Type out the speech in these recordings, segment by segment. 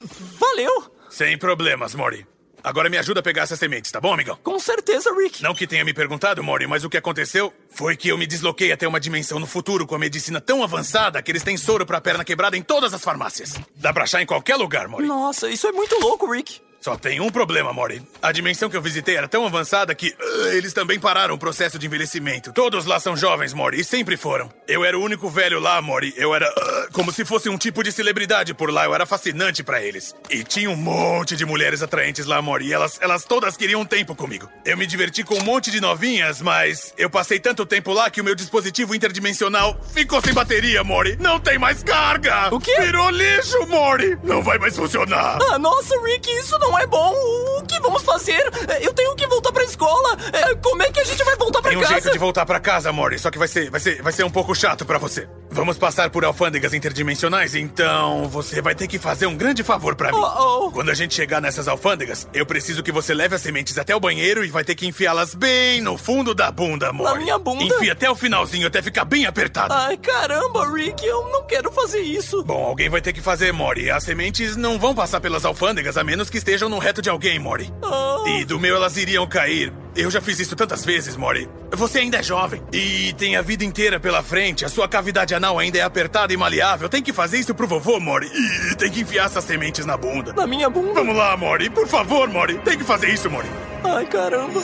Valeu! Sem problemas, Mori. Agora me ajuda a pegar essas sementes, tá bom, amigão? Com certeza, Rick. Não que tenha me perguntado, Mori, mas o que aconteceu foi que eu me desloquei até uma dimensão no futuro com a medicina tão avançada que eles têm soro pra perna quebrada em todas as farmácias. Dá pra achar em qualquer lugar, Mori. Nossa, isso é muito louco, Rick. Só tem um problema, Mori. A dimensão que eu visitei era tão avançada que uh, eles também pararam o processo de envelhecimento. Todos lá são jovens, Mori, e sempre foram. Eu era o único velho lá, Mori. Eu era uh, como se fosse um tipo de celebridade por lá. Eu era fascinante pra eles. E tinha um monte de mulheres atraentes lá, Mori. E elas, elas todas queriam um tempo comigo. Eu me diverti com um monte de novinhas, mas eu passei tanto tempo lá que o meu dispositivo interdimensional ficou sem bateria, Mori. Não tem mais carga. O quê? Virou lixo, Mori. Não vai mais funcionar. Ah, nossa, Rick, isso não é bom. O que vamos fazer? Eu tenho que voltar pra escola. É, Como é que a gente vai voltar pra Tem um casa? jeito de voltar pra casa, Mori, só que vai ser, vai ser, vai ser um pouco chato pra você. Vamos passar por alfândegas interdimensionais, então você vai ter que fazer um grande favor pra mim. Oh, oh. Quando a gente chegar nessas alfândegas, eu preciso que você leve as sementes até o banheiro e vai ter que enfiá-las bem no fundo da bunda, Mori. Na minha bunda? Enfia até o finalzinho, até ficar bem apertado. Ai, caramba, Rick, eu não quero fazer isso. Bom, alguém vai ter que fazer, Mori. As sementes não vão passar pelas alfândegas a menos que estejam no reto de alguém, Mori. Ah. E do meu elas iriam cair. Eu já fiz isso tantas vezes, Mori. Você ainda é jovem e tem a vida inteira pela frente. A sua cavidade anal ainda é apertada e maleável. Tem que fazer isso pro vovô, Mori. E tem que enfiar essas sementes na bunda. Na minha bunda. Vamos lá, Mori. Por favor, Mori. Tem que fazer isso, Mori. Ai, caramba.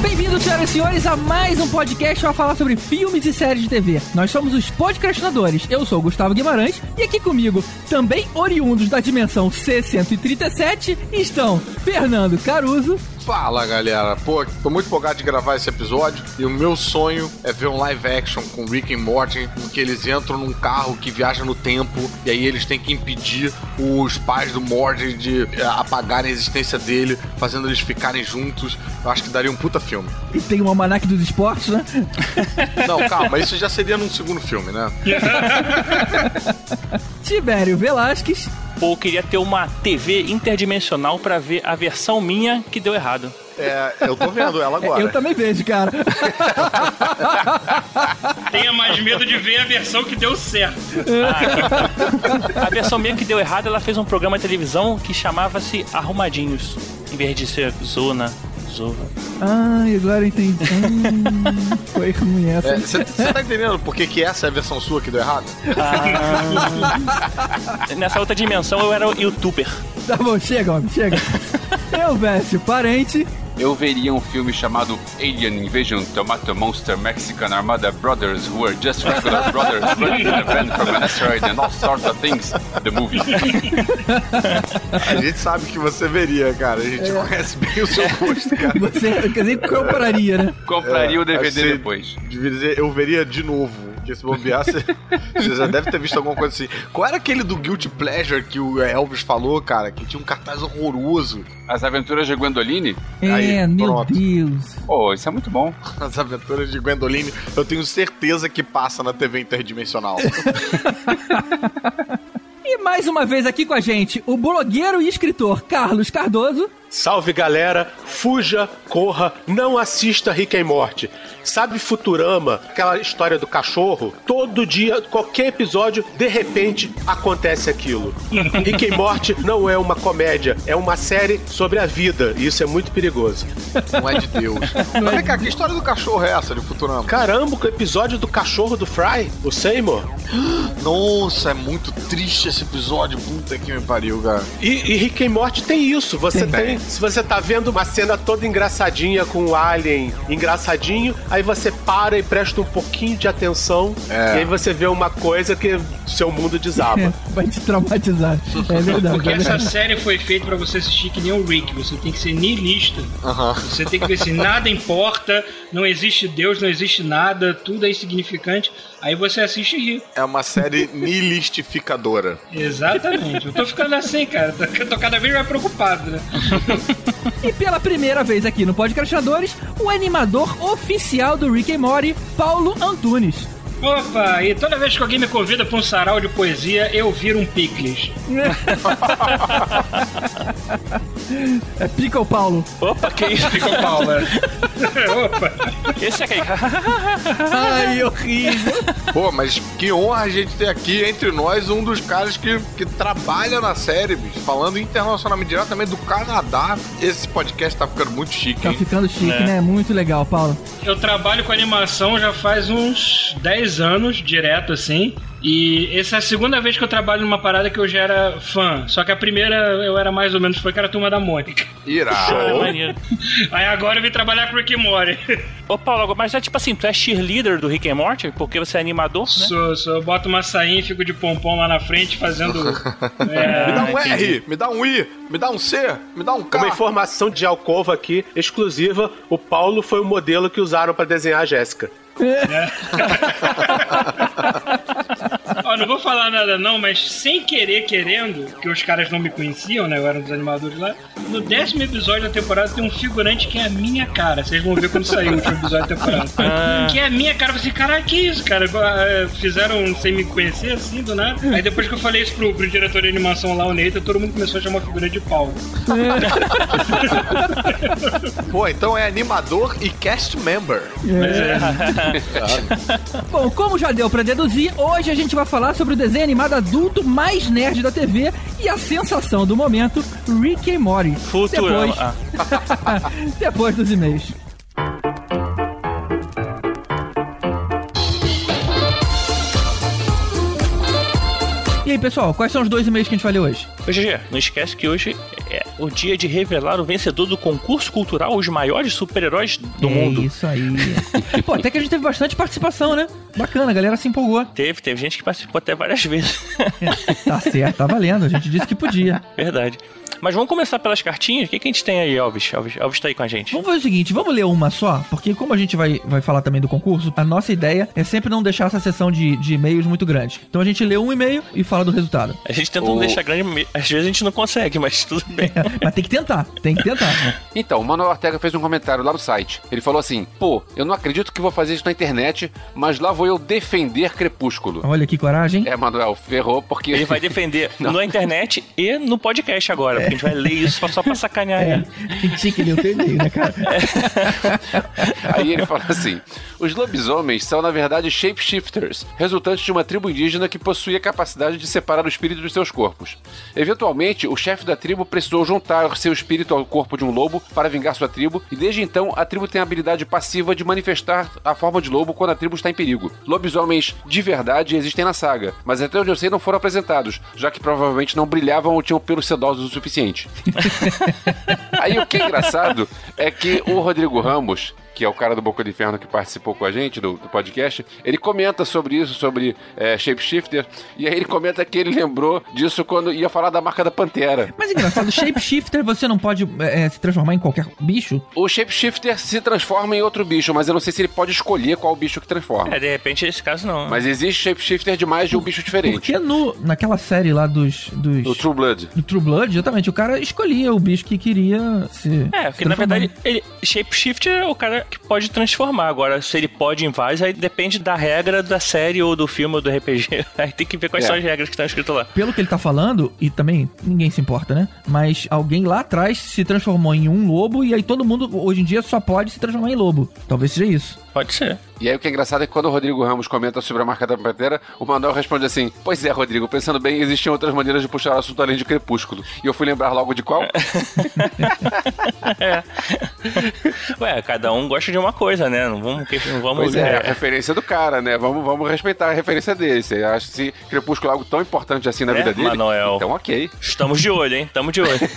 Bem-vindos, senhoras e senhores, a mais um podcast para falar sobre filmes e séries de TV. Nós somos os podcastinadores. Eu sou o Gustavo Guimarães e aqui comigo, também oriundos da dimensão C137, estão Fernando Caruso. Fala galera, pô, tô muito empolgado de gravar esse episódio e o meu sonho é ver um live action com Rick e Morty em que eles entram num carro que viaja no tempo e aí eles têm que impedir os pais do Morty de eh, apagarem a existência dele, fazendo eles ficarem juntos. Eu acho que daria um puta filme. E tem o Almanac dos Esportes, né? Não, calma, isso já seria num segundo filme, né? Tibério Velasquez. Pô, eu queria ter uma TV interdimensional pra ver a versão minha que deu errado. É, eu tô vendo ela agora. Eu também vejo, cara. Tenha mais medo de ver a versão que deu certo. A versão minha que deu errado, ela fez um programa de televisão que chamava-se Arrumadinhos, em vez de ser Zona, Zova. Ai, agora entendi. Foi ruim essa. Você tá entendendo por que, que essa é a versão sua que deu errado? Nessa outra dimensão eu era o youtuber. Tá bom, chega, homem, chega. Eu, Vécio, parente. Eu veria um filme chamado Alien Invasion Tomato Monster Mexican Armada Brothers who are just regular brothers running an event from an asteroid and all sorts of things. The movie. A gente sabe que você veria, cara. A gente conhece bem o seu gosto, cara. Você, quer dizer, compraria, né? Compraria o Acho que DVD você depois. Devia dizer, eu veria de novo. Porque se bobear, você, você já deve ter visto alguma coisa assim. Qual era aquele do Guilty Pleasure que o Elvis falou, cara? Que tinha um cartaz horroroso. As Aventuras de Gwendoline? É, Aí, meu pronto. Deus. Oh, isso é muito bom. As aventuras de Gwendoline, eu tenho certeza que passa na TV interdimensional. E mais uma vez aqui com a gente, o blogueiro e escritor Carlos Cardoso. Salve galera, fuja, corra, não assista Rick and Morty. Sabe Futurama, aquela história do cachorro? Todo dia, qualquer episódio, de repente acontece aquilo. Rick and Morty não é uma comédia, é uma série sobre a vida, e isso é muito perigoso. Não é de Deus. Mas vem cá, que história do cachorro é essa de Futurama? Caramba, o episódio do cachorro do Fry, o Seymour. Nossa, é muito triste esse episódio. Puta que me pariu, cara. E, e Rick and Morty tem isso. Você Tem. tem. Se você tá vendo uma cena toda engraçadinha com o Alien engraçadinho, aí você para e presta um pouquinho de atenção. É. E aí você vê uma coisa que seu mundo desaba. Vai te traumatizar. É verdade. Porque é essa série foi feita pra você assistir que nem o Rick. Você tem que ser niilista. Aham. Você tem que ver assim, nada importa, não existe Deus, não existe nada, tudo é insignificante. Aí você assiste e ri. É uma série nihilistificadora. Exatamente. Eu tô ficando assim, cara. Eu tô cada vez mais preocupado, né? E pela primeira vez aqui no Podcastinadores, o animador oficial do Rick and Morty, Paulo Antunes. Opa, e toda vez que alguém me convida pra um sarau de poesia, eu viro um picles. É Pickle Paulo. Opa, que isso? Fica o pau, né? Opa. Esse é aquele. Ai, horrível. Pô, mas que honra a gente ter aqui entre nós um dos caras que, que trabalha na série, bicho. Falando internacionalmente, diretamente do Canadá. Esse podcast tá ficando muito chique, Tá hein? ficando chique, É. né? Muito legal, Paulo. Eu trabalho com animação já faz uns 10 anos, direto assim. E essa é a segunda vez que eu trabalho numa parada que eu já era fã. Só que a primeira eu era mais ou menos foi que era a turma da Mônica. Irado. Aí agora eu vim trabalhar com o Rick and Morty. Ô, Paulo, mas é tipo assim, tu é cheerleader do Rick and Morty? Porque você é animador, né? Sou, sou, eu boto uma sainha e fico de pompom lá na frente fazendo. é, Me dá um entendi. R, me dá um I, me dá um C, me dá um K. Uma informação de alcova aqui, exclusiva: o Paulo foi o modelo que usaram pra desenhar a Jéssica. Yeah. Ó, não vou falar nada não, mas sem querer querendo, que os caras não me conheciam, né? Eu era um dos animadores lá. No décimo episódio da temporada tem um figurante que é a minha cara. Vocês vão ver quando sair o último episódio da temporada. Que é a minha cara. Eu falei assim, caralho, que isso, cara? Eh, Fizeram sem me conhecer assim, do nada. Aí depois que eu falei isso pro, pro diretor de animação lá, o Neita, todo mundo começou a chamar a figura de Paulo. Pô, então é animador e cast member. Bom, como já deu pra deduzir, hoje a gente vai falar sobre o desenho animado adulto mais nerd da TV e a sensação do momento, Rick and Morty. Futurama. Depois, Ah, depois dos e-mails. E aí, pessoal, quais são os dois e-mails que a gente vai ler hoje? Ô, GG, não esquece que hoje é o dia de revelar o vencedor do concurso cultural Os Maiores Super-Heróis do é Mundo. Isso aí. Pô, até que a gente teve bastante participação, né? Bacana, a galera se empolgou. Teve, teve gente que participou até várias vezes. Tá certo, tá valendo. A gente disse que podia. Verdade. Mas vamos começar pelas cartinhas? O que, que a gente tem aí, Elvis? Elvis, Elvis tá aí com a gente. Vamos fazer o seguinte, vamos ler uma só, porque como a gente vai, vai falar também do concurso, a nossa ideia é sempre não deixar essa sessão de, de e-mails muito grande. Então a gente lê um e-mail e fala do resultado. A gente tenta não deixar grande, às vezes a gente não consegue, mas tudo bem. Mas tem que tentar, tem que tentar. Então, o Manuel Ortega fez um comentário lá no site. Ele falou assim: pô, eu não acredito que vou fazer isso na internet, mas lá vou eu defender Crepúsculo. Olha que coragem. É, Manuel, ferrou porque. Ele vai defender na internet e no podcast agora, porque a gente vai ler isso só, só pra sacanear É, ele. tinha que ler o teu e-mail, né, cara? Aí ele fala assim: os lobisomens são, na verdade, shapeshifters, resultantes de uma tribo indígena que possui a capacidade de separar o espírito dos seus corpos. Eventualmente, o chefe da tribo precisou juntar seu espírito ao corpo de um lobo para vingar sua tribo, e desde então a tribo tem a habilidade passiva de manifestar a forma de lobo quando a tribo está em perigo. Lobisomens de verdade existem na saga, mas até onde eu sei não foram apresentados, já que provavelmente não brilhavam ou tinham pelos sedosos o suficiente. Aí o que é engraçado é que o Rodrigo Ramos, que é o cara do Boca de Inferno que participou com a gente do, do podcast, ele comenta sobre isso, sobre é, Shapeshifter, e aí ele comenta que ele lembrou disso quando ia falar da marca da Pantera. Mas engraçado, shapeshifter você não pode é, é, se transformar em qualquer bicho? O Shapeshifter se transforma em outro bicho, mas eu não sei se ele pode escolher qual bicho que transforma. É, de repente, nesse caso não. Mas existe Shapeshifter de mais de um bicho diferente. Porque no, naquela série lá dos. dos O True Blood. do True Blood, exatamente, o cara escolhia o bicho que queria se. É, porque se na verdade, ele, shapeshifter é o cara que pode transformar. Agora, se ele pode em vários, aí depende da regra da série ou do filme ou do RPG. Aí tem que ver quais É. são as regras que estão escritas lá. Pelo que ele tá falando, e também ninguém se importa, né? Mas alguém lá atrás se transformou em um lobo e aí todo mundo hoje em dia só pode se transformar em lobo. Talvez seja isso. Pode ser. E aí o que é engraçado é que quando o Rodrigo Ramos comenta sobre a marca da Pantera, o Manuel responde assim: Pois é, Rodrigo, pensando bem, existiam outras maneiras de puxar o assunto além de Crepúsculo. E eu fui lembrar logo de qual? Ué, cada um gosta de uma coisa, né? Não vamos. Não vamos Pois é, a referência do cara, né? Vamos, vamos respeitar a referência dele. Você acha que se Crepúsculo é algo tão importante assim na É, vida dele? Manuel. Então ok. Estamos de olho, hein? Estamos de olho.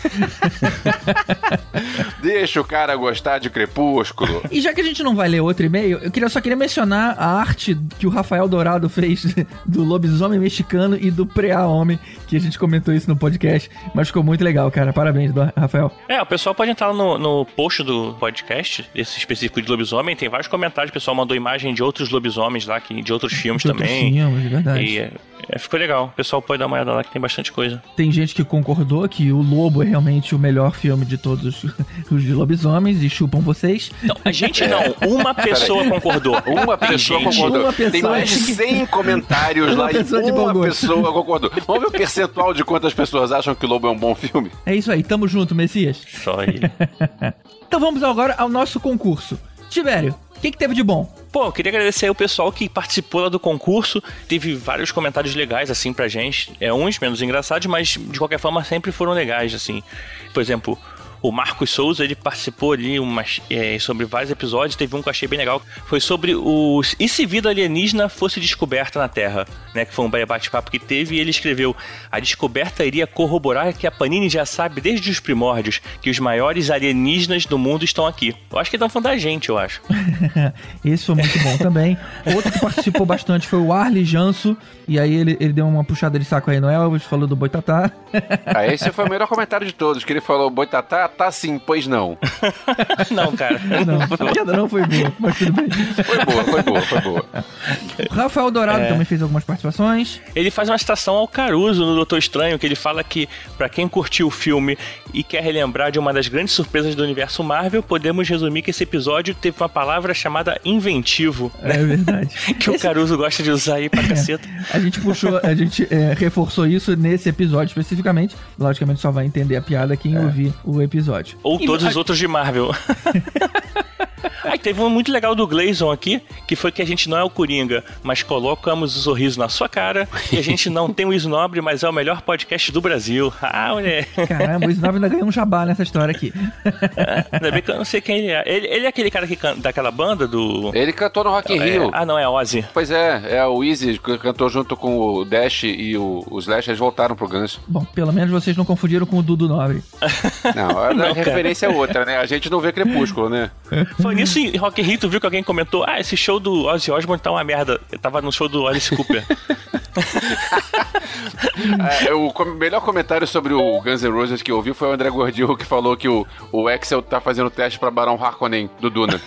Deixa o cara gostar de Crepúsculo. E já que a gente não vai ler outro e-mail, eu queria, só queria mencionar a arte que o Rafael Dourado fez do lobisomem mexicano e do preá-homem, que a gente comentou isso no podcast, mas ficou muito legal, cara. Parabéns, do- Rafael. É, o pessoal pode entrar no, no post do podcast, esse específico de lobisomem, tem vários comentários, o pessoal mandou imagem de outros lobisomens lá, que, de outros filmes De outros também. filmes, verdade. E é, ficou legal. O pessoal pode dar uma olhada lá que tem bastante coisa. Tem gente que concordou que o Lobo é realmente o melhor filme de todos os de lobisomens e chupam vocês. Não, a gente não. Uma pessoa pessoa concordou. Uma pessoa gente. concordou. Uma pessoa Tem mais de que- 100 comentários Uma lá e pessoa uma gosto. pessoa concordou. Vamos ver o percentual de quantas pessoas acham que Lobo é um bom filme? É isso aí, tamo junto, Messias. Só ele. Então vamos agora ao nosso concurso. Tibério, o que, que teve de bom? Pô, eu queria agradecer aí o pessoal que participou lá do concurso. Teve vários comentários legais, assim, pra gente. É, uns menos engraçados, mas de qualquer forma sempre foram legais, assim. Por exemplo, o Marcos Souza, ele participou ali umas, é, sobre vários episódios. Teve um que eu achei bem legal. Foi sobre os. E se vida alienígena fosse descoberta na Terra? Né, que foi um bate-papo que teve. E ele escreveu: A descoberta iria corroborar que a Panini já sabe desde os primórdios que os maiores alienígenas do mundo estão aqui. Eu acho que estão falando da gente, eu acho. Esse foi muito bom também. Outro que participou bastante foi o Arley Janso. E aí ele, ele deu uma puxada de saco aí no Elvis, falou do Boitatá. Ah, esse foi o melhor comentário de todos, que ele falou, Boitatá, tá sim, pois não. Não, cara. Não, a piada não foi boa, mas tudo bem. Foi boa, foi boa, foi boa. O Rafael Dourado É. também fez algumas participações. Ele faz uma citação ao Caruso no Doutor Estranho, que ele fala que, pra quem curtiu o filme e quer relembrar de uma das grandes surpresas do universo Marvel, podemos resumir que esse episódio teve uma palavra chamada inventivo, É verdade. que o Esse- Caruso gosta de usar aí pra caceta. A gente puxou, a gente é, reforçou isso nesse episódio especificamente. Logicamente só vai entender a piada quem ouvir o episódio. Ou E- todos a- os outros de Marvel. Aí teve um muito legal do Gleison aqui, que foi que a gente não é o Coringa, mas colocamos o sorriso na sua cara, e a gente não tem o Isnobre, mas é o melhor podcast do Brasil. Ah, mulher. Caramba, o Isnove ainda ganhou um jabá nessa história aqui. Ainda bem que eu não sei quem ele é. Ele, ele é aquele cara que canta daquela banda do. Ele cantou no Rock in É, Rio. ah, não, é Ozzy. Pois é, é o Easy que cantou junto com o Dash e o, o Slash, eles voltaram pro Guns. Bom, pelo menos vocês não confundiram com o Dudu Nobre. Não, a Não, cara. referência é outra, né? A gente não vê Crepúsculo, né? Foi nisso em Rock in Rio, tu viu que alguém comentou: Ah, esse show do Ozzy Osbourne tá uma merda. Eu tava no show do Alice Cooper. É, o com- melhor comentário sobre o Guns N' Roses que eu ouvi foi o André Gordillo que falou que o, o Axel tá fazendo teste pra Barão Harkonnen do Duna.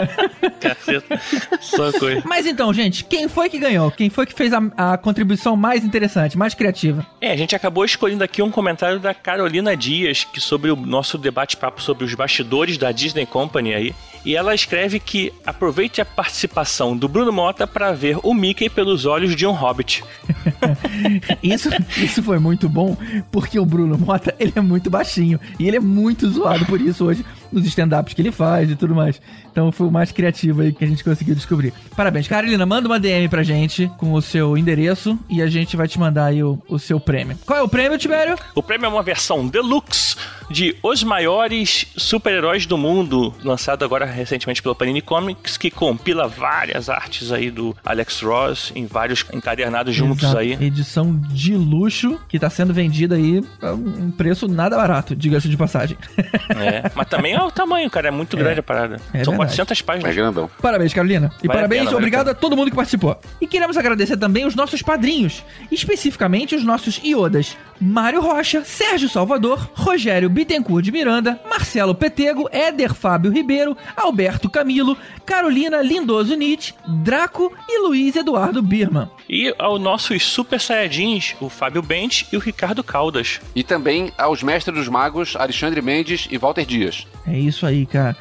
Caceta. Só coisa. Mas então, gente, quem foi que ganhou? Quem foi que fez a, a contribuição mais interessante, mais criativa? É, a gente acabou escolhendo aqui um comentário da Carolina Dias, que sobre o nosso debate-papo sobre os bastidores da Disney Company aí. E ela escreve que aproveite a participação do Bruno Mota para ver o Mickey pelos olhos de um hobbit. Isso, isso foi muito bom, porque o Bruno Mota, ele é muito baixinho. E ele é muito zoado por isso hoje, nos stand-ups que ele faz e tudo mais. Então foi o mais criativo aí que a gente conseguiu descobrir. Parabéns. Carolina, manda uma DM pra gente com o seu endereço e a gente vai te mandar aí o, o seu prêmio. Qual é o prêmio, Tibério? O prêmio é uma versão deluxe de Os Maiores Super-Heróis do Mundo, lançado agora recentemente pela Panini Comics, que compila várias artes aí do Alex Ross em vários encadernados juntos Exato. aí. Edição de luxo que tá sendo vendida aí a um preço nada barato, diga-se de passagem. É, mas também é o tamanho, cara, é muito grande a parada. É São verdade. 400 É páginas. grandão. Parabéns, Carolina. E Vale a parabéns, pena, vale a obrigado a, todo mundo que participou. E queremos agradecer também os nossos padrinhos, especificamente os nossos iodas. Mário Rocha, Sérgio Salvador, Rogério Bittencourt de Miranda, Marcelo Petego, Éder Fábio Ribeiro, Alberto Camilo, Carolina Lindoso Nietzsche, Draco e Luiz Eduardo Birman. E ao nossos super saiyajins, o Fábio Bente e o Ricardo Caldas. E também aos mestres dos magos Alexandre Mendes e Walter Dias. É isso aí, cara.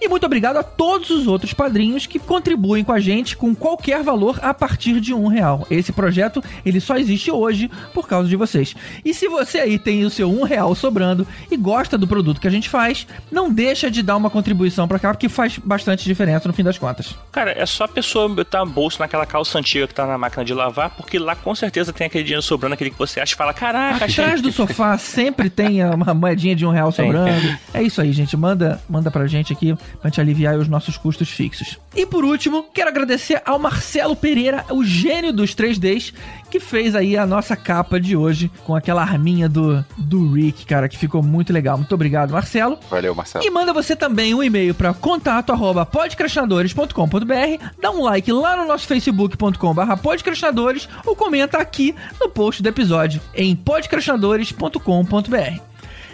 E muito obrigado a todos os outros padrinhos que contribuem com a gente com qualquer valor a partir de um real. Esse projeto ele só existe hoje por causa de vocês. E se você aí tem o seu um real sobrando e gosta do produto que a gente faz, não deixa de dar uma contribuição pra cá porque faz bastante diferença no fim das contas. Cara, é só a pessoa botar bolso naquela calça antiga que tá na máquina de lavar, porque lá com certeza tem aquele dinheiro sobrando, aquele que você acha e fala: Caraca, achei. Atrás do sofá sempre tem uma moedinha de um real sobrando. É isso aí, gente. Manda, manda pra gente aqui pra gente aliviar os nossos custos fixos. E por último, quero agradecer ao Marcelo Pereira, o gênio dos 3Ds, que fez aí a nossa capa de hoje com aquela arminha do, do Rick, cara, que ficou muito legal. Muito obrigado, Marcelo. Valeu, Marcelo. E manda você também um e-mail para contato arroba podcrastinadores.com.br, dá um like lá no nosso facebook.com barra podcrastinadores ou comenta aqui no post do episódio em podcrastinadores.com.br.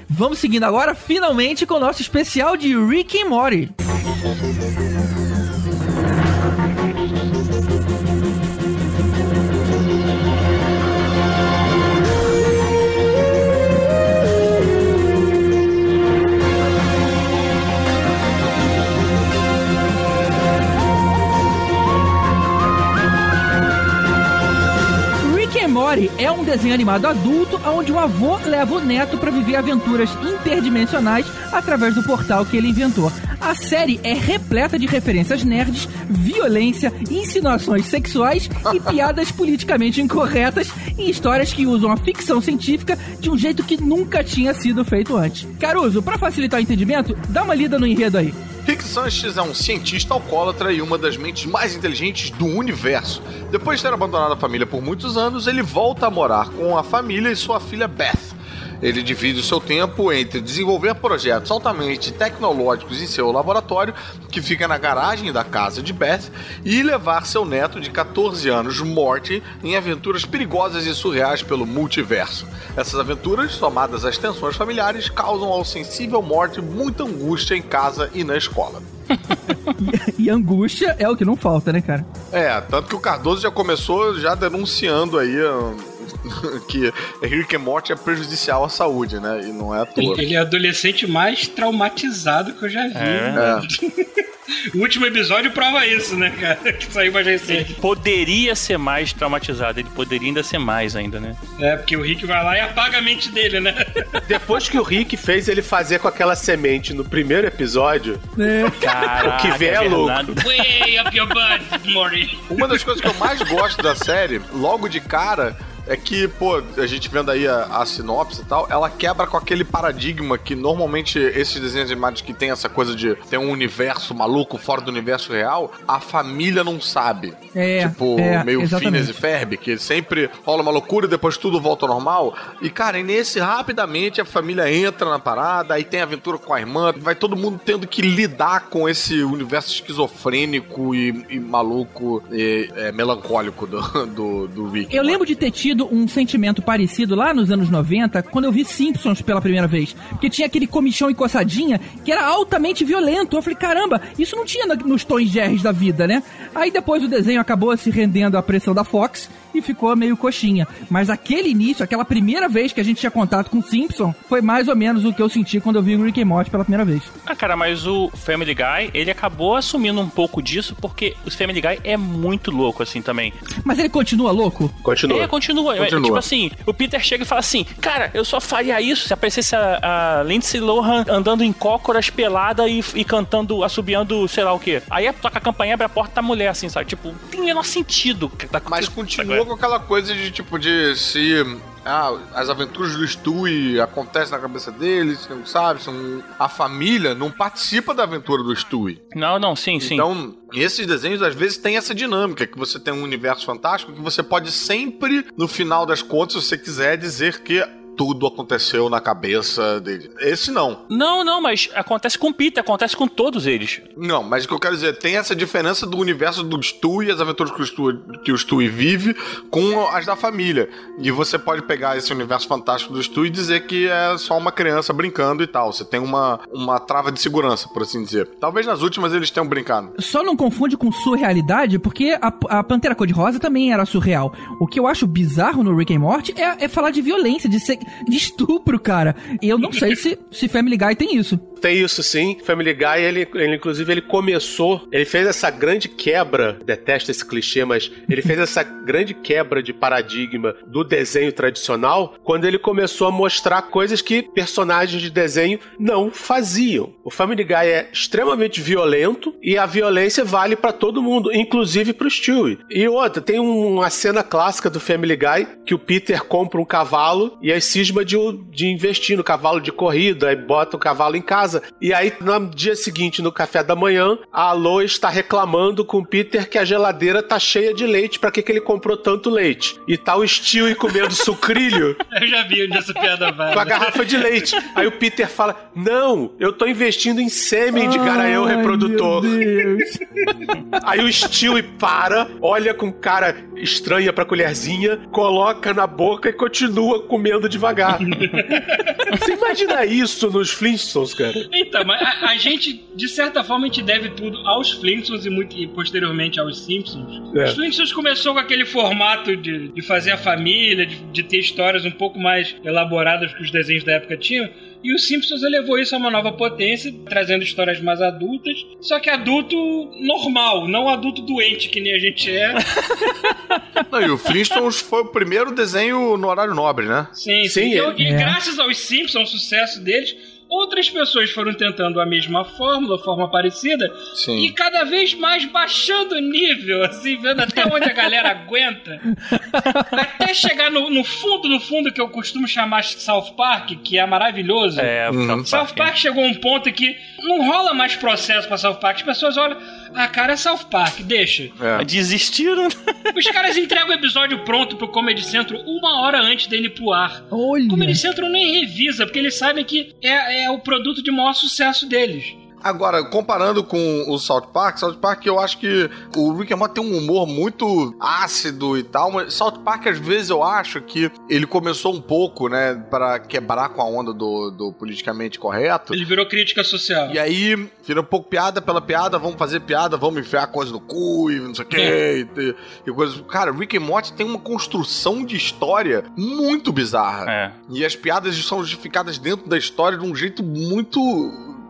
Vamos seguindo agora, finalmente, com o nosso especial de Rick and Morty. É um desenho animado adulto onde o avô leva o neto para viver aventuras interdimensionais através do portal que ele inventou. A série é repleta de referências nerds, violência, insinuações sexuais e piadas politicamente incorretas e histórias que usam a ficção científica de um jeito que nunca tinha sido feito antes. Caruso, para facilitar o entendimento, dá uma lida no enredo aí. Rick Sanchez é um cientista alcoólatra e uma das mentes mais inteligentes do universo. Depois de ter abandonado a família por muitos anos, ele volta a morar com a família e sua filha Beth. Ele divide o seu tempo entre desenvolver projetos altamente tecnológicos em seu laboratório, que fica na garagem da casa de Beth, e levar seu neto de 14 anos, Morty, em aventuras perigosas e surreais pelo multiverso. Essas aventuras, somadas às tensões familiares, causam ao sensível Morty muita angústia em casa e na escola. e, e angústia é o que não falta, né, cara? É, tanto que o Cardoso já começou já denunciando aí. hum, que Rick and Morty é prejudicial à saúde, né? E não é à toa. Ele é o adolescente mais traumatizado que eu já vi. É. O último episódio prova isso, né, cara? Que saiu mais recente. Poderia ser mais traumatizado, ele poderia ainda ser mais ainda, né? É, porque o Rick vai lá e apaga a mente dele, né? Depois que o Rick fez ele fazer com aquela semente no primeiro episódio, Caraca, O que vem é louco. verdade. Way up your butt, Morty. Uma das coisas que eu mais gosto da série, logo de cara, é que, pô, a gente vendo aí a, a sinopse e tal, ela quebra com aquele paradigma que normalmente esses desenhos animados que tem essa coisa de ter um universo maluco fora do universo real, a família não sabe. É, Tipo, é, meio exatamente. Phineas e Ferb, que sempre rola uma loucura e depois tudo volta ao normal. E, cara, e nesse, rapidamente, a família entra na parada, aí tem aventura com a irmã, vai todo mundo tendo que lidar com esse universo esquizofrênico e, e maluco e é, melancólico do, do, do Rick. Eu lembro de ter tido um sentimento parecido lá nos anos 90, quando eu vi Simpsons pela primeira vez. Porque tinha aquele comichão e coçadinha que era altamente violento. Eu falei, caramba, isso não tinha nos tons Jerrys da vida, né? Aí depois o desenho acabou se rendendo à pressão da Fox e ficou meio coxinha. Mas aquele início, aquela primeira vez que a gente tinha contato com Simpson, foi mais ou menos o que eu senti quando eu vi o Rick and Morty pela primeira vez. Ah, cara, mas o Family Guy, ele acabou assumindo um pouco disso porque o Family Guy é muito louco, assim, também. Mas ele continua louco? continua. É, continua. É, Continua. tipo assim, o Peter chega e fala assim, cara, eu só faria isso se aparecesse a, a Lindsay Lohan andando em cócoras pelada e, e cantando, assobiando, sei lá o quê. Aí toca a campanha, abre a porta da mulher, assim, sabe? Tipo, não tem o menor sentido. que tá Mas continua com aquela coisa de tipo de se ah, as aventuras do Stewie acontecem na cabeça deles, você não sabe, são, a família não participa da aventura do Stewie. Não, não, sim, sim. Então, esses desenhos às vezes têm essa dinâmica, que você tem um universo fantástico que você pode sempre, no final das contas, se você quiser, dizer que tudo aconteceu na cabeça dele. Esse não. Não, não, mas acontece com o Peter, acontece com todos eles. Não, mas o que eu quero dizer, tem essa diferença do universo do Stu e as aventuras que o Stu, que o Stu vive com as da família. E você pode pegar esse universo fantástico do Stu e dizer que é só uma criança brincando e tal. Você tem uma, uma trava de segurança, por assim dizer. Talvez nas últimas eles tenham brincado. Só não confunde com surrealidade, porque a, a Pantera Cor-de-Rosa também era surreal. O que eu acho bizarro no Rick and Morty é, é falar de violência, de, se- de estupro, cara. E eu não sei se, se Family Guy tem isso. Tem isso sim. Family Guy, ele, ele inclusive ele começou, ele fez essa grande quebra, detesto esse clichê, mas ele fez essa grande quebra de paradigma do desenho tradicional quando ele começou a mostrar coisas que personagens de desenho não faziam. O Family Guy é extremamente violento e a violência vale pra todo mundo, inclusive pro Stewie. E outra, tem um- uma cena clássica do Family Guy que o Peter compra um cavalo e aí cisma de, de investir no cavalo de corrida, aí bota o cavalo em casa. E aí, no dia seguinte, no café da manhã, a Lois está reclamando com o Peter que a geladeira tá cheia de leite. Pra que, que ele comprou tanto leite? E tá o Stewie comendo sucrilho Eu já vi onde essa piada vai. com a garrafa de leite. Aí o Peter fala: Não, eu tô investindo em sêmen de garanhão Ai, reprodutor. Aí o Stewie para, olha com cara estranha pra colherzinha, coloca na boca e continua comendo devagar. Você imagina isso nos Flintstones, cara? Então, mas a, a gente, de certa forma, a gente deve tudo aos Flintstones e, muito, e posteriormente aos Simpsons. É. Os Flintstones começou com aquele formato de, de fazer a família, de, de ter histórias um pouco mais elaboradas que os desenhos da época tinham. E os Simpsons elevou isso a uma nova potência, trazendo histórias mais adultas. Só que adulto normal, não adulto doente, que nem a gente é. Não, e o Flintstones foi o primeiro desenho no horário nobre, né? Sim, Sim, sim. é. E, e É. graças aos Simpsons, o sucesso deles, outras pessoas foram tentando a mesma fórmula, forma parecida, Sim. e cada vez mais baixando o nível, assim, vendo até onde a galera aguenta. até chegar no, no fundo, no fundo, que eu costumo chamar South Park, que é maravilhoso. É, Uhum. South Park chegou a um ponto que não rola mais processo pra South Park. As pessoas olham, ah, cara, é South Park, deixa. É. Desistiram. Os caras entregam o episódio pronto pro Comedy Central uma hora antes dele ir pro ar. O Olha. Comedy Central nem revisa, porque eles sabem que é, é o produto de maior sucesso deles. Agora, comparando com o South Park, South Park eu acho que o Rick and Morty tem um humor muito ácido e tal, mas South Park às vezes eu acho que ele começou um pouco, né, pra quebrar com a onda do, do politicamente correto. Ele virou crítica social. E aí, vira um pouco piada pela piada, vamos fazer piada, vamos enfiar coisa no cu e não sei o quê. E, e coisas. Cara, Rick and Morty tem uma construção de história muito bizarra. É. E as piadas são justificadas dentro da história de um jeito muito.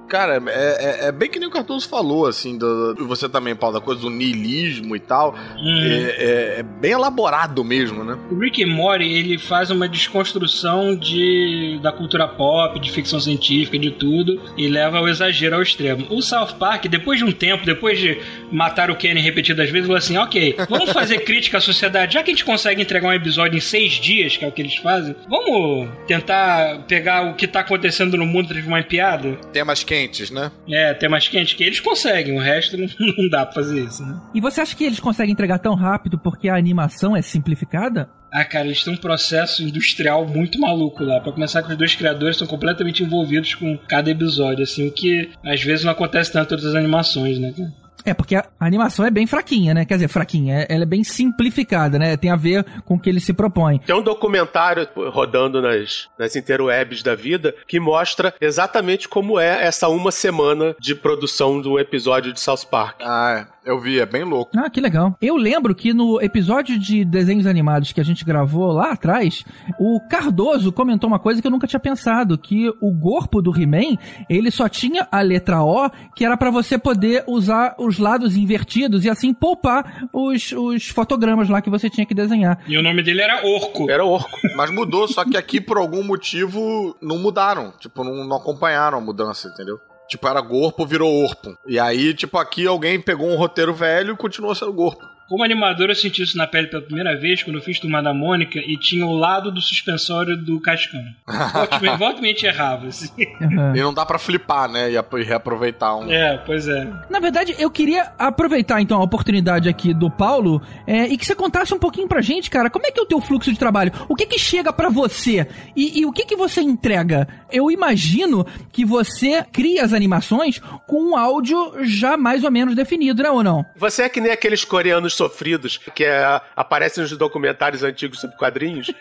Cara, é, é- é bem que nem o Cardoso falou, assim, do, você também, Paulo, da coisa do niilismo e tal. Hum. É, é- é bem elaborado mesmo, né? O Rick and Morty, ele faz uma desconstrução de, da cultura pop, de ficção científica, de tudo, e leva ao exagero ao extremo. O South Park, depois de um tempo, depois de matar o Kenny repetidas vezes, falou assim, ok, vamos fazer crítica à sociedade, já que a gente consegue entregar um episódio em seis dias, que é o que eles fazem, vamos tentar pegar o que tá acontecendo no mundo e transformar em piada? Temas quentes, né? É, temas quentes, que eles conseguem, o resto não, não dá pra fazer isso, né? E você acha que eles conseguem entregar tão rápido porque a animação é simplificada? Ah, cara, eles têm um processo industrial muito maluco lá. Pra começar que os dois criadores estão completamente envolvidos com cada episódio, assim, o que às vezes não acontece tanto em outras animações, né? É, porque a animação é bem fraquinha, né? Quer dizer, fraquinha, é- ela é bem simplificada, né? Tem a ver com o que ele se propõe. Tem um documentário rodando nas, nas interwebs da vida que mostra exatamente como é essa uma semana de produção de um episódio de South Park. Ah, é. Eu vi, é bem louco. Ah, que legal. Eu lembro que no episódio de desenhos animados que a gente gravou lá atrás, o Cardoso comentou uma coisa que eu nunca tinha pensado, que o corpo do He-Man, ele só tinha a letra O, que era pra você poder usar os lados invertidos e assim poupar os, os fotogramas lá que você tinha que desenhar. E o nome dele era Orco. Era orco. Mas mudou, só que aqui por algum motivo não mudaram. Tipo, não, não acompanharam a mudança, entendeu? Tipo, era Gorpo, virou Orpo. E aí, tipo, aqui alguém pegou um roteiro velho e continuou sendo Gorpo. Como animador, eu senti isso na pele pela primeira vez, quando eu fiz Turma da Mônica, e tinha o lado do suspensório do Cascão. Volta- Volta-mente errava, assim. Aham. E não dá pra flipar, né? E ap- reaproveitar um. É, pois é. Na verdade, eu queria aproveitar então a oportunidade aqui do Paulo é, e que você contasse um pouquinho pra gente, cara, como é que é o teu fluxo de trabalho? O que que chega pra você e, e o que que você entrega? Eu imagino que você cria as animações com um áudio já mais ou menos definido, né ou não? Você é que nem aqueles coreanos sofridos que é, aparecem nos documentários antigos sobre quadrinhos.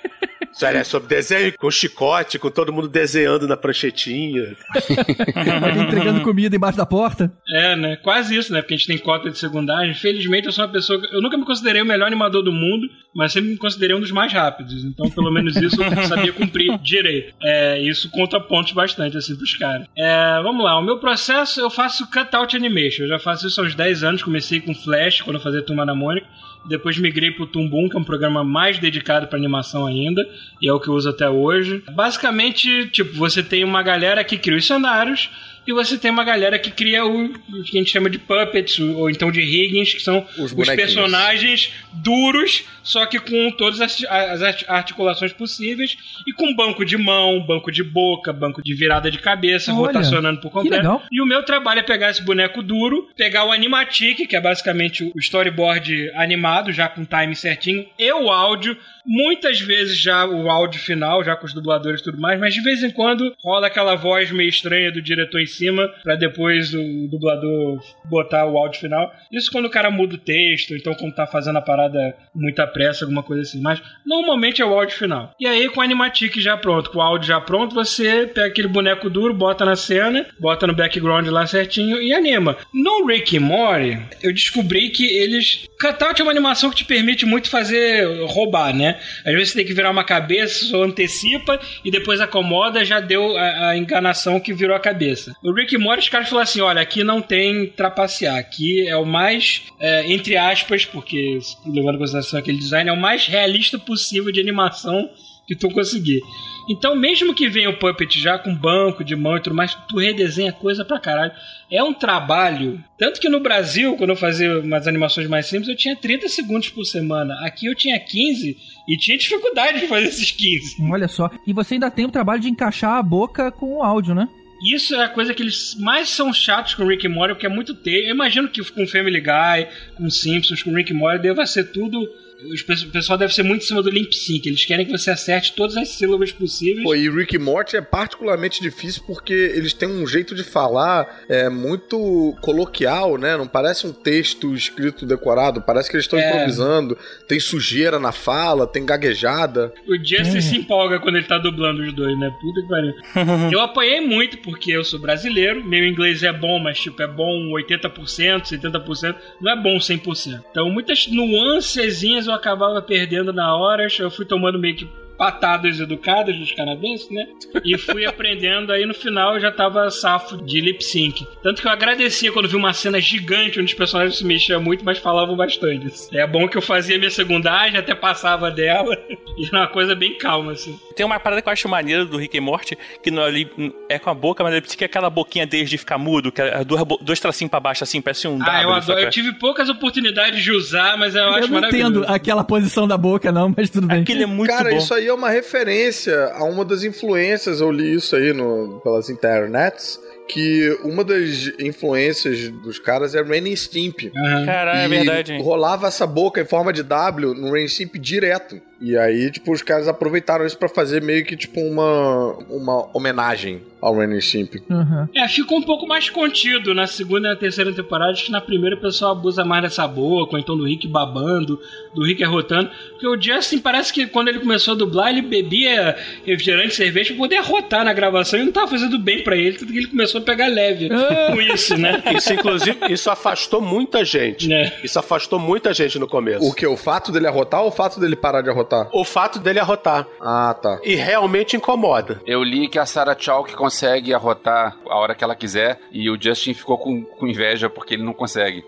Isso é sobre desenho com chicote, com todo mundo desenhando na pranchetinha. Entregando comida embaixo da porta? É, né? Quase isso, né? Porque a gente tem cota de secundária. Infelizmente, eu sou uma pessoa. que- Eu nunca me considerei o melhor animador do mundo, mas sempre me considerei um dos mais rápidos. Então, pelo menos isso eu sabia cumprir direito. É, isso conta pontos bastante, assim, pros caras. É, vamos lá. O meu processo, eu faço cutout animation. Eu já faço isso há uns 10 anos. Comecei com Flash, quando eu fazia Turma na Mônica. Depois migrei pro Tumbum, que é um programa mais dedicado para animação ainda, e é o que eu uso até hoje. Basicamente, tipo, você tem uma galera que cria os cenários e você tem uma galera que cria o, o que a gente chama de puppets, ou, então de riggings, que são Os os, personagens duros, só que com todas as, as art- articulações possíveis e com banco de mão, banco de boca, banco de virada de cabeça, Olha, rotacionando por completo. E o meu trabalho é pegar esse boneco duro, pegar o Animatic, que é basicamente o storyboard animado, já com time certinho, e o áudio, Muitas vezes já o áudio final, já com os dubladores e tudo mais, mas de vez em quando rola aquela voz meio estranha do diretor em cima, para depois o dublador botar o áudio final. Isso quando o cara muda o texto, então quando tá fazendo a parada muita pressa, alguma coisa assim. Mas normalmente é o áudio final. E aí com o Animatic já pronto, com o áudio já pronto, você pega aquele boneco duro, bota na cena, bota no background lá certinho e anima. No Rick e Morty, eu descobri que eles. Cutout é uma animação que te permite muito fazer roubar, né? Às vezes você tem que virar uma cabeça, só antecipa e depois acomoda, já deu a, a enganação que virou a cabeça. O Rick Morty, os caras falaram assim: olha, aqui não tem trapacear, aqui é o mais, é, entre aspas, porque levando em consideração aquele design, é o mais realista possível de animação que tu conseguir. Então, mesmo que venha o Puppet já com banco de mão e tudo mais, tu redesenha coisa pra caralho. É um trabalho. Tanto que no Brasil, quando eu fazia umas animações mais simples, eu tinha 30 segundos por semana. Aqui eu tinha 15 e tinha dificuldade de fazer esses 15. Olha só. E você ainda tem o trabalho de encaixar a boca com o áudio, né? Isso é a coisa que eles mais são chatos com Rick e Morty, porque é muito teio. Eu imagino que com Family Guy, com Simpsons, com Rick e Morty, deva ser tudo o pessoal deve ser muito em cima do lip sync. Eles querem que você acerte todas as sílabas possíveis. Pô, e Rick e Morty é particularmente difícil porque eles têm um jeito de falar é, muito coloquial, né? Não parece um texto escrito decorado, parece que eles estão é. improvisando. Tem sujeira na fala, tem gaguejada. O Jesse hum. se empolga quando ele tá dublando os dois, né? Puta que pariu. eu apanhei muito porque eu sou brasileiro, meu inglês é bom, mas tipo, é bom 80%, 70%, não é bom 100%. Então, muitas nuancezinhas eu acabava perdendo na hora, eu fui tomando meio que patadas educadas dos canadenses, né? E fui aprendendo, aí no final eu já tava safo de lip sync. Tanto que eu agradecia quando vi uma cena gigante onde os personagens se mexiam muito, mas falavam bastante. É bom que eu fazia minha segundagem, até passava dela, e era uma coisa bem calma, assim. Tem uma parada que eu acho maneira do Rick e Morty, que não, ali é com a boca, mas ele que é aquela boquinha deles de ficar mudo, que é dois, dois tracinhos pra baixo, assim, parece um Ah, eu adoro. Eu tive poucas oportunidades de usar, mas eu, eu acho maravilhoso. Eu não entendo aquela posição da boca, não, mas tudo bem. Aquele é muito Cara, bom. isso aí é uma referência a uma das influências, eu li isso aí no, pelas internets, que uma das influências dos caras é Ren Stimp. Uhum. Caralho, é verdade. Rolava essa boca em forma de W no Ren Stimp direto. E aí, tipo, os caras aproveitaram isso para fazer meio que, tipo, uma, uma homenagem ao Ren Stimp. Uhum. É, ficou um pouco mais contido na segunda e na terceira temporada. Acho que na primeira o pessoal abusa mais dessa boca, ou então do Rick babando, do Rick arrotando. Porque o Justin parece que quando ele começou a dublar, ele bebia refrigerante, cerveja pra poder arrotar na gravação e não tava fazendo bem para ele, tanto que ele começou a pegar leve com isso, né? Isso, inclusive, isso afastou muita gente. É. Isso afastou muita gente no começo. O que? O fato dele arrotar ou o fato dele parar de arrotar? O fato dele arrotar. Ah, tá. E realmente incomoda. Eu li que a Sarah Chalk consegue arrotar a hora que ela quiser e o Justin ficou com, com inveja porque ele não consegue.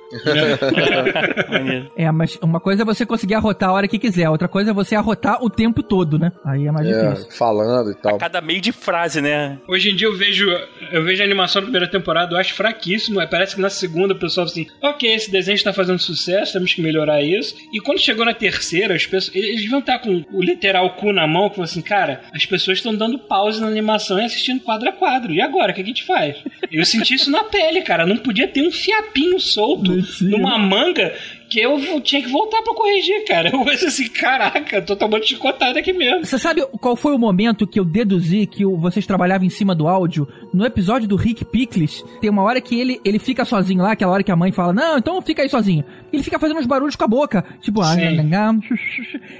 é, mas uma coisa é você conseguir arrotar a hora que quiser, outra coisa é você arrotar o tempo todo, né? Aí é mais é, difícil. Falando e tal. A cada meio de frase, né? Hoje em dia eu vejo, eu vejo a animação da primeira temporada, eu acho fraquíssimo. Parece que na segunda o pessoal assim, ok, esse desenho está fazendo sucesso, temos que melhorar isso. E quando chegou na terceira, as pessoas, eles vão estar com o literal cu na mão, que falou assim, cara, as pessoas estão dando pause na animação e assistindo quadro a quadro. E agora, o que a gente faz? Eu senti isso na pele, cara. Não podia ter um fiapinho solto numa manga que eu tinha que voltar pra corrigir, cara. Eu pensei assim, caraca, tô tomando chicotada aqui mesmo. Você sabe qual foi o momento que eu deduzi que vocês trabalhavam em cima do áudio? No episódio do Rick Pickles, tem uma hora que ele, ele fica sozinho lá, aquela hora que a mãe fala, não, então fica aí sozinho. Ele fica fazendo uns barulhos com a boca, tipo, ah,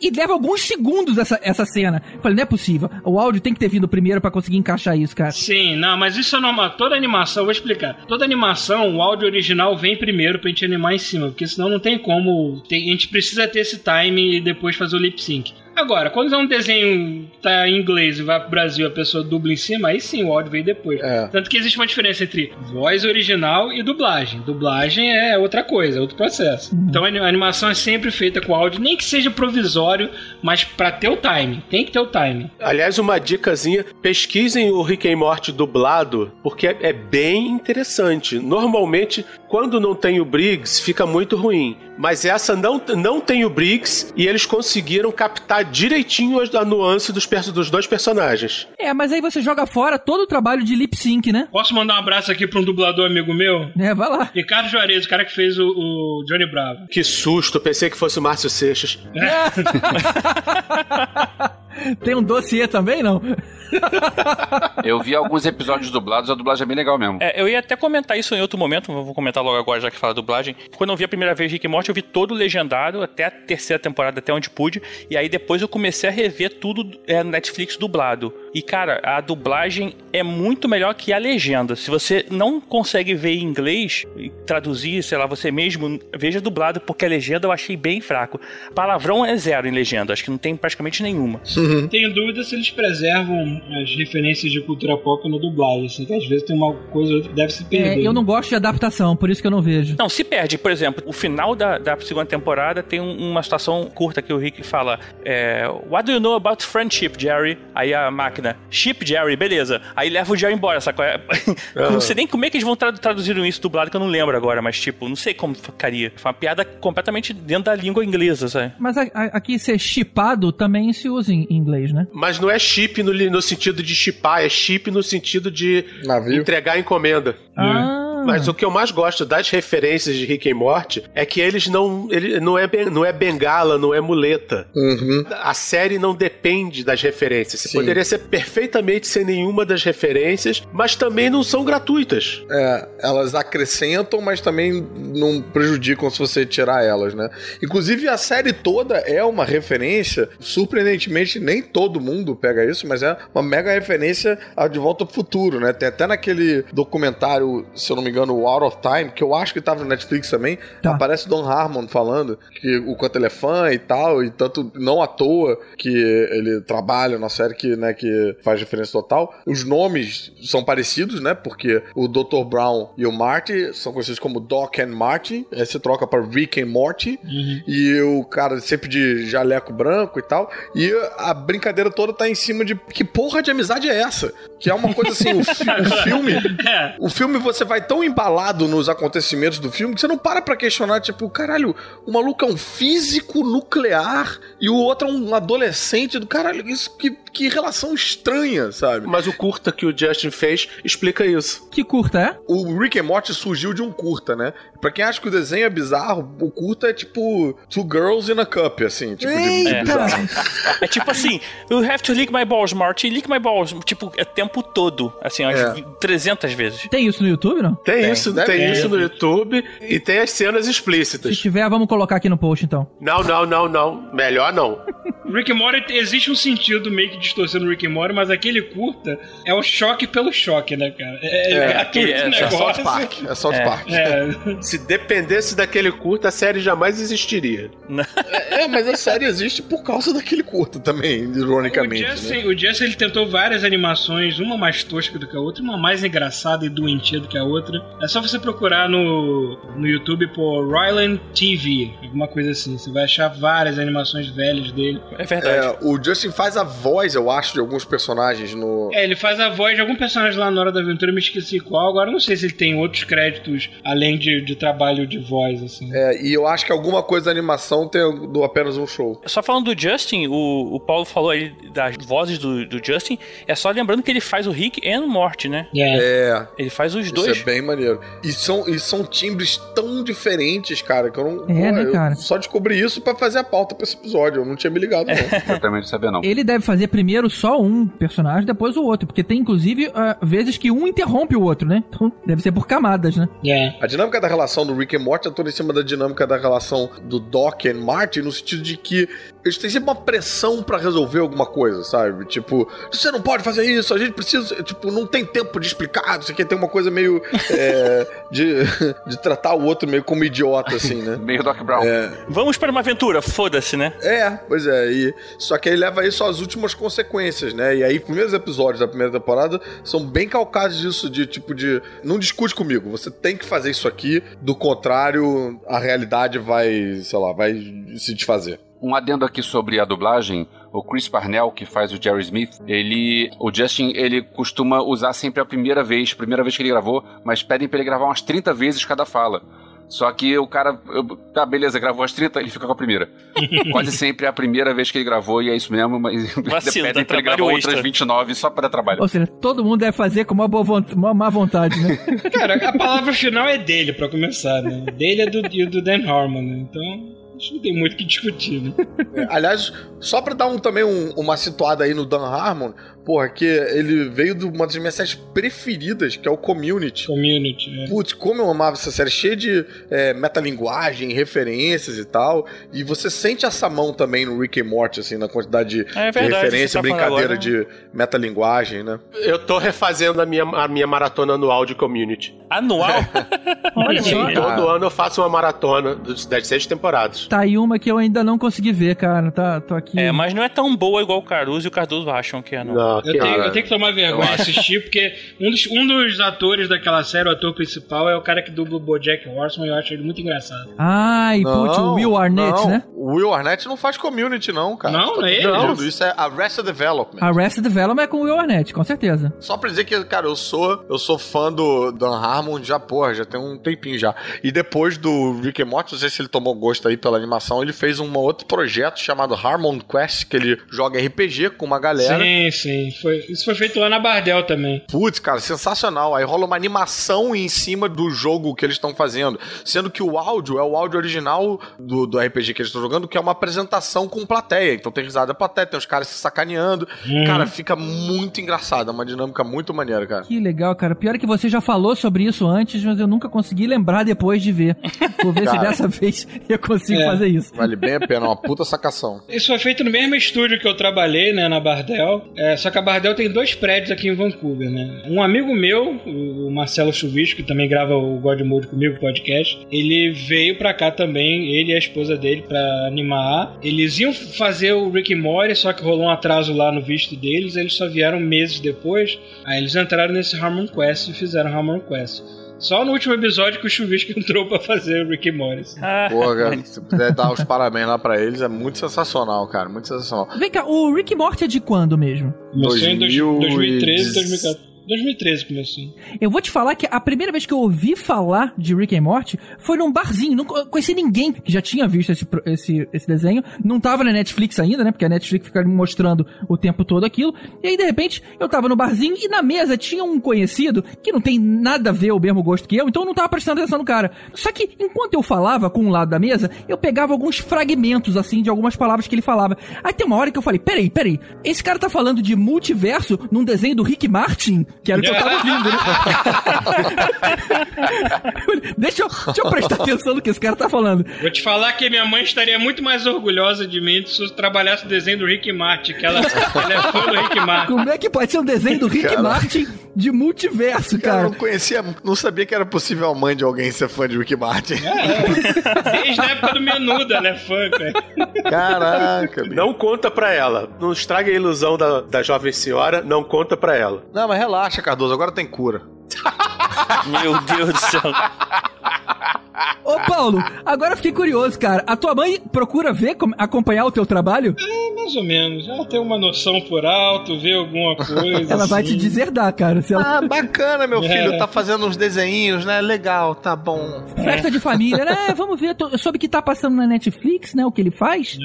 e leva alguns segundos essa, essa cena. Eu falei, não é possível. O áudio tem que ter vindo primeiro para conseguir encaixar isso, cara. Sim, não, mas isso é normal. Toda animação, vou explicar. Toda animação, o áudio original vem primeiro pra gente animar em cima, porque senão não tem como. Tem, a gente precisa ter esse time e depois fazer o lip sync. Agora, quando é um desenho tá em inglês e vai pro Brasil a pessoa dubla em cima, aí sim o áudio vem depois. É. Tanto que existe uma diferença entre voz original e dublagem. Dublagem é outra coisa, é outro processo. Uhum. Então a animação é sempre feita com áudio, nem que seja provisório, mas para ter o time. Tem que ter o time. Aliás, uma dicasinha: pesquisem o Rick and Morty dublado, porque é bem interessante. Normalmente, quando não tem o Briggs, fica muito ruim. Mas essa não, não tem o Briggs e eles conseguiram captar direitinho a nuance dos, dos dois personagens. É, mas aí você joga fora todo o trabalho de lip sync, né? Posso mandar um abraço aqui pra um dublador amigo meu? É, vai lá. Ricardo Juarez, o cara que fez o, o Johnny Bravo. Que susto, pensei que fosse o Márcio Seixas. Tem um dossiê também, não? eu vi alguns episódios dublados, a dublagem é bem legal mesmo. É, eu ia até comentar isso em outro momento, vou comentar logo agora, já que fala dublagem. Quando eu vi a primeira vez Rick e Morty, eu vi todo legendado, até a terceira temporada, até onde pude. E aí depois eu comecei a rever tudo é, no Netflix dublado. E cara, a dublagem é muito melhor que a legenda. Se você não consegue ver em inglês e traduzir, sei lá, você mesmo, veja dublado, porque a legenda eu achei bem fraco. Palavrão é zero em legenda, acho que não tem praticamente nenhuma. Tenho dúvida se eles preservam as referências de cultura pop no dublagem, assim, que às vezes tem uma coisa que deve se perder. É, eu não gosto de adaptação, por isso que eu não vejo. Não, se perde. Por exemplo, o final da, da segunda temporada tem um, uma situação curta que o Rick fala: é, What do you know about friendship, Jerry? Aí a máquina, Ship, Jerry, beleza. Aí leva o Jerry embora, sacou? É, não sei nem como é que eles vão traduzir isso dublado, que eu não lembro agora, mas tipo, não sei como ficaria. Foi uma piada completamente dentro da língua inglesa, sabe? Mas a, a, aqui ser chipado também se usa em inglês, né? Mas não é chip no, no sentido de chipar, é chip no sentido de Navio. entregar encomenda. Ah. Mas o que eu mais gosto das referências de Rick e Morty é que eles não. Ele não, é, não é bengala, não é muleta. Uhum. A série não depende das referências. Você poderia ser perfeitamente sem nenhuma das referências, mas também não são gratuitas. É, elas acrescentam, mas também não prejudicam se você tirar elas, né? Inclusive, a série toda é uma referência. Surpreendentemente, nem todo mundo pega isso, mas é uma mega referência a De Volta ao Futuro, né? Tem até naquele documentário, se eu não me engano, o Out of Time, que eu acho que tava no Netflix também, tá. aparece Don Harmon falando que o quanto ele é fã e tal, e tanto não à toa que ele trabalha na série que, né, que faz referência total. Os nomes são parecidos, né? Porque o Dr. Brown e o Marty são conhecidos como Doc and Marty, aí você troca para Rick and Morty, uhum. e o cara sempre de jaleco branco e tal, e a brincadeira toda tá em cima de que porra de amizade é essa? Que é uma coisa assim, o, fi o filme, é. o filme você vai tão embalado nos acontecimentos do filme que você não para pra questionar, tipo, caralho, o maluco é um físico nuclear e o outro é um adolescente do caralho, isso que, que relação estranha, sabe? Mas o curta que o Justin fez explica isso. Que curta é? O Rick and Morty surgiu de um curta, né? Pra quem acha que o desenho é bizarro, o curta é tipo Two Girls in a Cup, assim, tipo Eita. de bizarro. É tipo assim, you have to lick my balls, Marty, lick my balls, tipo, é tempo todo, assim, é. 300 vezes. Tem isso no YouTube, não? Tem, tem isso, tem isso no YouTube e tem as cenas explícitas. Se tiver, vamos colocar aqui no post, então. Não, não, não, não. Melhor não. Rick and Morty, existe um sentido meio que distorcendo Rick and Morty, mas aquele curta é o choque pelo choque, né, cara? É, é, é, aquele é, negócio. É South Park. É South é. Park. É. Se dependesse daquele curta, a série jamais existiria. é, é, mas a série existe por causa daquele curta também, ironicamente. O Jesse, né? o Jesse ele tentou várias animações, uma mais tosca do que a outra, uma mais engraçada e doentia do que a outra. É só você procurar no, no YouTube por Ryland TV, alguma coisa assim. Você vai achar várias animações velhas dele. É verdade. É, o Justin faz a voz, eu acho, de alguns personagens no. É, ele faz a voz de algum personagem lá na hora da aventura, me esqueci qual. Agora não sei se ele tem outros créditos além de, de trabalho de voz, assim. É, e eu acho que alguma coisa da animação tem do apenas um show. Só falando do Justin, o, o Paulo falou aí das vozes do, do Justin. É só lembrando que ele faz o Rick e o Morty, né? É. é. Ele faz os Isso dois. é bem maneiro. E são, e são timbres tão diferentes, cara, que eu não. É, né, cara? só descobri isso para fazer a pauta pra esse episódio. Eu não tinha me ligado, não. eu também não sabia, não. Ele deve fazer primeiro só um personagem, depois o outro. Porque tem, inclusive, uh, vezes que um interrompe o outro, né? Então deve ser por camadas, né? É. A dinâmica da relação do Rick e Morty é toda em cima da dinâmica da relação do Doc e Marty, no sentido de que eles têm sempre uma pressão para resolver alguma coisa, sabe? Tipo, você não pode fazer isso, a gente precisa. Tipo, não tem tempo de explicar, isso aqui tem uma coisa meio. é, de, de tratar o outro meio como idiota, assim, né? meio Doc Brown. É. Vamos para uma aventura, foda-se, né? É, pois é. E, só que aí leva isso às últimas consequências, né? E aí, os primeiros episódios da primeira temporada são bem calcados disso, de tipo de. Não discute comigo, você tem que fazer isso aqui, do contrário, a realidade vai, sei lá, vai se desfazer. Um adendo aqui sobre a dublagem, o Chris Parnell, que faz o Jerry Smith, ele. O Justin, ele costuma usar sempre a primeira vez, primeira vez que ele gravou, mas pedem pra ele gravar umas 30 vezes cada fala. Só que o cara, eu, tá, beleza, gravou as 30, ele fica com a primeira. Quase sempre é a primeira vez que ele gravou e é isso mesmo, mas Vacilo, pedem dá pra ele gravar extra. outras 29 só pra dar trabalho. Ou seja, todo mundo deve fazer com uma, boa vont- uma má vontade, né? Cara, a palavra final é dele, pra começar, né? Dele é do, do Dan Harmon, né? Então, que não tem muito o que discutir, né? É, Aliás, só pra dar um, também um- uma situada aí no Dan Harmon, porra, que ele veio de uma das minhas séries preferidas, que é o Community. Community, é. Putz, como eu amava essa série, cheia de é, metalinguagem, referências e tal. E você sente essa mão também no Rick and Morty, assim, na quantidade de, É de verdade, referência, você tá brincadeira agora. de metalinguagem, né? Eu tô refazendo a minha, a minha maratona anual de community. Anual? Olha só. todo ano eu faço uma maratona dos- das seis temporadas. Tá aí uma que eu ainda não consegui ver, cara. Tá, tô aqui. É, mas não é tão boa igual o Caruso e o Cardoso acham que é, não. Não, Eu tenho, Cara, eu tenho que tomar vergonha de assistir, porque um dos, um dos atores daquela série, o ator principal, é o cara que dubla o Bojack Horseman, eu acho ele muito engraçado. Ai, putz, o Will Arnett, não. né? O Will Arnett não faz community, não, cara. Não, tá é ele? confundindo. Isso é Arrested Development. Arrested Development é com o Will Arnett, com certeza. Só pra dizer que, cara, eu sou, eu sou fã do Dan Harmon já, porra, já tem um tempinho já. E depois do Rick and Morty, não sei se ele tomou gosto aí pela animação, ele fez um outro projeto chamado Harmon Quest, que ele joga RPG com uma galera. Sim, sim. Foi, isso foi feito lá na Bardel também. Putz, cara, sensacional. Aí rola uma animação em cima do jogo que eles estão fazendo. Sendo que o áudio é o áudio original do, do RPG que eles estão jogando, que é uma apresentação com plateia. Então tem risada da plateia, tem os caras se sacaneando. Cara, fica muito engraçado. É uma dinâmica muito maneira, cara. Que legal, cara. Pior é que você já falou sobre isso antes, mas eu nunca consegui lembrar depois de ver. Vou ver se Cara. dessa vez eu consigo É. fazer isso. Vale bem a pena, é uma puta sacação. Isso foi feito no mesmo estúdio que eu trabalhei, né, na Bardel. É, só que a Bardel tem dois prédios aqui em Vancouver, né? Um amigo meu, o Marcelo Chuvisco, que também grava o God Mode comigo, podcast, ele veio pra cá também, ele e a esposa dele, pra animar. Eles iam fazer o Rick Morty, só que rolou um atraso lá no visto deles, eles só vieram meses depois. Aí eles entraram nesse Harmon Quest e fizeram Harmon Quest. Só no último episódio que o Chuvisco entrou pra fazer o Rick and Morty. Ah, Pô, cara, se puder dar os parabéns lá pra eles, é muito sensacional, cara. Muito sensacional. Vem cá, o Rick Morty é de quando mesmo? Começou em dois- 2000 2013, e 2014. 2013 começou. Eu vou te falar que a primeira vez que eu ouvi falar de Rick and Morty foi num barzinho. Não co- conheci ninguém que já tinha visto esse, esse, esse desenho. Não tava na Netflix ainda, né? Porque a Netflix fica me mostrando o tempo todo aquilo. E aí, de repente, eu tava no barzinho e na mesa tinha um conhecido que não tem nada a ver o mesmo gosto que eu, então eu não tava prestando atenção no cara. Só que enquanto eu falava com um lado da mesa, eu pegava alguns fragmentos, assim, de algumas palavras que ele falava. Aí tem uma hora que eu falei, peraí, peraí, esse cara tá falando de multiverso num desenho do Rick Martin? Que era o que eu tava ouvindo, né? deixa, eu, deixa eu prestar atenção no que esse cara tá falando. Vou te falar que minha mãe estaria muito mais orgulhosa de mim se eu trabalhasse o desenho do Rick Martin, que ela, ela é fã do Rick Martin. Como é que pode ser um desenho do Rick Cara. Martin de multiverso, Cara, eu não conhecia, não sabia que era possível a mãe de alguém ser fã de Rick Martin. Desde a época do Menuda, ela é fã, cara. Caraca. Não conta pra ela. Não estraga a ilusão da, da jovem senhora, não conta pra ela. Não, mas relaxa, Cardoso, agora tem cura. meu Deus do céu. Ô, Paulo, agora eu fiquei curioso, cara. A tua mãe procura ver, acompanhar o teu trabalho? É, mais ou menos. Ela tem uma noção por alto, vê alguma coisa. Ela vai assim. te deserdar, cara. Se ela... Ah, bacana, meu É. filho, tá fazendo uns desenhinhos, né? Legal, tá bom. Festa de família, né? Vamos ver. Eu soube que tá passando na Netflix, né? O que ele faz.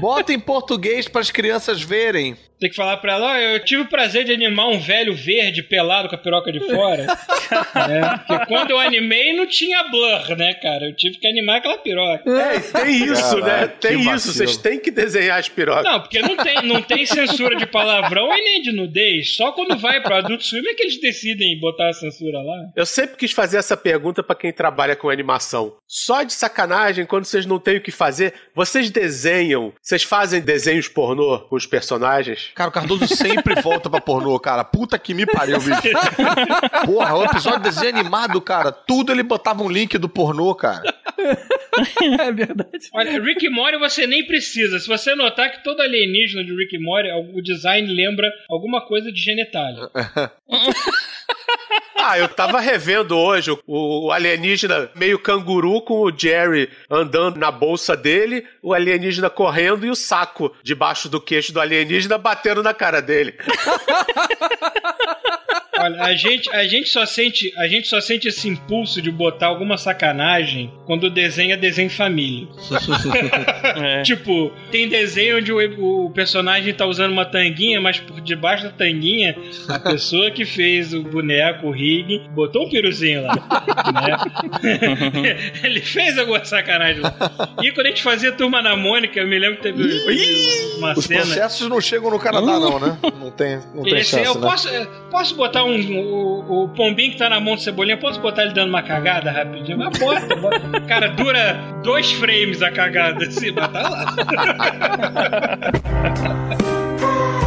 Bota em português pras crianças verem. Tem que falar pra ela, ó, eu tive o prazer de animar um velho verde pelado com a piroca de fora. é, porque quando eu animei não tinha blur, né, cara? Eu tive que animar aquela piroca. É, tem isso, Caraca, né? Tem isso. vacilo. Vocês têm que desenhar as pirocas. Não, porque não tem, não tem censura de palavrão e nem de nudez. Só quando vai pro Adult Swim é que eles decidem botar a censura lá. Eu sempre quis fazer essa pergunta pra quem trabalha com animação. Só de sacanagem, quando vocês não têm o que fazer, vocês desenham, vocês fazem desenhos pornô com os personagens? Cara, o Cardoso sempre volta pra pornô, cara. Puta que me pariu, bicho. Porra, o episódio de desenho animado, cara. Tudo ele botava um link do pornô, cara. É verdade. Olha, Rick e Morty você nem precisa. Se você notar que todo alienígena de Rick e Morty, o design lembra alguma coisa de genitália. Ah, eu tava revendo hoje o, o alienígena meio canguru com o Jerry andando na bolsa dele, o alienígena correndo e o saco debaixo do queixo do alienígena batendo na cara dele. Olha, a gente, a gente só sente, a gente só sente esse impulso de botar alguma sacanagem quando o desenho é desenho família. É. Tipo, tem desenho onde o, o personagem tá usando uma tanguinha, mas por debaixo da tanguinha, a pessoa que fez o boneco, o Rig, botou um piruzinho lá. né? Ele fez alguma sacanagem lá. E quando a gente fazia turma na Mônica, eu me lembro que teve uma Os cena. processos não chegam no Canadá, não, né? Não tem, não tem Esse, chance, eu né? posso, eu posso botar um, o, o pombinho que tá na mão do Cebolinha, posso botar ele dando uma cagada rapidinho? Mas bota, bota. Cara, dura dois frames a cagada assim, mas tá lá.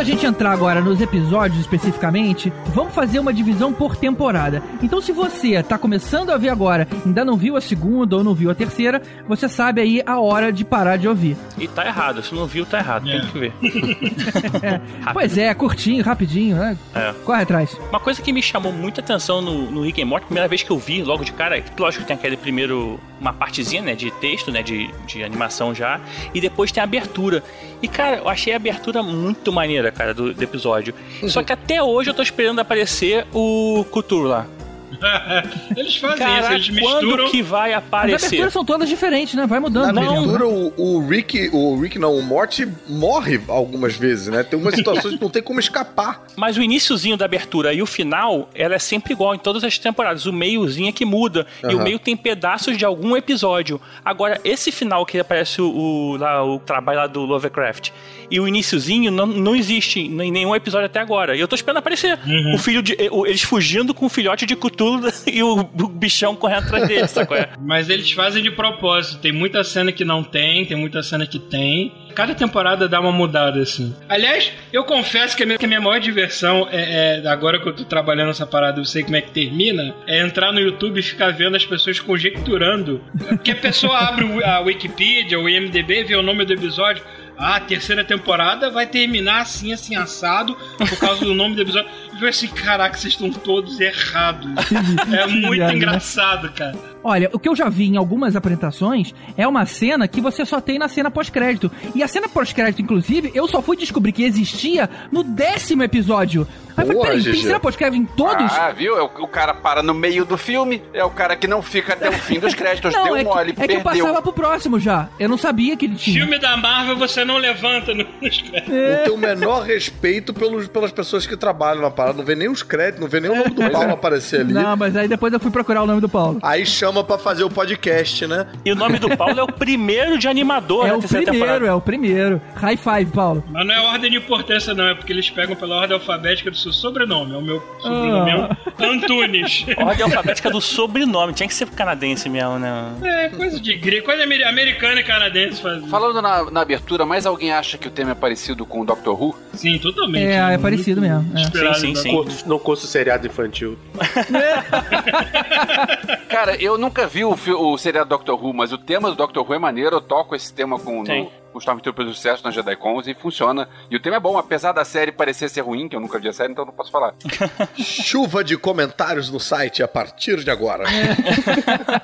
Da gente entrar agora nos episódios especificamente, vamos fazer uma divisão por temporada. Então, se você tá começando a ver agora, ainda não viu a segunda ou não viu a terceira, você sabe aí a hora de parar de ouvir. E tá errado. Se não viu, tá errado. Tem que ver. Pois é, curtinho, rapidinho, né? É. Corre atrás. Uma coisa que me chamou muita atenção no, no Rick and Morty, primeira vez que eu vi logo de cara, é que lógico que tem aquele primeiro, uma partezinha, né, de texto, né, de, de animação já, e depois tem a abertura. E, cara, eu achei a abertura muito maneira, cara, do, do episódio. Só que até hoje eu tô esperando aparecer o Couture lá. Eles fazem isso, Caraca, eles misturam. quando que vai As aparecer? aberturas são todas diferentes, né? Vai mudando. Na abertura, o, o Rick, o Rick não, o Morty morre algumas vezes, né? Tem umas situações que não tem como escapar. Mas o iníciozinho da abertura e o final, ela é sempre igual em todas as temporadas. O meiozinho é que muda. E o meio tem pedaços de algum episódio. Agora, esse final que aparece o, o- lá, o trabalho lá do Lovecraft e o iníciozinho não, não existe em nenhum episódio até agora. E eu tô esperando aparecer. O filho de. Eles fugindo com o filhote de Cthulhu e o, bichão correndo atrás deles, sacou? É? Mas eles fazem de propósito. Tem muita cena que não tem, tem muita cena que tem. Cada temporada dá uma mudada, assim. Aliás, eu confesso que a minha, que a minha maior diversão é, é, agora que eu tô trabalhando nessa parada, eu sei como é que termina, é entrar no YouTube e ficar vendo as pessoas conjecturando. Porque a pessoa abre a Wikipedia, o IMDB, vê o nome do episódio. Ah, a terceira temporada vai terminar assim, assim, assado, por causa do nome do episódio. E eu assim, caraca, vocês estão todos errados. É muito né? engraçado, cara. Olha, o que eu já vi em algumas apresentações é uma cena que você só tem na cena pós-crédito. E a cena pós-crédito, inclusive, eu só fui descobrir que existia no décimo episódio. Aí eu falei, Boa, peraí, tem cena pós-crédito em todos? Ah, viu? É o, o cara para no meio do filme, é o cara que não fica até o fim dos créditos. Deu é, mole, que, é que eu passava pro próximo já. Eu não sabia que ele tinha. Filme da Marvel você não levanta no- nos créditos. Não tem o menor respeito pelos, pelas pessoas que trabalham na parada. Não vê nem os créditos, não vê nem o nome do Paulo aparecer ali. Não, mas aí depois eu fui procurar o nome do Paulo. Aí chama pra fazer o podcast, né? E o nome do Paulo é o primeiro de animador É da o primeiro, temporada. é o primeiro. High five, Paulo. Mas não é ordem de importância, não. É porque eles pegam pela ordem alfabética do seu sobrenome. É o meu sobrenome Ah. é Antunes. Ordem alfabética do sobrenome. Tinha que ser canadense mesmo, né? É, coisa de gringo. Coisa amer- americana e canadense fazem. Falando na, na abertura, mais alguém acha que o tema é parecido com o Doctor Who? Sim, totalmente. É, é Muito parecido mesmo. é. Sim, sim, em sim. Curto- não curso seriado infantil. Cara, eu nunca vi o, o seriado Doctor Who, mas o tema do Doctor Who é maneiro. Eu toco esse tema com, no, com Stormtroopers do sucesso na Jedi Cons e funciona. E o tema é bom, apesar da série parecer ser ruim, que eu nunca vi a série, então não posso falar. Chuva de comentários no site a partir de agora.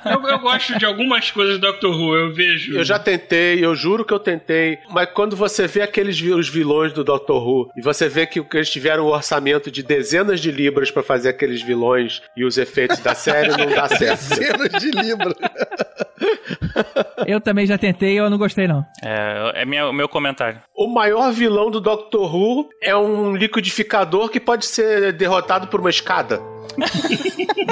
Eu, eu gosto de algumas coisas do Doctor Who. Eu vejo. Eu já tentei, eu juro que eu tentei, mas quando você vê aqueles os vilões do Doctor Who e você vê que, que eles tiveram um orçamento de dezenas de libras pra fazer aqueles vilões e os efeitos da série, não dá certo. Cenas de Libra. Eu também já tentei e eu não gostei, não. É, é minha, o meu comentário. O maior vilão do Doctor Who é um liquidificador que pode ser derrotado por uma escada.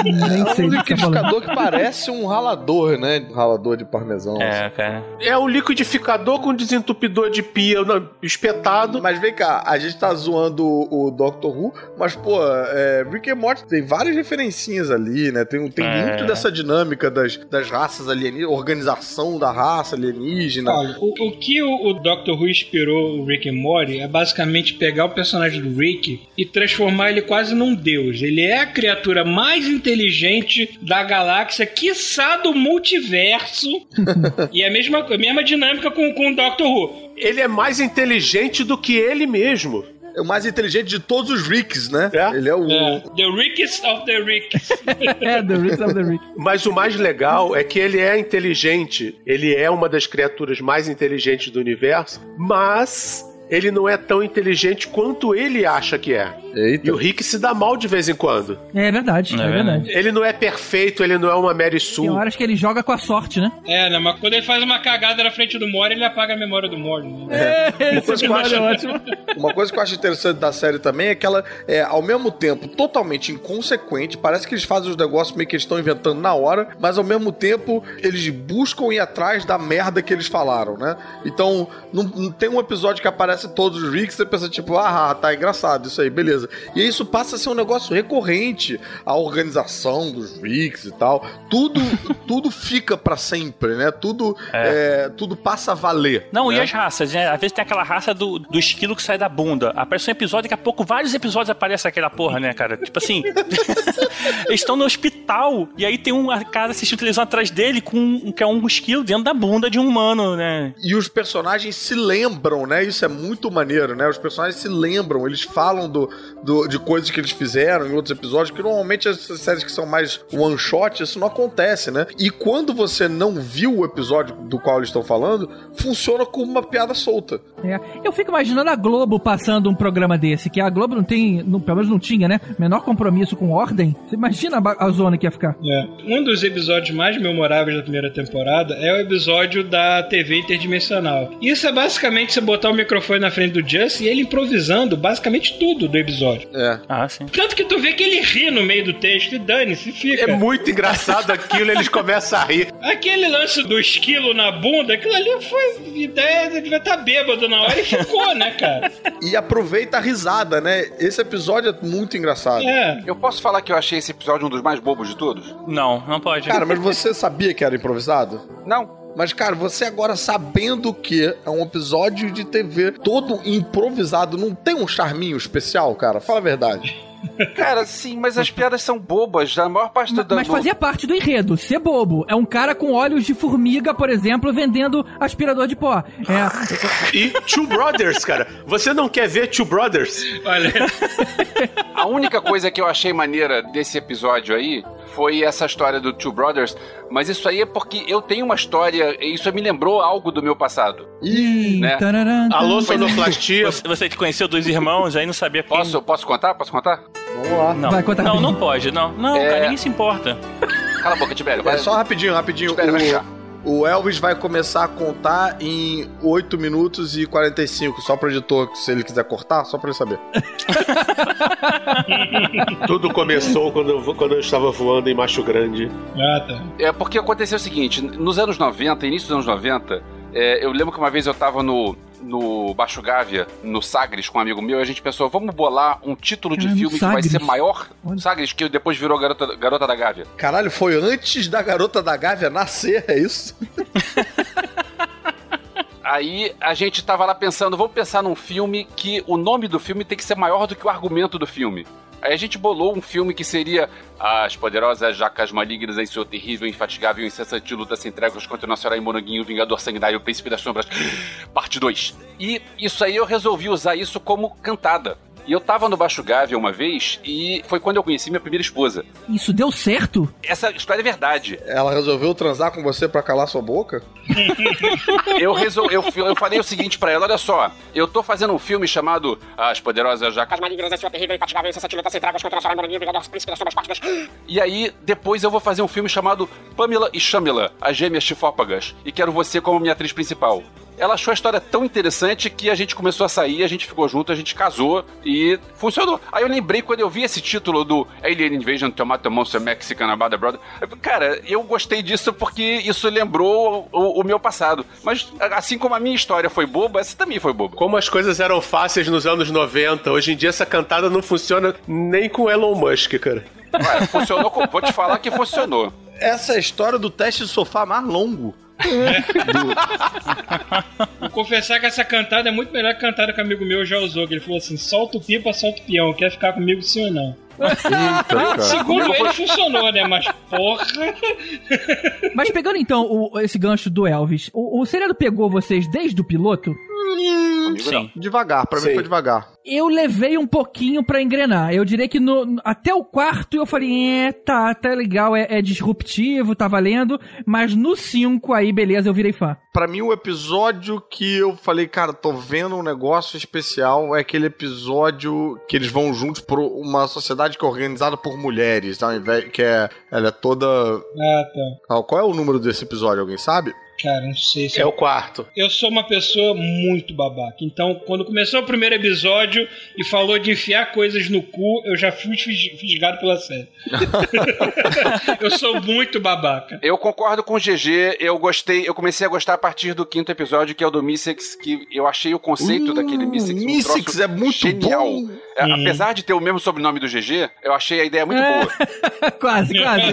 Nem É um tá liquidificador que parece um ralador, né? Um ralador de parmesão. É, cara. É um liquidificador com desentupidor de pia não, espetado. Mas vem cá, a gente tá zoando o, o Doctor Who, mas, pô, é, Rick and Morty tem várias referencinhas ali, né? Tem, tem É. muito dessa dinâmica das, das raças alienígenas alienígena, organização da raça alienígena. Olha, o, o que o, o Dr. Who inspirou o Rick and Morty é basicamente pegar o personagem do Rick e transformar ele quase num deus. Ele é a criatura mais inteligente da galáxia, quiçá do multiverso. e é a mesma, a mesma dinâmica com, com o Dr. Who. Ele é mais inteligente do que ele mesmo. É o mais inteligente de todos os Ricks, né? É. Ele é o. É, the Rickest of the Ricks. é, The Ricks of the Rick. Mas o mais legal é que ele é inteligente. Ele é uma das criaturas mais inteligentes do universo, mas ele não é tão inteligente quanto ele acha que é. Eita. E o Rick se dá mal de vez em quando. É verdade, é, É verdade. Ele não é perfeito, ele não é uma Mary Tem Sue. horas que ele joga com a sorte, né? é, né? Mas quando ele faz uma cagada na frente do Mori, ele apaga a memória do Mori. Né? É, esse coisa que eu é acho- ótimo. Uma coisa que eu acho interessante da série também é que ela é, ao mesmo tempo, totalmente inconsequente. Parece que eles fazem os negócios meio que eles estão inventando na hora, mas ao mesmo tempo eles buscam ir atrás da merda que eles falaram, né? Então, não, não tem um episódio que aparece todos os Ricks você pensa, tipo, ah, tá engraçado isso aí, beleza. E isso passa a ser um negócio recorrente. A organização dos Ricks e tal. Tudo, tudo fica pra sempre, né? Tudo, é, tudo passa a valer. Não, né? e as raças, né? Às vezes tem aquela raça do, do esquilo que sai da bunda. Aparece um episódio, daqui a pouco, vários episódios aparece aquela porra, né, cara? Tipo assim. eles estão no hospital e aí tem um cara assistindo televisão atrás dele com um, que é um esquilo dentro da bunda de um humano, né? E os personagens se lembram, né? Isso é muito maneiro, né? Os personagens se lembram, eles falam do, do- de coisas que eles fizeram em outros episódios, que normalmente essas séries que são mais one shot, isso não acontece, né? E quando você não viu o episódio do qual eles estão falando, funciona como uma piada solta. É. Eu fico imaginando a Globo passando um programa desse, que a Globo não tem, não, pelo menos não tinha, né? Menor compromisso com ordem. Você imagina a, a zona que ia ficar. É. Um dos episódios mais memoráveis da primeira temporada é o episódio da TV interdimensional. Isso é basicamente você botar o microfone na frente do Just e ele improvisando basicamente tudo do episódio. É. Ah, sim. Tanto que tu vê que ele ri no meio do texto e dane-se, fica. É muito engraçado aquilo, eles começam a rir. Aquele lance do esquilo na bunda, aquilo ali foi ideia, ele devia estar bêbado na hora e ficou, né, cara? E aproveita a risada, né? Esse episódio é muito engraçado. É. Eu posso falar que eu achei esse episódio um dos mais bobos de todos? Não, não pode. Cara, mas você sabia que era improvisado? Não. Mas, cara, você agora sabendo que é um episódio de TV todo improvisado, não tem um charminho especial, cara? Fala a verdade. Cara, sim, mas as piadas são bobas. A maior parte do. Ma- Mas do- fazia parte do enredo, ser bobo. É um cara com olhos de formiga, por exemplo, vendendo aspirador de pó. É, E Two Brothers, cara. Você não quer ver Two Brothers? Olha, A única coisa que eu achei maneira desse episódio aí foi essa história do Two Brothers, mas isso aí é porque eu tenho uma história, e isso me lembrou algo do meu passado. Ih, Né? tararã, Alô, sonoplastia. Você, você que conheceu dois irmãos, aí não sabia quem... Posso, posso contar? Posso contar? vamos lá. Não, Vai, conta não, não pode, não. Não, É. cara, ninguém se importa. Cala a boca, Tibério. É Vai. só rapidinho, rapidinho. Espera, vai deixar. O, Elvis vai começar a contar em 8 minutos e 45, só pro editor, se ele quiser cortar, só pra ele saber. Tudo começou quando eu, quando eu estava voando em Macho Grande. ah, tá. É porque aconteceu o seguinte, nos anos 90, início dos anos 90, é, eu lembro que uma vez eu tava no, no Baixo Gávea, no Sagres, com um amigo meu, e a gente pensou, vamos bolar um título de filme que vai ser maior. Olha. Sagres, que depois virou Garota, Garota da Gávea. Caralho, foi antes da garota da Gávea nascer, é isso? Aí a gente tava lá pensando, vamos pensar num filme que o nome do filme tem que ser maior do que o argumento do filme. Aí a gente bolou um filme que seria As Poderosas Jacas Malignas em seu terrível, infatigável e incessante luta sem tréguas contra o nosso herói Moranguinho, Vingador Sanguinário, Príncipe das Sombras, parte 2. E isso aí eu resolvi usar isso como cantada. E eu tava no Baixo Gávea uma vez e foi quando eu conheci minha primeira esposa. Isso deu certo? Essa história é verdade. Ela resolveu transar com você pra calar sua boca? Eu, resol... eu, eu falei o seguinte pra ela: olha só, eu tô fazendo um filme chamado As Poderosas Jacas. E aí, depois eu vou fazer um filme chamado Pamela e Shamila, as gêmeas chifópagas, e quero você como minha atriz principal. Ela achou a história tão interessante que a gente começou a sair, a gente ficou junto, a gente casou e funcionou. Aí eu lembrei quando eu vi esse título do Alien Invasion Tomato Monster Mexican About the Brother. Cara, eu gostei disso porque isso lembrou o, o meu passado. Mas assim como a minha história foi boba, essa também foi boba. Como as coisas eram fáceis nos anos 90, hoje em dia essa cantada não funciona nem com Elon Musk, cara. Ué, funcionou, com- vou te falar que funcionou. Essa é a história do teste de sofá mais longo. Vou confessar que essa cantada é muito melhor que a cantada que um amigo meu já usou. Que ele falou assim: solta o pipa, solta o peão. Quer ficar comigo sim ou não? Eita. Segundo ele, funcionou, né? Mas porra. Mas pegando então o- esse gancho do Elvis, o, o seriado pegou vocês desde o piloto? Sim. Devagar, pra mim Sim. foi devagar. Eu levei um pouquinho pra engrenar. Eu diria que no, até o quarto eu falei, é, tá, tá legal, é, é disruptivo, tá valendo. Mas no 5 aí, beleza, eu virei fã. Pra mim, o episódio que eu falei, cara, tô vendo um negócio especial é aquele episódio que eles vão juntos pra uma sociedade que é organizada por mulheres, invés que é. Ela é toda. Ah, tá. Qual é o número desse episódio? Alguém sabe? Cara, não sei se É o quarto. Eu sou uma pessoa muito babaca. Então, quando começou o primeiro episódio e falou de enfiar coisas no cu, eu já fui fis- fisgado pela série. eu sou muito babaca. Eu concordo com o GG, eu gostei, eu comecei a gostar a partir do quinto episódio, que é o do Mystics, que eu achei o conceito daquele Mystics um é muito genial. bom. É, Apesar de ter o mesmo sobrenome do GG, eu achei a ideia muito É. boa. quase, quase.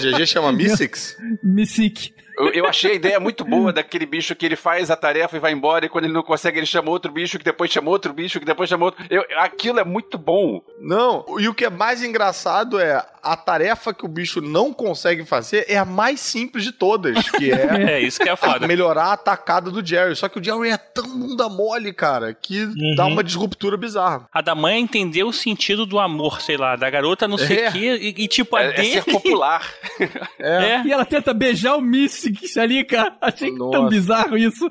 GG chama Mystics? Mystic. Eu, eu achei a ideia muito boa daquele bicho que ele faz a tarefa e vai embora, e quando ele não consegue, ele chama outro bicho, que depois chama outro bicho, que depois chama outro. Eu, aquilo é muito bom. Não, e o que é mais engraçado é a tarefa que o bicho não consegue fazer é a mais simples de todas, que é É isso que é foda. melhorar a atacada do Jerry. Só que o Jerry é tão bunda mole, cara, que dá uma disruptura bizarra. A da mãe entendeu o sentido do amor, sei lá, da garota não sei o É. quê, e, e tipo, a É, é dele... ser popular. É. E ela tenta beijar o Mystics ali, cara. Achei tão Nossa. bizarro isso.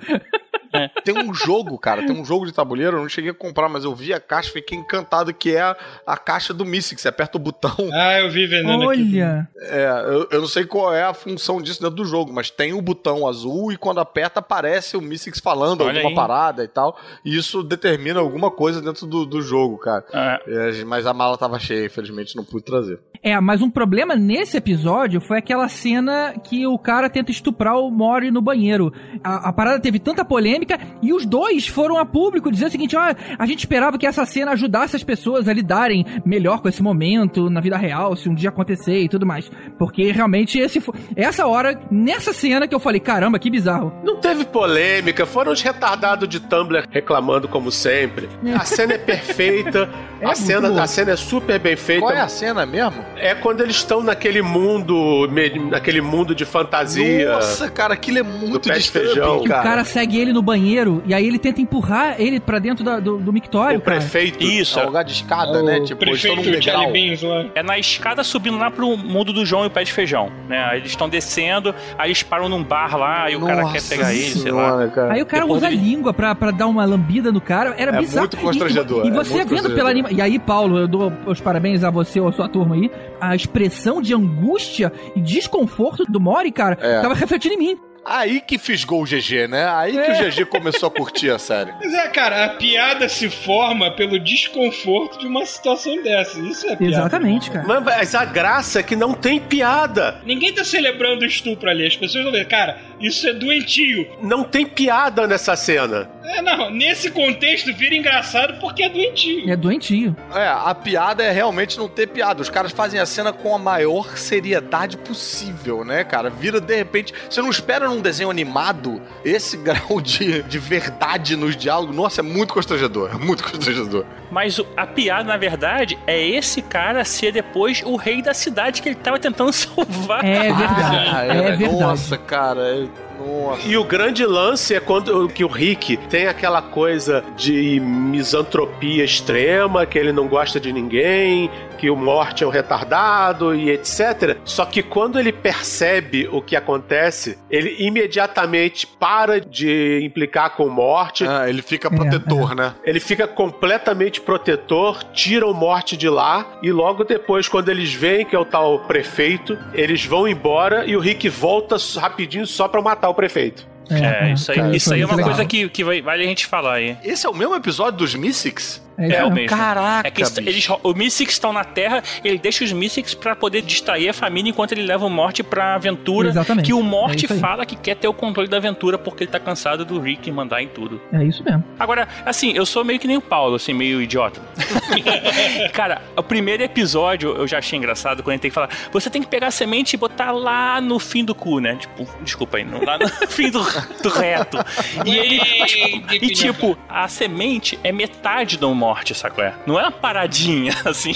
Tem um jogo, cara, tem um jogo de tabuleiro, eu não cheguei a comprar, mas eu vi a caixa, fiquei encantado, que é a, a caixa do Mystics. Você aperta o botão. Ah, eu vi vendendo aqui. Olha. É, eu, eu não sei qual é a função disso dentro do jogo, mas tem o botão azul e quando aperta aparece o Mystics falando Olha alguma aí. parada e tal. E isso determina alguma coisa dentro do, do jogo, cara. É. É, mas a mala tava cheia, infelizmente não pude trazer. É, mas um problema nesse episódio foi aquela cena que o cara tenta estuprar o Mori no banheiro. A, a parada teve tanta polêmica e os dois foram a público dizer o seguinte: ó, a gente esperava que essa cena ajudasse as pessoas a lidarem melhor com esse momento na vida real, se um dia acontecer e tudo mais. Porque realmente esse essa hora, nessa cena que eu falei, caramba, que bizarro. Não teve polêmica, foram os retardados de Tumblr reclamando como sempre. A cena é perfeita, É a, cena, a cena é super bem feita. Qual é a cena mesmo? É quando eles estão naquele mundo, naquele mundo de fantasia. Nossa, cara, aquilo é muito de feijão. Que o cara segue ele no banheiro e aí ele tenta empurrar ele pra dentro da- do, do mictório, o cara. prefeito. Isso, É um lugar de escada, né? Tipo, Prefeito degrau. Charlie Beans lá. é na escada subindo lá pro mundo do João e o pé de feijão, né? Aí eles estão descendo, aí eles param num bar lá e o cara quer pegar ele, sei lá. cara. Aí o cara Depois usa a ele- língua pra, pra dar uma lambida no cara. Era É bizarro. muito constrangedor, E, e é você muito vendo pela anima... E aí, Paulo, eu dou os parabéns a você ou a sua turma aí. A expressão de angústia e desconforto do Mori, cara, É. tava refletindo em mim. Aí que fisgou o GG, né? Aí que o GG começou a curtir a série. Mas é, cara, a piada se forma pelo desconforto de uma situação dessa. Isso é piada. Exatamente, cara. Mas, mas a graça é que não tem piada. Ninguém tá celebrando o estupro ali. As pessoas vão ver, cara, isso é doentio. Não tem piada nessa cena. É, não, nesse contexto vira engraçado porque é doentio. É doentio. É, a piada é realmente não ter piada. Os caras fazem a cena com a maior seriedade possível, né, cara? Vira de repente. Você não espera num desenho animado esse grau de, de verdade nos diálogos. Nossa, é muito constrangedor. É muito constrangedor. Mas a piada, na verdade, é esse cara ser depois o rei da cidade que ele tava tentando salvar. É verdade. Ah, é, verdade. Nossa, cara. É- Nossa. E o grande lance é quando que o Rick tem aquela coisa de misantropia extrema, que ele não gosta de ninguém, que o Morte é um retardado e etc. Só que quando ele percebe o que acontece, ele imediatamente para de implicar com o Morte. Ah, ele fica protetor, né? Ele fica completamente protetor, tira o morte de lá e logo depois, quando eles veem que é o tal prefeito, eles vão embora e o Rick volta rapidinho só pra matar o prefeito. É, isso aí, cara, isso aí é muito uma legal. coisa que, que vai- vale a gente falar aí. Esse é o mesmo episódio dos Mystics? É É o mesmo. mesmo. Caraca, É que eles, bicho. eles, os Mystics estão na Terra, ele deixa os Mystics pra poder distrair a família enquanto ele leva o Morte pra aventura. Exatamente. Que o É Morte aí. fala que quer ter o controle da aventura porque ele tá cansado do Rick mandar em tudo. É isso mesmo. Agora, assim, eu sou meio que nem o Paulo, assim, meio idiota. Cara, o primeiro episódio eu já achei engraçado quando ele tem que falar: você tem que pegar a semente e botar lá no fim do cu, né? Tipo, desculpa aí, não, lá no fim do, do reto. E ele. mas, e tipo, a semente é metade do morte, sacou? É? Não é uma paradinha, assim.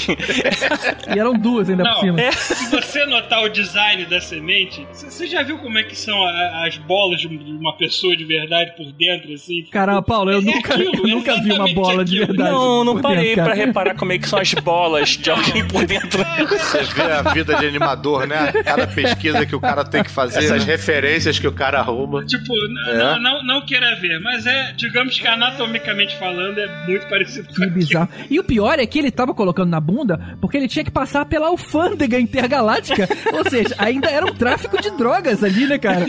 E eram duas ainda Não, por cima. É. Se você notar o design da semente, você já viu como é que são a- as bolas de de uma pessoa de verdade por dentro, assim? Caramba, Paulo, eu É nunca, aquilo, eu nunca vi uma bola de aquilo. verdade. Não, não parei dentro, pra reparar como é que são as bolas de alguém por dentro. Você vê a vida de animador, né? Cada pesquisa que o cara tem que fazer. Essas né? referências que o cara arruma. Tipo, n- É? não, não, não queira ver, mas é, digamos que anatomicamente falando, é muito parecido com Que bizarro. E o pior é que ele tava colocando na bunda porque ele tinha que passar pela alfândega intergaláctica. Ou seja, ainda era um tráfico de drogas ali, né, cara?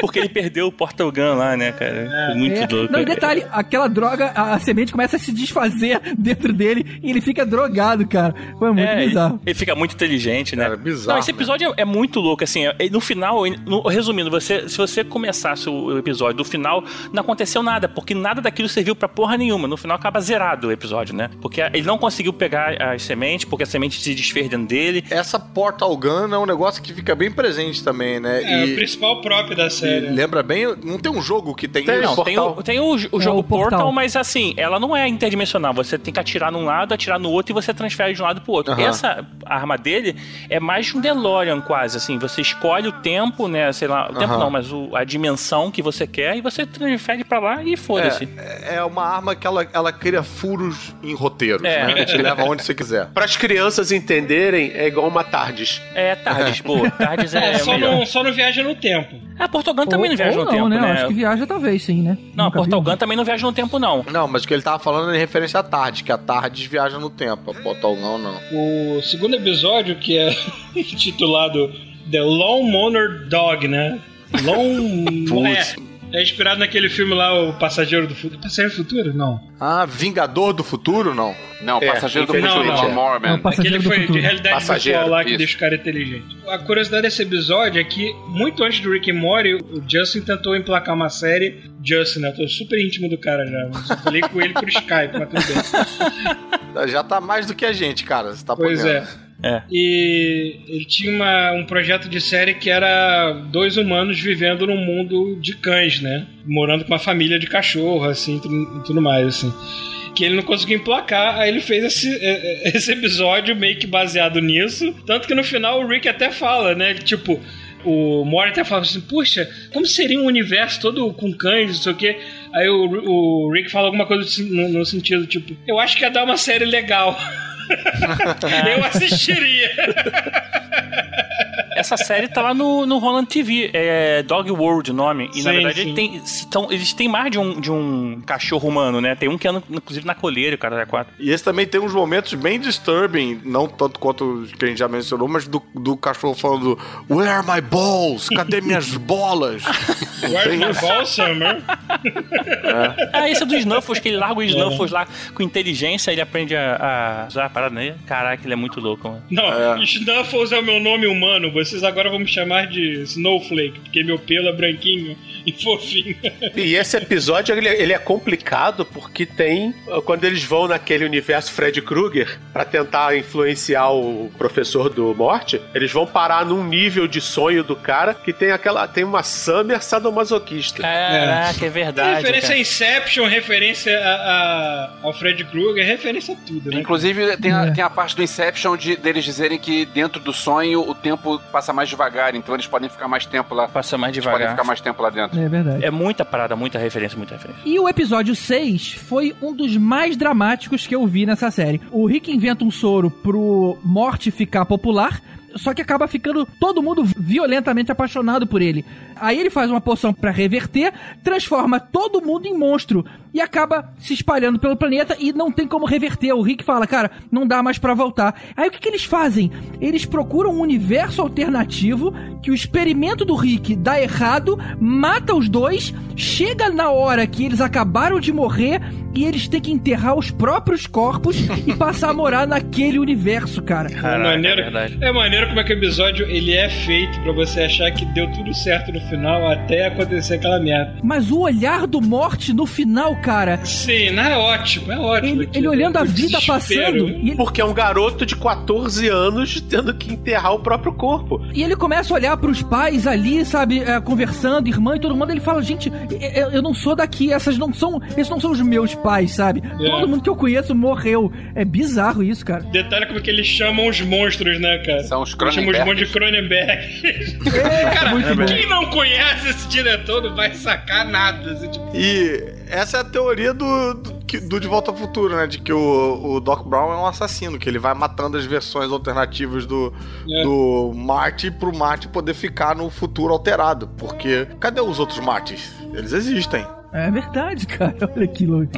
Porque ele perdeu o Portal Gun lá, né, cara? Foi muito É. louco. Não, e detalhe, aquela droga, a, a semente começa a se desfazer dentro dele e ele fica drogado, cara. Foi muito É, bizarro. ele fica muito inteligente, né? Cara, bizarro, Não, esse episódio é, é muito louco, assim. é- no final, no- resumindo, você, se você começasse o episódio do final, não aconteceu nada, porque nada daquilo serviu pra porra nenhuma. No final acaba zerado o episódio, né? Porque ele não conseguiu pegar as sementes, porque a semente se desfez dentro dele. Essa Portal Gun é um negócio que fica bem presente também, né? É, o e, principal próprio da série. lembra bem, não tem um jogo que tem, Tem, isso? Não, tem o, tem o, o jogo o Portal. Portal, mas assim, ela não é interdimensional. Você tem que atirar num lado, atirar no outro e você transfere de um lado pro outro. Aham. Essa arma dele é mais um DeLorean quase, assim. Você escolhe o tempo, né? Sei lá, o tempo Aham. não, mas o- a dimensão que você quer e você transfere pra lá e foda-se. É, é uma arma que ela, ela cria furos em roteiros, É. né? Te leva onde você quiser. Para as crianças entenderem, é igual uma Tardes. É, Tardes, boa. Tardes é, É, só, melhor. não, só não viaja no tempo. A Portogan também não viaja Ou no tempo, né? Né? Acho que viaja talvez, sim, né? Não, a Nunca. Portal Gun também não viaja no tempo, não. Não, mas o que ele tava falando é em referência à tarde, que a tarde viaja no tempo. A Portal Gun não. O segundo episódio, que é intitulado The Lone Moner Dog, né? Lone... Putz. é, é inspirado naquele filme lá, O Passageiro do Futuro. Passageiro do Futuro? Não. Ah, Vingador do Futuro, não. Não, É, passageiro do futuro, é. Mormon. É o passageiro Aquele do foi futuro. de realidade Passageiro, virtual lá que isso. deixa o cara inteligente. A curiosidade desse episódio é que, muito antes do Rick and Morty, o Justin tentou emplacar uma série. Justin, né? Eu tô super íntimo do cara já. Eu falei com ele por Skype, mas tudo bem. Já tá mais do que a gente, cara. Você tá Pois podendo. é. É. E ele tinha uma- um projeto de série que era dois humanos vivendo num mundo de cães, né? Morando com uma família de cachorro, assim, e tudo mais, assim. Que ele não conseguiu emplacar, aí ele fez esse, eh, eh, esse episódio meio que baseado nisso. Tanto que no final o Rick até fala, né? Tipo, o Mori até fala assim: Puxa, como seria um universo todo com cães, não sei o quê. Aí o, o Rick fala alguma coisa no, no sentido, tipo, eu acho que ia dar uma série legal. eu assistiria. Essa série tá lá no, no Holland TV, é Dog World o nome. E na Sim, verdade sim. ele tem, são, eles têm mais de um, de um cachorro humano, né? Tem um que anda, inclusive, na coleira, o cara é quatro. E esse também tem uns momentos bem disturbing, não tanto quanto que a gente já mencionou, mas do, do cachorro falando Where are my balls? Cadê minhas bolas? Where's my ball, Summer? Ah, esse é do Snuffles, que ele larga o Snuffles lá com inteligência, ele aprende a, a usar a parada nele. Caraca, ele é muito louco, mano. Não, Snuffles é o meu nome humano. Vocês agora vão me chamar de Snowflake, porque meu pelo é branquinho e fofinho. E esse episódio ele, ele é complicado porque tem quando eles vão naquele universo Fred Krueger pra tentar influenciar o professor do Morte, eles vão parar num nível de sonho do cara que tem aquela tem uma Summer sadomasoquista. Caraca, é, verdade. referência cara. a Inception, referência a, a- ao Fred Krueger, referência a tudo, né? Inclusive, tem a, tem a parte do Inception de, deles dizerem que dentro do sonho o tempo passa mais devagar, então eles podem ficar mais tempo lá. Passa mais Eles podem devagar. ficar mais tempo lá dentro. É verdade. É muita parada, muita referência, muita referência. E o episódio 6 foi um dos mais dramáticos que eu vi nessa série. O Rick inventa um soro pro Morte ficar popular. Só que acaba ficando todo mundo violentamente apaixonado por ele. Aí ele faz uma poção pra reverter, transforma todo mundo em monstro. E acaba se espalhando pelo planeta e não tem como reverter. O Rick fala, cara, não dá mais para voltar. Aí o que, que eles fazem? Eles procuram um universo alternativo que o experimento do Rick dá errado, mata os dois, chega na hora que eles acabaram de morrer e eles têm que enterrar os próprios corpos e passar a morar naquele universo, cara. é, maneiro, é, maneiro como é que o episódio ele é feito pra você achar que deu tudo certo no final até acontecer aquela merda. Mas o olhar do Morte no final, cara. Sim, não é ótimo, é ótimo. Ele, ele olhando a vida passando. Ele... Porque é um garoto de 14 anos tendo que enterrar o próprio corpo. E ele começa a olhar pros pais ali, sabe, é, conversando, irmã e todo mundo. Ele fala: gente, eu, eu não sou daqui, essas não são. Esses não são os meus pais, sabe? É. Todo mundo que eu conheço morreu. É bizarro isso, cara. Detalhe como que eles chamam os monstros, né, cara? São os Cronenberg. Chamam os monstros de Cronenberg. É, cara, quem não conhece esse diretor não vai sacar nada. Assim, tipo... E essa é a teoria do, do, do De Volta ao Futuro, né? De que o, o, Doc Brown é um assassino, que ele vai matando as versões alternativas do, é. do Marty pro Marty poder ficar no futuro alterado. Porque cadê os outros Martys? Eles existem. É verdade, cara. Olha aquilo. É.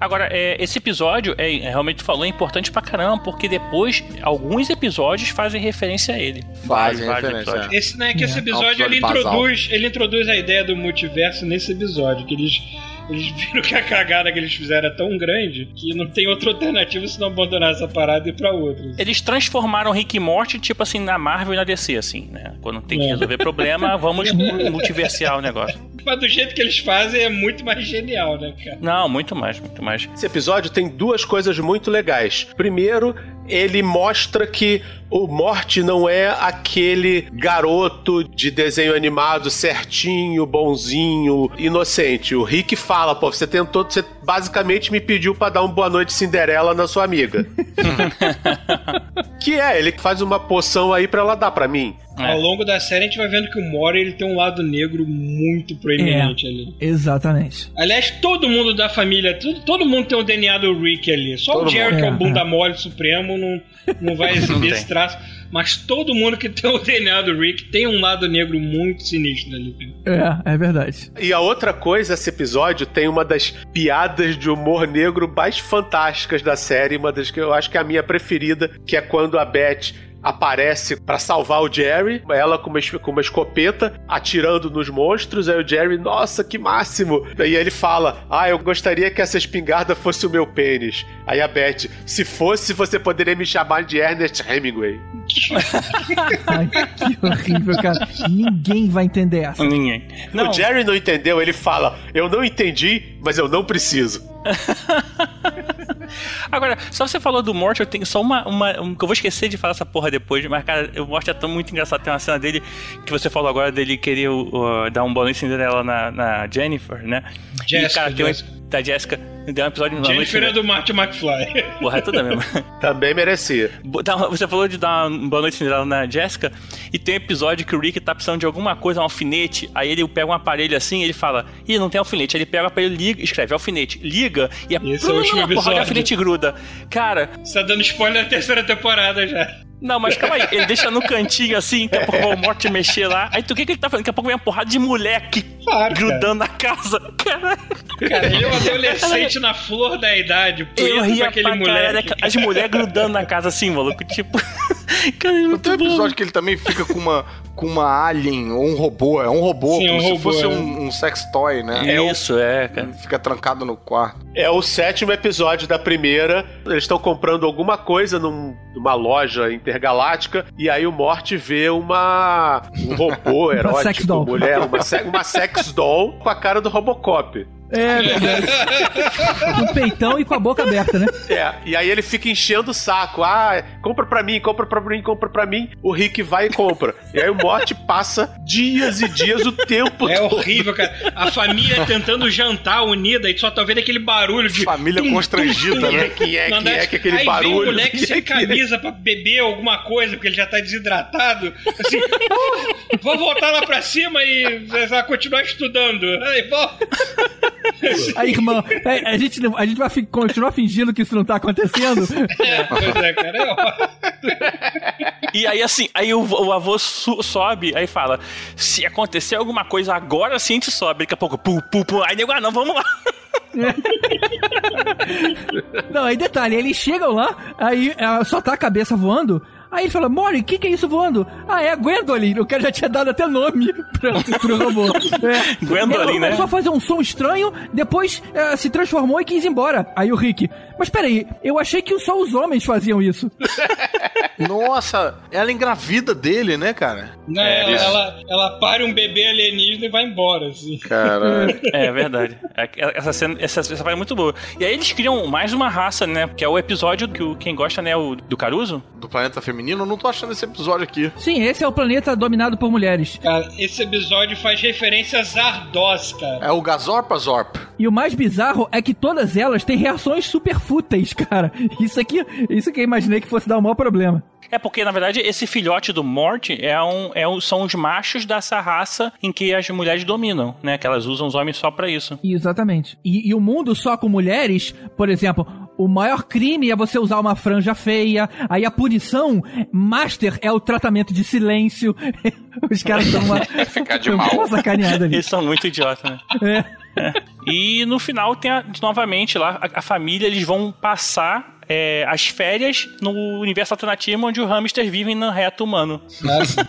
Agora, é, esse episódio, é, realmente falou, é importante pra caramba, porque depois alguns episódios fazem referência a ele. Fazem referência. É. Esse, né, que esse episódio, é um episódio ele, introduz, ele introduz a ideia do multiverso nesse episódio, que eles eles viram que a cagada que eles fizeram é tão grande que não tem outra alternativa senão abandonar essa parada e ir pra outra. Eles transformaram Rick e Morty, tipo assim, na Marvel e na DC, assim, né? Quando tem que é. resolver problema, vamos multiversiar o negócio. Mas do jeito que eles fazem é muito mais genial, né, cara? Não, muito mais, muito mais. Esse episódio tem duas coisas muito legais. Primeiro, ele mostra que o Morte não é aquele garoto de desenho animado certinho, bonzinho, inocente. O Rick fala, pô, você tentou, você basicamente me pediu para dar um boa noite Cinderela na sua amiga. que é, ele faz uma poção aí para ela dar para mim. É. Ao longo da série a gente vai vendo que o Mori ele tem um lado negro muito proeminente é, ali. Exatamente. Aliás, todo mundo da família, todo, todo mundo tem o DNA do Rick ali. Só todo o Jerry, que é o bunda é. mole supremo, não, não vai exibir esse traço. Mas todo mundo que tem o DNA do Rick tem um lado negro muito sinistro ali. É, é verdade. E a outra coisa, esse episódio tem uma das piadas de humor negro mais fantásticas da série, uma das que eu acho que é a minha preferida, que é quando a Beth aparece para salvar o Jerry, ela com uma, com uma escopeta atirando nos monstros, aí o Jerry, nossa, que máximo! E aí ele fala: Ah, eu gostaria que essa espingarda fosse o meu pênis. Aí a Beth, se fosse, você poderia me chamar de Ernest Hemingway. Ai, que horrível, cara. Ninguém vai entender essa. Ninguém. Não. O Jerry não entendeu, ele fala: Eu não entendi, mas eu não preciso. Agora, só você falou do Morty, eu tenho só uma, uma um, que eu vou esquecer de falar essa porra depois, mas cara, o Morty é tão muito engraçado. Tem uma cena dele que você falou agora dele querer uh, dar um bolinho Cinderela na, na Jennifer, né? Jessica, e, cara, tem um, da Jessica. Deu um episódio no Jennifer é do Marty McFly. Porra, é tudo mesmo. Também merecia. Você falou de dar uma boa noite na Jessica, e tem um episódio que o Rick tá precisando de alguma coisa, um alfinete, aí ele pega um aparelho assim e ele fala, ih, não tem alfinete. Aí ele pega o aparelho, liga, escreve alfinete, liga, e a, Esse é o último episódio. porra de alfinete gruda. Cara... Você tá dando spoiler da terceira temporada já. Não, mas calma aí, ele deixa no cantinho assim, daqui a pouco vai o Morte mexer lá. Aí tu o que, que ele tá fazendo? Daqui a pouco vem uma porrada de moleque claro, grudando na casa. Cara, cara ele é um adolescente na flor da idade. Eu ria aquele pra moleque. Cara, as mulheres grudando na casa assim, maluco. Tipo. Cara, é tem um episódio que ele também fica com uma, com uma alien ou um robô. É um robô, Sim, como um se robô, fosse é. um, um sex toy, né? É isso, é, cara. Ele fica trancado no quarto. É o sétimo episódio da primeira. Eles estão comprando alguma coisa num, numa loja intergaláctica. E aí o Morte vê uma. um robô erótico, uma sex doll. mulher, uma, uma sex doll com a cara do Robocop. É verdade. com o peitão e com a boca aberta, né? É, e aí ele fica enchendo o saco. Ah, compra pra mim, compra pra mim, compra pra mim. O Rick vai e compra. E aí o Morte passa dias e dias o tempo é todo. É horrível, cara. A família tentando jantar unida e só tá vendo aquele barulho de. Família tum, constrangida, tum, tum, né? Que é, que é, que aquele aí barulho. Vem o moleque sem camisa pra beber alguma coisa, porque ele já tá desidratado. Assim, vou voltar lá pra cima e vai continuar estudando. Aí, volta. A irmã, é, a gente, a gente vai continuar fingindo que isso não tá acontecendo? É, pois é, cara. É e aí, assim, aí o, o avô sobe, aí fala: se acontecer alguma coisa agora sim a gente sobe. Daqui a pouco, pum, pum, pum. Aí nego, ah, não, vamos lá. Não, aí detalhe, eles chegam lá, aí ah, só tá a cabeça voando. Aí ele fala, Mori, o que, que é isso voando? Ah, é a Gwendolyn. O cara já tinha dado até nome pra, pro robô. É. Gwendolyn, Ela né? começou a fazer um som estranho, depois eh, se transformou e quis ir embora. Aí o Rick, mas peraí, eu achei que só os homens faziam isso. Nossa, ela engravida dele, né, cara? Não, É, ela, isso. ela, ela para um bebê alienígena e vai embora, assim. Cara. É verdade. É, Essa cena, essa, essa parte é muito boa. E aí eles criam mais uma raça, né? Que é o episódio que o, quem gosta, né? O do Caruso. Do planeta feminino, eu não tô achando esse episódio aqui. Sim, esse é o planeta dominado por mulheres. Cara, esse episódio faz referência a Zardoz, cara. É o Gazorpa Zorp. E o mais bizarro é que todas elas têm reações super fúteis, cara. Isso aqui, isso que eu imaginei que fosse dar um maior problema. É porque, na verdade, esse filhote do Morty é um, é um, são os machos dessa raça em que as mulheres dominam, né? Que elas usam os homens só pra isso. Exatamente. E, e o mundo só com mulheres, por exemplo, o maior crime é você usar uma franja feia. Aí a punição master é o tratamento de silêncio. Os caras dão uma, Ficar de uma mal. sacaneada ali. Eles são muito idiotas, né? É. E no final tem a- novamente lá a, a família, eles vão passar é, as férias no universo alternativo onde os hamsters vivem no reto humano. Nossa.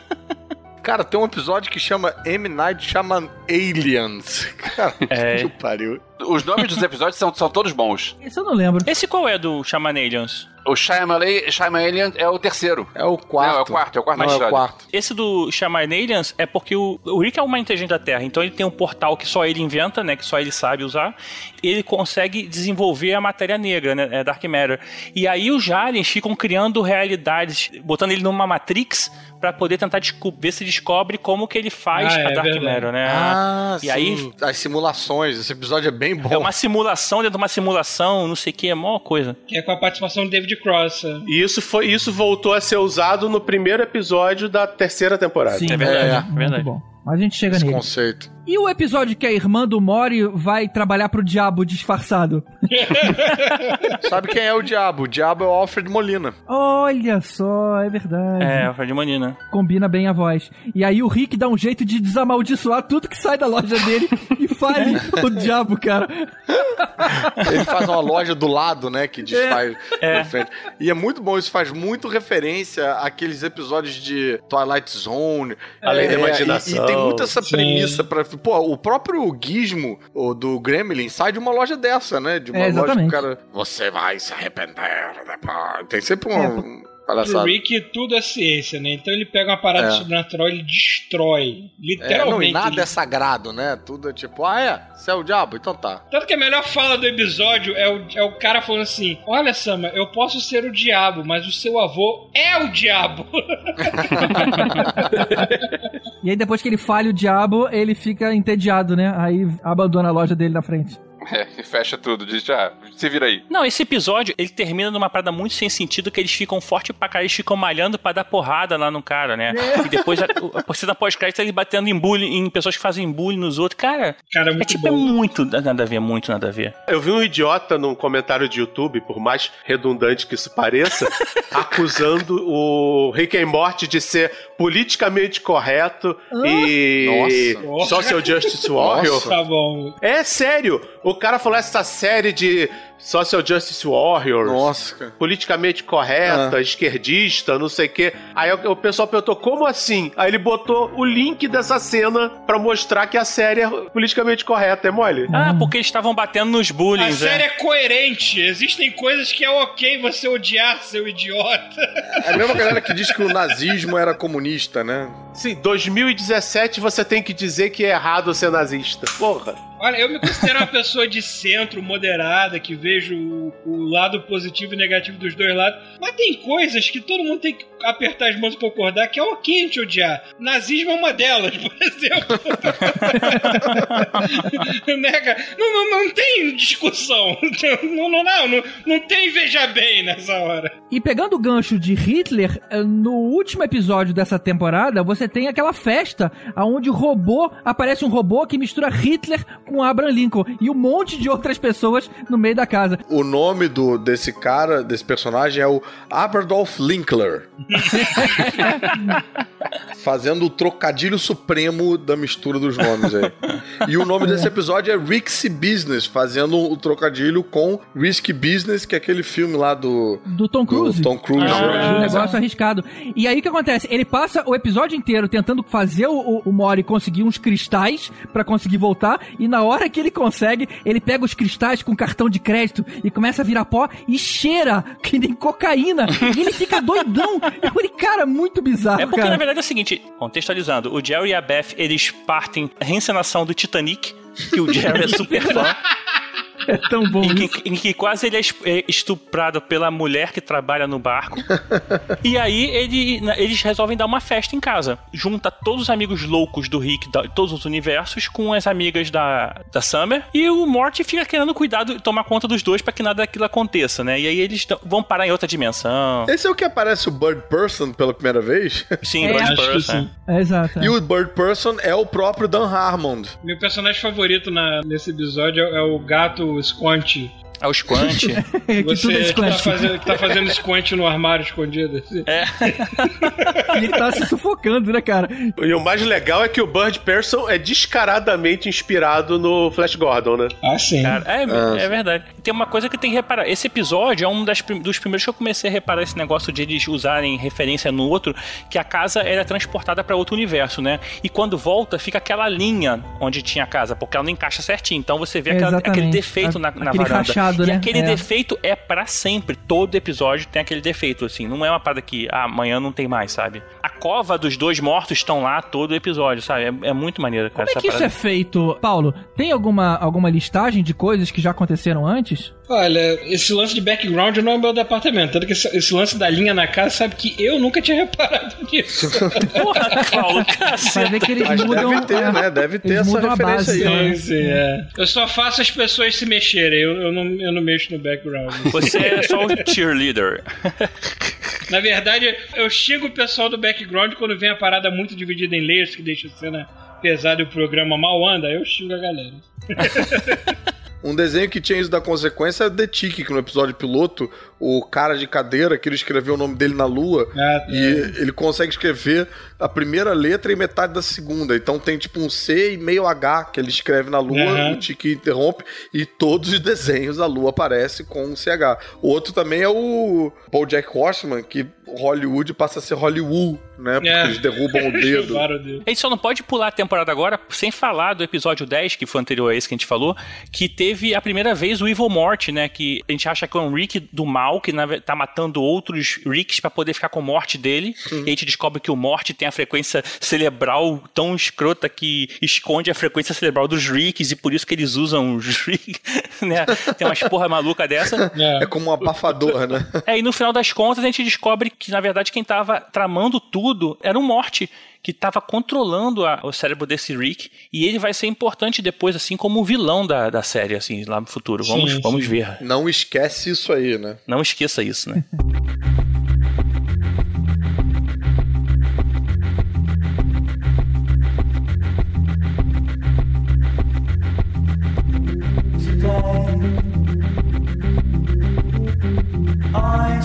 Cara, tem um episódio que chama M. Night Shaman Aliens. Cara, É. que pariu. Os nomes dos episódios são, são todos bons. Isso eu não lembro. Esse qual é do Shaman Aliens? O Shyamalan Shyamalan é o terceiro. É o quarto. Não, é o quarto, é o quarto Não, é o quarto. Esse do Shaman Aliens é porque o, o Rick é uma inteligente da Terra, então ele tem um portal que só ele inventa, né? Que só ele sabe usar. Ele consegue desenvolver a matéria negra, né? É Dark Matter. E aí os aliens ficam criando realidades, botando ele numa Matrix pra poder tentar ver se descobre como que ele faz Ah, é a Dark verdade. Matter, né? Ah, e aí sim. As simulações. Esse episódio é bem bom. é uma simulação dentro de uma simulação, não sei o que, é mó coisa. Que é com a participação do David Cross. é. E isso, foi, isso voltou a ser usado no primeiro episódio da terceira temporada. Sim, É verdade, É, é muito verdade. bom. Mas a gente chega Esse nele. conceito. E o episódio que a irmã do Mori vai trabalhar pro diabo disfarçado? Sabe quem é o diabo? O diabo é o Alfred Molina. Olha só, é verdade. É, o Fred Manina. Combina bem a voz. E aí o Rick dá um jeito de desamaldiçoar tudo que sai da loja dele fale o diabo, cara. Ele faz uma loja do lado, né? Que desfaz É. na frente. E é muito bom, isso faz muito referência àqueles episódios de Twilight Zone. Além da É, imaginação. E, e tem muito essa Sim. premissa pra. Pô, o próprio Gizmo o do Gremlin sai de uma loja dessa, né? De uma É, loja que o cara. Você vai se arrepender. depois." Tem sempre um. um Palhaçada. Rick tudo é ciência, né? Então ele pega uma parada É. sobrenatural e ele destrói. É, Literalmente. não, e nada ele- é sagrado, né? Tudo é tipo, ah, é? Você é o diabo? Então tá. Tanto que a melhor fala do episódio é o, é o cara falando assim: Olha, Sama, eu posso ser o diabo, mas o seu avô é o diabo. E aí depois que ele falha o diabo, ele fica entediado, né? Aí abandona a loja dele na frente. É, e fecha tudo, diz, ah, se vira aí. Não, esse episódio, ele termina numa parada muito sem sentido, que eles ficam forte pra caralho, eles ficam malhando pra dar porrada lá no cara, né? E depois, a, a cena pós-crédito, eles batendo em bullying, em pessoas que fazem bullying nos outros. Cara, Cara, é muito tipo, é bom. muito nada a ver, muito nada a ver. Eu vi um idiota num comentário de YouTube, por mais redundante que isso pareça, acusando o Rick and Morty de ser politicamente correto e Nossa. Social Justice Warrior. Nossa. Tá bom. É sério, o cara falou essa série de Social Justice Warriors. Nossa, cara. Politicamente correta, esquerdista, não sei o quê. Aí o, o pessoal perguntou, como assim? Aí ele botou o link dessa cena pra mostrar que a série é politicamente correta, é mole? Ah, porque eles estavam batendo nos A bullying, série é coerente. Existem coisas que é ok você odiar, seu idiota. É a mesma galera que diz que o nazismo era comunista, né? Sim, 2017 você tem que dizer que é errado ser nazista. Porra. Olha, eu me considero uma pessoa de centro, moderada, que vejo o, lado positivo e negativo dos dois lados. Mas tem coisas que todo mundo tem que apertar as mãos e concordar que é ok a gente odiar. Nazismo é uma delas, por exemplo. Não, não, não tem discussão. Não, não, não, não, não tem veja bem nessa hora. E pegando o gancho de Hitler, eh, no último episódio dessa temporada, você tem aquela festa onde o robô aparece um robô que mistura Hitler com Abraham Lincoln e um monte de outras pessoas no meio da casa. O nome do, desse cara, desse personagem, é o Aberdolf Linkler. fazendo o trocadilho supremo da mistura dos nomes aí. e o nome desse episódio é Rixie Business, fazendo o trocadilho com Risky Business, que é aquele filme lá do. Do Tom Cruise. Do Tom Cruise. Um negócio arriscado. E aí o que acontece? Ele passa o episódio inteiro tentando fazer o, o Mori conseguir uns cristais pra conseguir voltar. E na hora que ele consegue, ele pega os cristais com cartão de crédito e começa a virar pó e cheira que nem cocaína. e ele fica doidão. Eu falei, cara, muito bizarro. É porque, cara. na verdade, é o seguinte, contextualizando, o Jerry e a Beth, eles partem reencenação do Titanic, que o Jerry é super fã. É tão bom em isso. que, em que quase ele é é estuprado pela mulher que trabalha no barco. e aí ele- eles resolvem dar uma festa em casa. Junta todos os amigos loucos do Rick, de todos os universos, com as amigas da, da Summer. E o Morty fica querendo cuidar, do, tomar conta dos dois pra que nada daquilo aconteça, né? E aí eles vão parar em outra dimensão. Esse é o que aparece o Bird Person pela primeira vez? Sim, É, Bird acho que Person. É, exato. é. E o Bird Person é o próprio Dan Harmon. Meu personagem favorito na- nesse episódio é, é o gato É o Squant. que Você tudo é que tá, fazendo, que tá fazendo squant no armário escondido. assim. E ele tá se sufocando, né, cara? E o mais legal é que o Bird Person é descaradamente inspirado no Flash Gordon, né? Ah, sim. Cara, é, Ah. é verdade. Tem uma coisa que tem que reparar. Esse episódio é um das dos primeiros que eu comecei a reparar esse negócio de eles usarem referência no outro, que a casa era transportada pra outro universo, né? E quando volta, fica aquela linha onde tinha a casa, porque ela não encaixa certinho. Então você vê aquela- aquele defeito na, na Aquele varanda. rachado, e né? aquele É. defeito é pra sempre. Todo episódio tem aquele defeito, assim. Não é uma parada que ah, amanhã não tem mais, sabe? A cova dos dois mortos estão lá todo episódio, sabe? É, é muito maneiro, cara. Como é que isso parada. é feito, Paulo? Tem alguma, alguma listagem de coisas que já aconteceram antes? Olha, esse lance de background não é o meu departamento. Tanto que esse, esse lance da linha na casa, sabe que eu nunca tinha reparado nisso. Porra, Paulo, cacete. ver que eles Mas mudam. deve ter, é, né? Deve ter essa referência base, aí. né? Sim, sim, é. Eu só faço as pessoas se mexerem, eu, eu, não, eu não mexo no background. Você é só o cheerleader. Na verdade, eu xingo o pessoal do background quando vem a parada muito dividida em layers, que deixa a cena pesada e o programa mal anda, eu xingo a galera. Um desenho que tinha isso da consequência é The Tick, que no episódio piloto, o cara de cadeira, que ele escreveu o nome dele na lua, Ah, e ele consegue escrever a primeira letra e metade da segunda. Então tem tipo um C e meio H que ele escreve na lua, Aham. o Tick interrompe, e todos os desenhos a lua aparece com um CH. O outro também é o Paul Jack Horseman, que Hollywood passa a ser Hollywood, né? Porque É. eles derrubam o dedo. A gente só não pode pular a temporada agora sem falar do episódio 10, que foi anterior a esse que a gente falou, que teve a primeira vez o Evil Morte, né? Que a gente acha que é um Rick do mal, que tá matando outros Ricks pra poder ficar com a morte dele. E a gente descobre que o Morte tem a frequência cerebral tão escrota que esconde a frequência cerebral dos Ricks, e por isso que eles usam os Ricks, né? Tem umas porra maluca dessa. É como um abafador, né? É, e no final das contas a gente descobre que, na verdade, quem tava tramando tudo era um Morte, que tava controlando a- o cérebro desse Rick, e ele vai ser importante depois, assim, como o vilão da, da série, assim, lá no futuro. Vamos, Sim, vamos ver. Não esquece isso aí, né? Não esqueça isso, né? I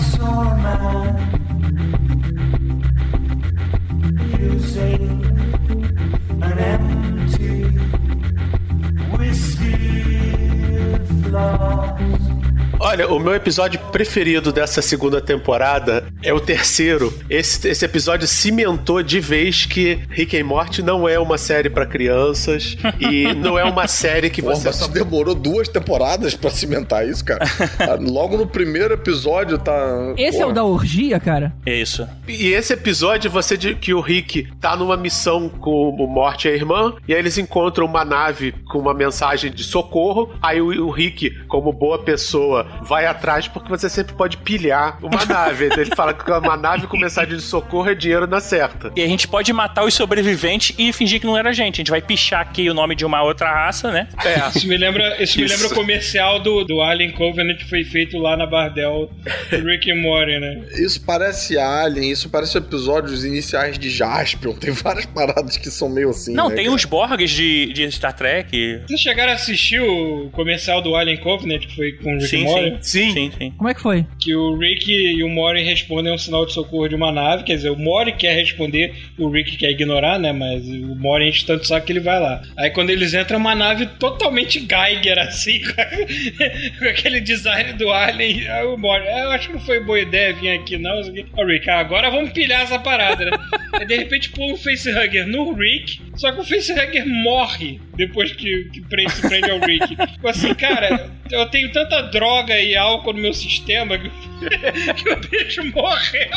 Olha, o meu episódio preferido dessa segunda temporada é o terceiro. Esse, esse episódio cimentou de vez que Rick and Morty não é uma série pra crianças e não é uma série que Pô, você mas só demorou duas temporadas pra cimentar isso, cara. Ah, Logo no primeiro episódio tá. Esse é o da orgia, cara? É isso. E esse episódio, você de, que o Rick tá numa missão com o Morte e a irmã, e aí eles encontram uma nave com uma mensagem de socorro. Aí o, o Rick, como boa pessoa, vai atrás porque você sempre pode pilhar uma nave. Então ele fala que uma nave com mensagem de socorro é dinheiro na certa. E a gente pode matar os sobreviventes e fingir que não era a gente. A gente vai pichar aqui o nome de uma outra raça, né? É. Isso me lembra, isso me Isso. lembra o comercial do, do Alien Covenant que foi feito lá na Bardel do Rick and Morty, né? Isso parece Alien, isso parece episódios iniciais de Jaspion. Tem várias paradas que são meio assim. Não, né, tem cara? os Borgs de, de Star Trek. Vocês chegaram a assistir o comercial do Alien Covenant que foi com o Rick Sim, and Morty? Sim. Sim, Sim. Como é que foi? Que o Rick e o Mori respondem a um sinal de socorro de uma nave. Quer dizer, o Mori quer responder, o Rick quer ignorar, né? Mas o Mori enche tanto saco que ele vai lá. Aí quando eles entram, é uma nave totalmente Geiger, assim, com aquele design do Alien. Aí o Mori, "Ah, eu acho que não foi boa ideia vir aqui, não. Isso aqui." Ó, Rick, ah, agora vamos pilhar essa parada, né? Aí de repente pula um facehugger no Rick, só que o facehugger morre depois que, que prende, se prende ao Rick. Tipo assim, cara, eu tenho tanta droga e álcool no meu sistema que, que o bicho morreu.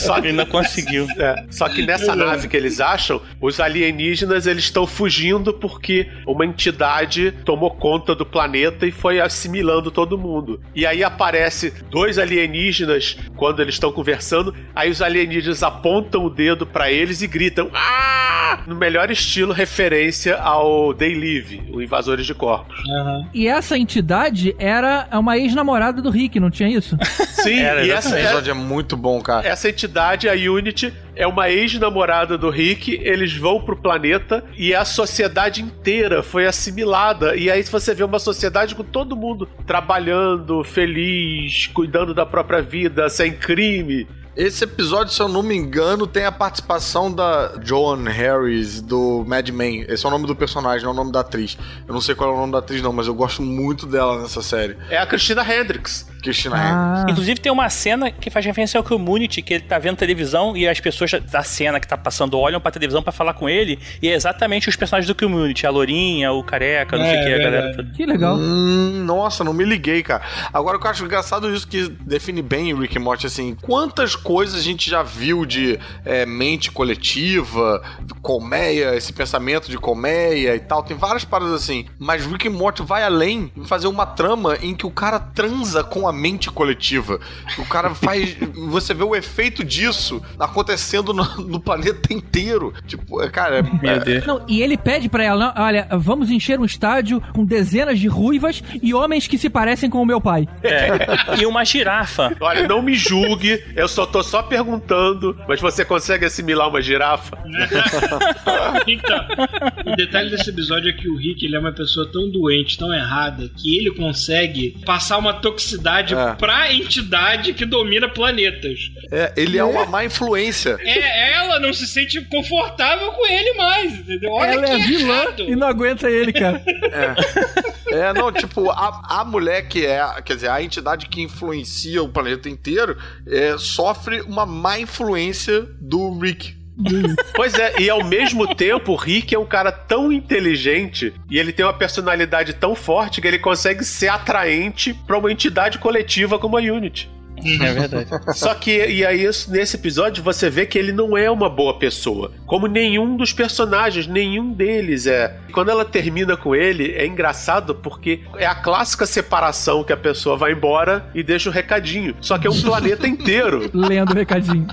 Só não conseguiu. É, só que nessa nave que eles acham, os alienígenas eles estão fugindo porque uma entidade tomou conta do planeta e foi assimilando todo mundo. E aí aparece dois alienígenas quando eles estão conversando, aí os alienígenas apontam o dedo pra eles e gritam: "Ah!" no melhor estilo referência ao They Live, o Invasores de Corpos. E essa entidade era uma ex-namorada do Rick, não tinha isso? Sim, Era, e Esse essa, episódio é muito bom, cara. essa entidade, a Unity, é uma ex-namorada do Rick, eles vão pro planeta e a sociedade inteira foi assimilada. E aí você vê uma sociedade com todo mundo trabalhando, feliz, cuidando da própria vida, sem crime. Esse episódio, se eu não me engano, tem a participação da Joan Harris do Mad Men. Esse é o nome do personagem, não é o nome da atriz. Eu não sei qual é o nome da atriz, não, mas eu gosto muito dela nessa série. É a Christina Hendricks. Christina Hendricks. Ah, Inclusive tem uma cena que faz referência ao Community, que ele tá vendo televisão e as pessoas da cena que tá passando olham pra televisão pra falar com ele, e é exatamente os personagens do Community, a Lourinha, o Careca, não É, sei o que, a galera toda. que legal. Hum, nossa, não me liguei, cara. Agora o que eu acho engraçado isso que define bem o Rick and Morty, assim, quantas coisas a gente já viu de é, mente coletiva, colmeia, esse pensamento de colmeia e tal, tem várias paradas assim, mas Rick and Morty vai além em fazer uma trama em que o cara transa com a mente coletiva. O cara faz, você vê o efeito disso acontecendo no, no planeta inteiro. Tipo, é, cara, é, Deus. Não, e ele pede pra ela, não, olha, vamos encher um estádio com dezenas de ruivas e homens que se parecem com o meu pai. É. E uma girafa. Olha, não me julgue, eu só tô só perguntando, mas você consegue assimilar uma girafa? Então, o detalhe desse episódio é que o Rick ele é uma pessoa tão doente, tão errada, que ele consegue passar uma toxicidade É. pra entidade que domina planetas. é, ele é uma má influência. É, ela não se sente confortável com ele mais, entendeu? Olha ela que é vilã errado. e não aguenta ele, cara. É, não, tipo, a, a mulher que é, quer dizer, a entidade que influencia o planeta inteiro é, sofre uma má influência do Rick. Pois é, e ao mesmo tempo, o Rick é um cara tão inteligente e ele tem uma personalidade tão forte que ele consegue ser atraente pra uma entidade coletiva como a Unity. É verdade. Só que, e aí, isso- nesse episódio, você vê que ele não é uma boa pessoa. Como nenhum dos personagens, nenhum deles é. Quando ela termina com ele, é engraçado porque é a clássica separação que a pessoa vai embora e deixa o recadinho. Só que é um planeta inteiro. Lendo o recadinho.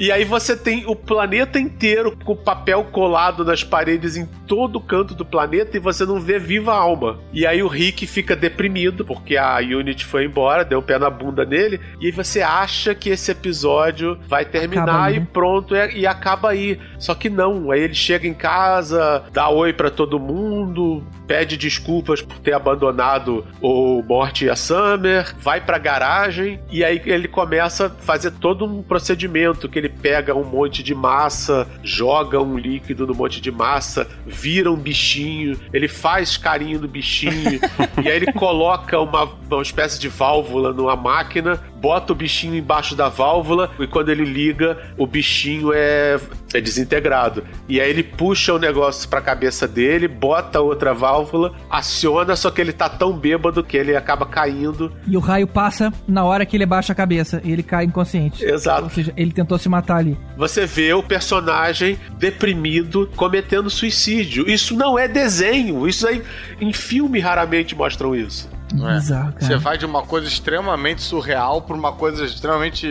E aí você tem o planeta inteiro com papel colado nas paredes em todo canto do planeta e você não vê viva alma. E aí o Rick fica deprimido porque a Unity foi embora, deu um pé na bunda nele, e aí você acha que esse episódio vai terminar Acaba e né? pronto, e, e acaba aí. Só que não, aí ele chega em casa, dá oi pra todo mundo, pede desculpas por ter abandonado o Morty e a Summer, vai pra garagem e aí ele começa a fazer todo um procedimento que ele pega um monte de massa, joga um líquido no monte de massa, vira um bichinho, ele faz carinho no bichinho e aí ele coloca uma, uma espécie de válvula numa máquina, bota o bichinho embaixo da válvula e quando ele liga, o bichinho é, é desintegrado. E aí ele puxa o negócio pra cabeça dele, bota outra válvula, aciona, só que ele tá tão bêbado que ele acaba caindo. E o raio passa na hora que ele baixa a cabeça e ele cai inconsciente. Exato. Ou seja, ele tentou se matar ali. Você vê o personagem deprimido cometendo suicídio. Isso não é desenho. Isso aí em filme raramente mostram isso. Bizarro, Você cara. vai de uma coisa extremamente surreal pra uma coisa extremamente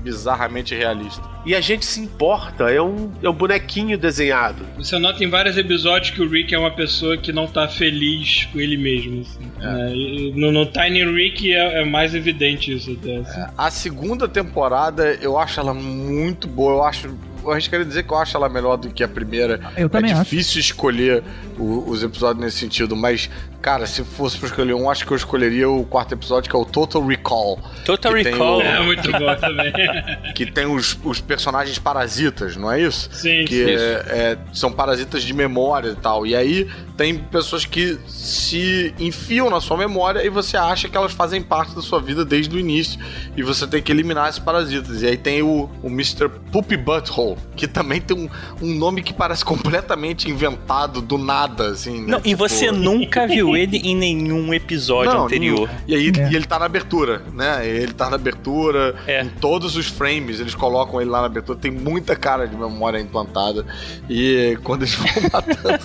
bizarramente realista. E a gente se importa. É um, é um bonequinho desenhado. Você nota em vários episódios que o Rick é uma pessoa que não tá feliz com ele mesmo. assim, né? E no, no Tiny Rick é, é mais evidente isso até. assim. A segunda temporada eu acho ela muito boa. Eu acho. Eu arriscaria dizer que eu acho ela melhor do que a primeira. Eu também é acho. difícil escolher o- os episódios nesse sentido, mas Cara, se fosse pra escolher um, acho que eu escolheria o quarto episódio, que é o Total Recall. Total que tem Recall. o- É muito bom também. que tem os, os personagens parasitas, não é isso? Sim, que sim. é- é- são parasitas de memória e tal. E aí tem pessoas que se enfiam na sua memória e você acha que elas fazem parte da sua vida desde o início. E você tem que eliminar esses parasitas. E aí tem o, o Mr. Poopy Butthole, que também tem um, um nome que parece completamente inventado do nada, assim. né? Não, e Tipo- você nunca viu ele em nenhum episódio Não, anterior. nenhum. E aí É. e ele tá na abertura, né? Ele tá na abertura. É. Em todos os frames, eles colocam ele lá na abertura. Tem muita cara de memória implantada. E quando eles vão matando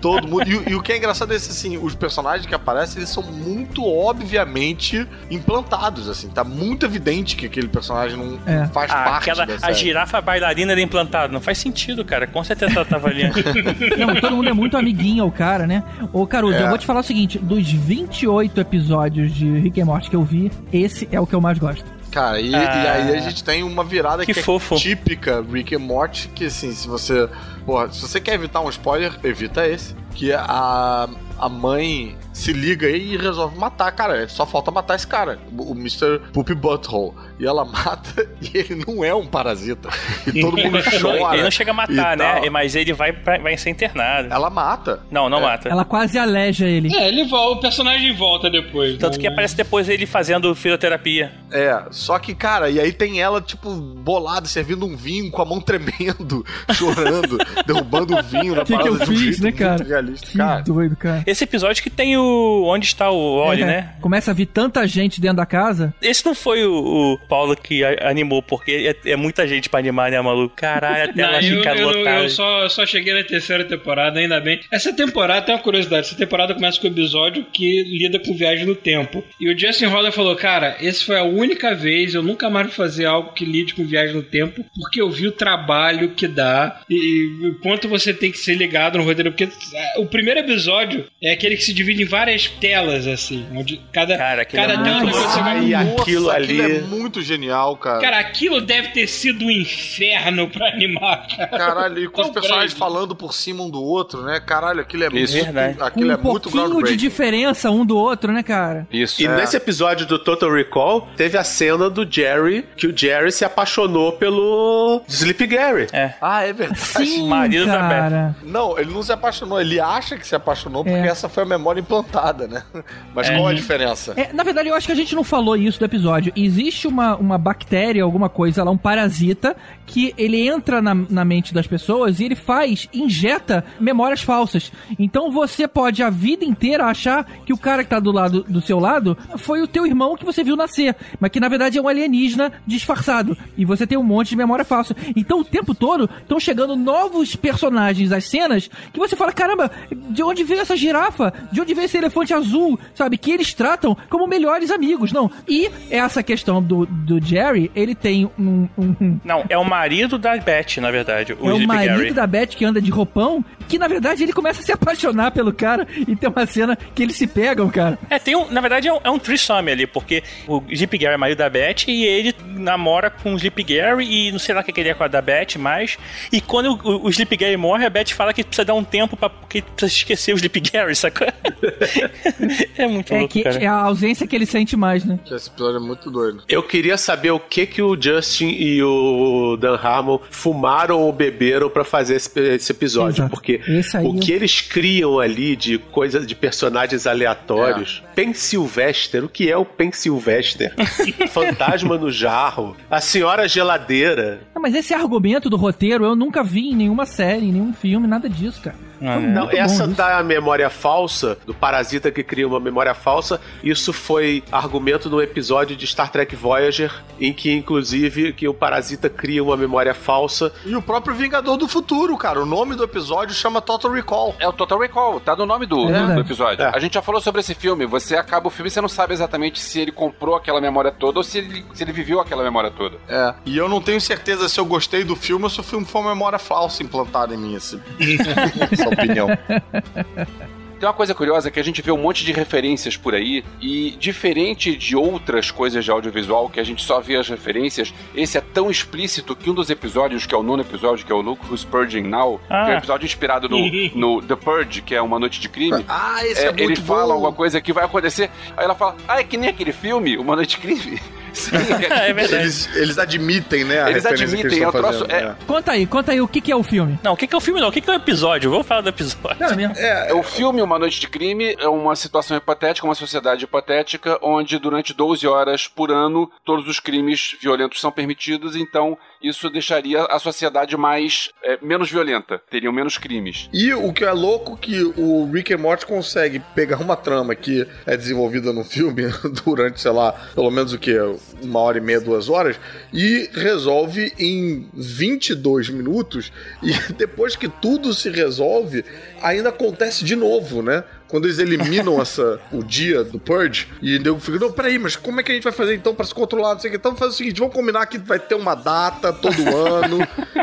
todo mundo. E, o- e o que é engraçado é esse, assim, os personagens que aparecem, eles são muito obviamente implantados, assim. Tá muito evidente que aquele personagem não, É. faz Ah, parte aquela, da a girafa bailarina era implantada. Não faz sentido, cara. Com certeza ela tava ali. Não, todo mundo é muito amiguinho ao cara, né? Ô, Caruso, É. eu vou te falar o seguinte: dos 28 episódios de Rick and Morty que eu vi, esse é o que eu mais gosto. Cara, e, Ah. e aí a gente tem uma virada Que que, fofo. é típica Rick and Morty, que assim, se você. Porra, se você quer evitar um spoiler, evita esse. Que a, a mãe se liga aí e resolve matar, cara. Só falta matar esse cara, o Mr. Poopy Butthole. E ela mata e ele não é um parasita. E todo mundo chora. ele não chega a matar, né? tal. Mas ele vai, pra- vai ser internado. Ela mata. Não, não É. mata. Ela quase aleja ele. É, ele volta, o personagem volta depois. Tanto né? que aparece depois ele fazendo fisioterapia. É, só que, cara, e aí tem ela, tipo, bolada, servindo um vinho com a mão tremendo, chorando, derrubando o vinho na que, que parada eu de um fiz, jeito né, muito cara? realista. Que Cara, doido, cara. Esse episódio que tem o. Onde está o Oli, É, né? Começa a vir tanta gente dentro da casa. Esse não foi o, o Paulo que a- animou, porque é, é muita gente pra animar, né, maluco? Caralho, a tela Não, eu, fica eu, lotada. eu só, só cheguei na terceira temporada, ainda bem. Essa temporada tem uma curiosidade. Essa temporada começa com um episódio que lida com viagem no tempo. E o Justin Roller falou: Cara, esse foi a única vez, eu nunca mais vou fazer algo que lide com viagem no tempo, porque eu vi o trabalho que dá e, e o quanto você tem que ser ligado no roteiro. Porque ah, o primeiro episódio é aquele que se divide em várias telas, assim, onde cada, Cara, cada é tela muito você vai nossa, aquilo ali. é muito genial, cara. Cara, aquilo deve ter sido um inferno pra animar, cara. Caralho, e com os Tão personagens grande. falando por cima um do outro, né? Caralho, aquilo é Isso. muito. Verdade. Aquilo um é muito pouquinho de diferença um do outro, né, cara? Isso. E É. nesse episódio do Total Recall, teve a cena do Jerry, que o Jerry se apaixonou pelo Sleep Gary. É. Ah, é verdade. Sim, marido da cara. Não, ele não se apaixonou, ele acha que se apaixonou porque É. essa foi a memória implantada, né? Mas qual a diferença? É, na verdade, eu acho que a gente não falou isso do episódio. Existe uma, uma bactéria, alguma coisa lá, um parasita, que ele entra na, na mente das pessoas e ele faz, injeta memórias falsas. Então você pode a vida inteira achar que o cara que tá do lado do seu lado foi o teu irmão que você viu nascer, mas que na verdade é um alienígena disfarçado. E você tem um monte de memória falsa. Então o tempo todo estão chegando novos personagens às cenas que você fala: caramba, de onde veio essa girafa? De onde veio esse elefante azul? Sabe? Que eles tratam como melhores amigos, não. E essa questão do, do Jerry, ele tem um. um- Não, é o marido da Beth, na verdade. O é o marido Gary. da Beth que anda de roupão, que na verdade ele começa a se apaixonar pelo cara e tem uma cena que eles se pegam, cara. É, tem um, na verdade é um, é um threesome ali, porque o Sleep Gary é marido da Beth e ele namora com o Sleep Gary e não sei lá o que ele é com a da Beth, mas... E quando o, o Sleep Gary morre, a Beth fala que precisa dar um tempo pra, porque precisa esquecer o Sleep Gary, sacou? é muito É louco, que cara. é a ausência que ele sente mais, né? Esse episódio é muito doido. Eu queria saber o que que o Justin e o Dan Harmon fumaram ou beberam pra fazer esse, esse episódio, Exato. porque o que eles criam ali de coisas de personagens aleatórios, Pensilvester, o que é o Pensilvester? Fantasma no jarro, a senhora geladeira. Não, mas esse argumento do roteiro eu nunca vi em nenhuma série, em nenhum filme, nada disso, cara. Foi Ah, Não, bom essa isso. da memória falsa, do parasita que cria uma memória falsa, isso foi argumento no episódio de Star Trek Voyager, em que inclusive que o parasita cria uma memória falsa. E o próprio Vingador do Futuro, cara. O nome do episódio chama Total Recall. É o Total Recall, tá no nome do, É verdade. do episódio. É. A gente já falou sobre esse filme. Você acaba o filme e você não sabe exatamente se ele comprou aquela memória toda ou se ele, se ele viveu aquela memória toda. É. E eu não tenho certeza se eu gostei do filme ou se o filme foi uma memória falsa implantada em mim, esse... essa opinião. Tem uma coisa curiosa que a gente vê um monte de referências por aí e diferente de outras coisas de audiovisual que a gente só vê as referências, esse é tão explícito que um dos episódios, que é o nono episódio, que é o Look Who's Purging Now, Ah. que é um episódio inspirado no, no The Purge, que é uma noite de crime. Ah, esse é, É, ele muito fala bom. alguma coisa que vai acontecer, aí ela fala, ah, é que nem aquele filme, Uma Noite de Crime. Sim, É verdade. Eles, eles admitem, né? A Eles admitem, é estão troço- fazendo, é- né? Conta aí, conta aí o que, que é o filme. Não, o que, que é o filme não? O que, que é o episódio? Vamos falar do episódio. Não, é mesmo. É, o filme Uma Noite de Crime é uma situação hipotética, uma sociedade hipotética, onde durante 12 horas por ano todos os crimes violentos são permitidos, então isso deixaria a sociedade mais é, menos violenta, teriam menos crimes. E o que é louco é que o Rick and Morty consegue pegar uma trama que é desenvolvida no filme durante, sei lá, pelo menos o que? Uma hora e meia, duas horas, e resolve em 22 minutos, e depois que tudo se resolve, ainda acontece de novo, né? Quando eles eliminam essa, o dia do Purge, e eu fico, não, peraí, mas como é que a gente vai fazer então pra se controlar? Não sei o que. Então vamos fazer o seguinte: vamos combinar que vai ter uma data todo ano.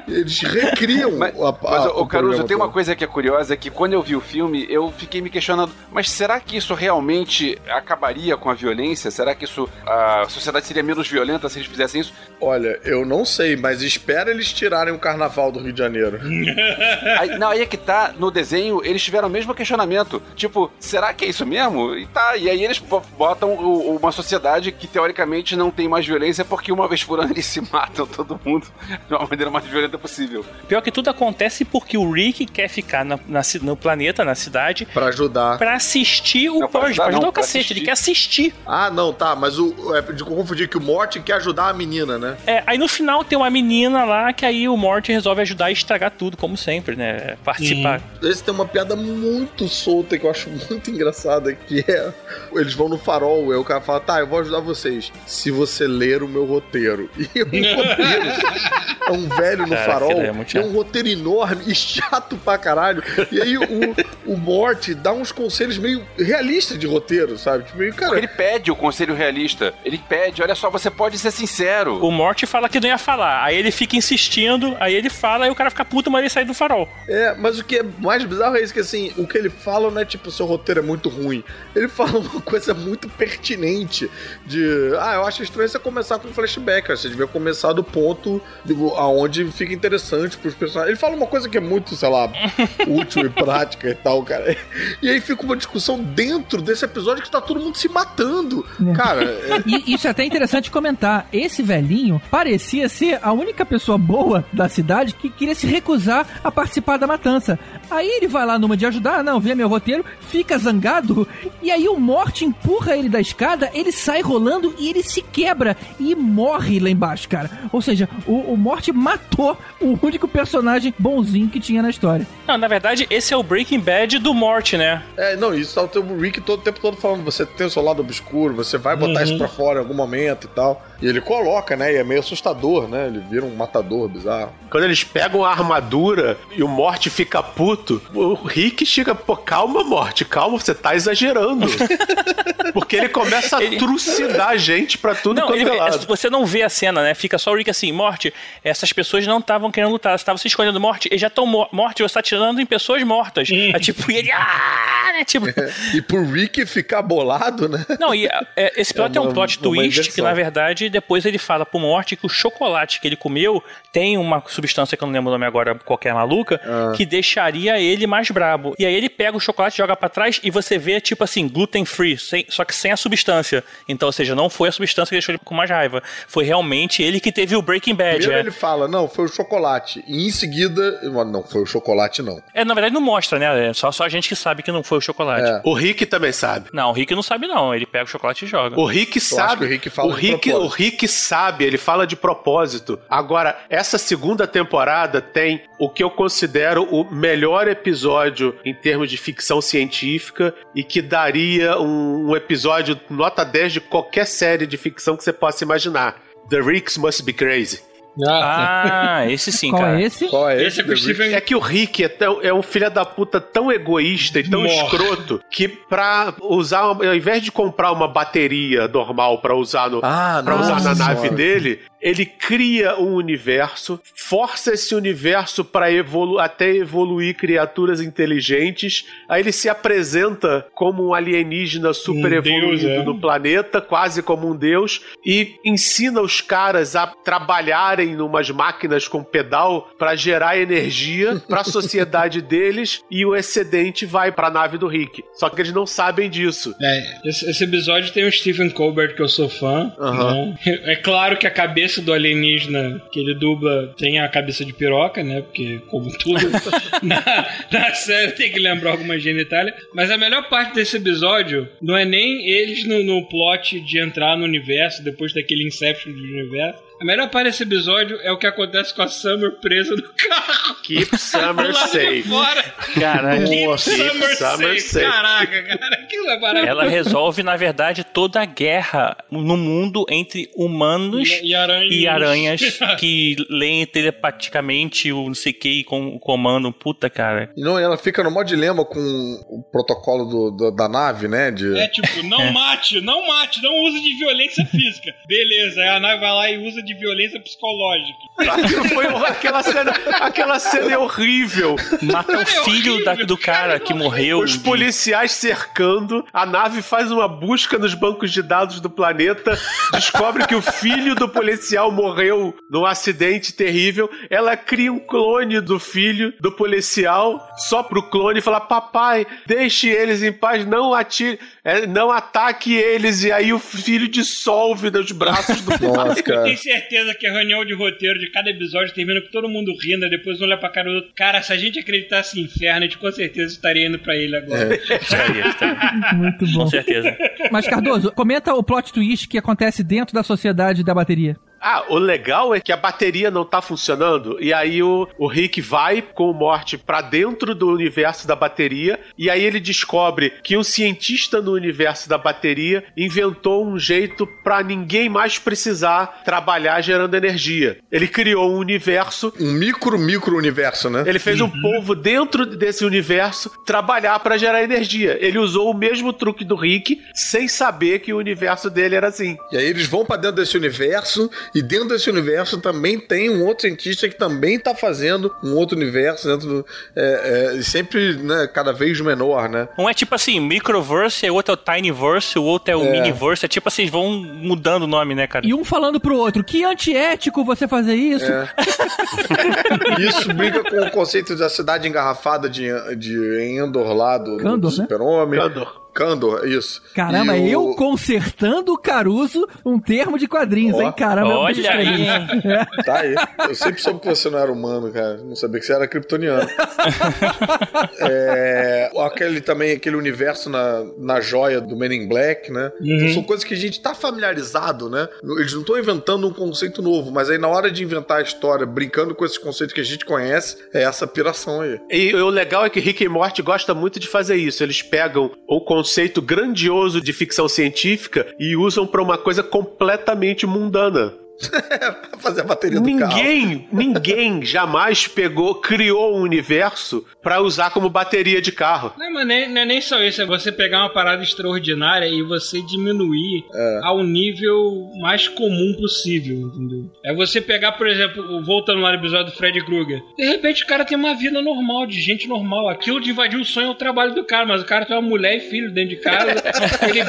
Eles recriam Mas, a, a, mas, ô, o Caruso, tem uma coisa que é curiosa, que quando eu vi o filme, eu fiquei me questionando, mas será que isso realmente acabaria com a violência? Será que isso, a sociedade seria menos violenta se eles fizessem isso? Olha, eu não sei, mas espera eles tirarem o carnaval do Rio de Janeiro. Aí, não, aí é que tá, no desenho, eles tiveram o mesmo questionamento. Tipo, será que é isso mesmo? E tá, e aí eles bo- botam o- uma sociedade que teoricamente não tem mais violência porque uma vez por ano eles se matam todo mundo de uma maneira mais violenta possível. Pior que tudo acontece porque o Rick quer ficar na- na no planeta, na cidade, Pra ajudar. pra assistir o Não, pra Purge, ajudar pra ajudar não, o pra cacete. assistir. Ele quer assistir. Ah, não, tá, mas o. É de confundir que o Morty quer ajudar a menina, né? É, aí no final tem uma menina lá que aí o Morty resolve ajudar a estragar tudo, como sempre, né? Participar. Esse tem uma piada muito solta que eu acho muito engraçada, que é. Eles vão no farol, aí o cara fala, tá, eu vou ajudar vocês. Se você ler o meu roteiro. E um roteiro. é um velho no Caraca, farol. é muito É um roteiro enorme e chato pra caralho. E aí o, o Morty dá uns conselhos meio realistas de roteiro, sabe? Tipo, meio, cara. Porque ele pede o conselho realista. Ele pede, olha só, você pode ser sincero. O Morty fala que não ia falar, aí ele fica insistindo, aí ele fala e o cara fica puto, mas ele sai do farol. É, mas o que é mais bizarro é isso que assim, o que ele fala não é tipo, seu roteiro é muito ruim. Ele fala uma coisa muito pertinente de, ah, eu acho estranho você começar com flashback, você devia começar do ponto do, aonde fica interessante pros personagens. Ele fala uma coisa que é muito, sei lá, útil e prática e tal, cara. E aí fica uma discussão dentro desse episódio que tá todo mundo se matando. É. Cara, é- E isso é até interessante comentar. Esse velhinho parecia ser a única pessoa boa da cidade que queria se recusar a participar da matança. Aí ele vai lá numa de ajudar, "Ah, não, vê meu roteiro, fica zangado, e aí o Morte empurra ele da escada, ele sai rolando e ele se quebra e morre lá embaixo, cara. Ou seja, o, o Morte matou o único personagem bonzinho que tinha na história. Não, na verdade, esse é o Breaking Bad do Morty, né? É, não, isso tá o teu Rick todo o tempo todo falando, você tem o seu lado obscuro, você vai botar isso pra fora em algum momento e tal. E ele coloca, né? E é meio assustador, né? Ele vira um matador bizarro. Quando eles pegam a armadura e o Morte fica puto, o Rick chega, pô, calma, Morte, calma, você tá exagerando. Porque ele começa a Ele- trucidar a gente pra tudo Não, quanto ele- é lado. você não vê a cena, né? Fica só o Rick assim, Morte, essas pessoas não estavam querendo lutar, elas estavam se escondendo morte, eles já estão mo morte, você tá tirando em pessoas mortas. É tipo, e ele. Ah! Né? Tipo. E pro Rick ficar bolado, né? Não, e é, esse plot É tem um uma- plot uma twist que, na verdade, depois ele fala pro Morty que o chocolate que ele comeu tem uma substância que eu não lembro o nome agora, qualquer maluca, Ah. que deixaria ele mais brabo. E aí ele pega o chocolate, joga pra trás e você vê, tipo assim, gluten free, sem- só que sem a substância. Então, ou seja, não foi a substância que deixou ele com mais raiva. Foi realmente ele que teve o Breaking Bad. Primeiro É. ele fala, não, foi o chocolate. E em seguida, não, foi o chocolate, não. é, na verdade, não mostra, né? É só, só a gente que sabe que não foi o chocolate. É. O Rick também sabe. Não, o Rick não sabe, não. Ele pega o chocolate e joga. O Rick acho sabe. que o Rick fala o Rick, o Rick sabe, ele fala de propósito. Agora, essa segunda temporada tem o que eu considero o melhor episódio em termos de ficção científica e que daria um, um episódio nota 10 de qualquer série de ficção que você possa imaginar. The Ricks Must Be Crazy. Ah, esse sim, Qual cara. é esse? Qual é Esse é? Stephen É que o Rick é, tão- é um filho da puta tão egoísta e tão Morre. escroto que pra usar, ao invés de comprar uma bateria normal pra usar no, Ah, pra usar na nave senhora. dele, ele cria um universo, força esse universo para evolu até evoluir criaturas inteligentes. Aí ele se apresenta como um alienígena super Um deus, evoluído é. no planeta, quase como um deus, e ensina os caras a trabalharem numas máquinas com pedal para gerar energia para a sociedade deles e o excedente vai para a nave do Rick. Só que eles não sabem disso. É, esse, esse episódio tem o Stephen Colbert, que eu sou fã. Aham. né? É claro que a cabeça do alienígena que ele dubla tem a cabeça de piroca, né? Porque, como tudo na, na série, tem que lembrar alguma genitália. Mas a melhor parte desse episódio não é nem eles no, no plot de entrar no universo, depois daquele Inception do universo. A melhor parte desse episódio é o que acontece com a Summer presa no carro. Keep Summer Lá de safe. fora. Caraca. Keep Nossa, Summer, Summer safe. safe. Caraca, cara, aquilo é maravilhoso. Ela resolve, na verdade, toda a guerra no mundo entre humanos E- e aranhas. e aranhas que leem telepaticamente o não sei o que e com, comandam. Puta, cara. E não, ela fica no maior dilema com o protocolo do- do- da nave, né? De... É tipo, não mate, não mate, não use de violência física. Beleza, aí a nave vai lá e usa de violência psicológica. Foi aquela cena, aquela cena é horrível. Mata o É filho da- horrível, do cara que morreu. Os de- policiais cercando, a nave faz uma busca nos bancos de dados do planeta, descobre que o filho do policial morreu num acidente terrível. Ela cria um clone do filho do policial só pro clone falar: Papai, deixe eles em paz, não atire, é, não ataque eles. E aí o filho dissolve nos braços do pai. Nossa, Eu tenho certeza que a reunião de roteiro de cada episódio termina com todo mundo rindo, depois um olha pra cara do outro. Cara, se a gente acreditasse em inferno, a gente com certeza estaria indo pra ele agora. Estaria, estaria. Muito bom. Com certeza. Mas, Cardoso, comenta o plot twist que acontece dentro da sociedade da bateria. Ah, o legal é que a bateria não tá funcionando e aí o, o Rick vai com o Morty pra dentro do universo da bateria e aí ele descobre que um cientista no universo da bateria inventou um jeito pra ninguém mais precisar trabalhar gerando energia. Ele criou um universo Um micro, micro universo, né? ele fez um povo dentro desse universo trabalhar pra gerar energia. Ele usou o mesmo truque do Rick sem saber que o universo dele era assim. E aí eles vão pra dentro desse universo, e dentro desse universo também tem um outro cientista que também tá fazendo um outro universo dentro do. É, é, sempre, né, cada vez menor, né? Um é tipo assim, Microverse, o outro é o Tinyverse, o outro é o É. Miniverse. É tipo assim, vão mudando o nome, né, cara? E um falando pro outro, que antiético você fazer isso. É. Isso briga com o conceito da cidade engarrafada de, de Endor lá do, do Candor, né? Super-Homem. Candor. Isso. Caramba, E o- eu consertando o Caruso, um termo de quadrinhos, Ó, hein? Caramba, eu Olha escrevi. aí? Tá aí. Eu sempre soube que você não era humano, cara. Não sabia que você era kryptoniano. é, aquele também, aquele universo na, na joia do Men in Black, né? Então são coisas que a gente tá familiarizado, né? Eles não estão inventando um conceito novo, mas aí na hora de inventar a história, brincando com esses conceitos que a gente conhece, é essa piração aí. E o legal é que Rick e Morty gosta muito de fazer isso. Eles pegam um conceito grandioso de ficção científica e usam pra uma coisa completamente mundana. Pra fazer a bateria do carro. Ninguém, ninguém jamais pegou, criou um universo pra usar como bateria de carro. Não, mas nem, não é nem só isso, é você pegar uma parada extraordinária e você diminuir É. ao nível mais comum possível, entendeu? É você pegar, por exemplo, voltando lá no episódio do Fred Krueger. De repente o cara tem uma vida normal, de gente normal. Aquilo de invadir o sonho é o trabalho do cara, mas o cara tem uma mulher e filho dentro de casa. ele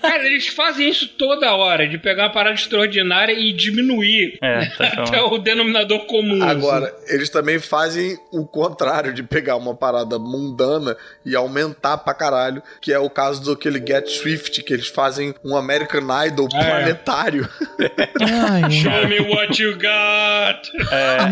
Cara, eles fazem isso toda hora, de pegar uma parada extraordinária e diminuir É, tá até o denominador comum. Agora, eles também fazem o contrário de pegar uma parada mundana e aumentar pra caralho, que é o caso do aquele Get Swift, que eles fazem um American Idol É. planetário. Ai, Show me what you got!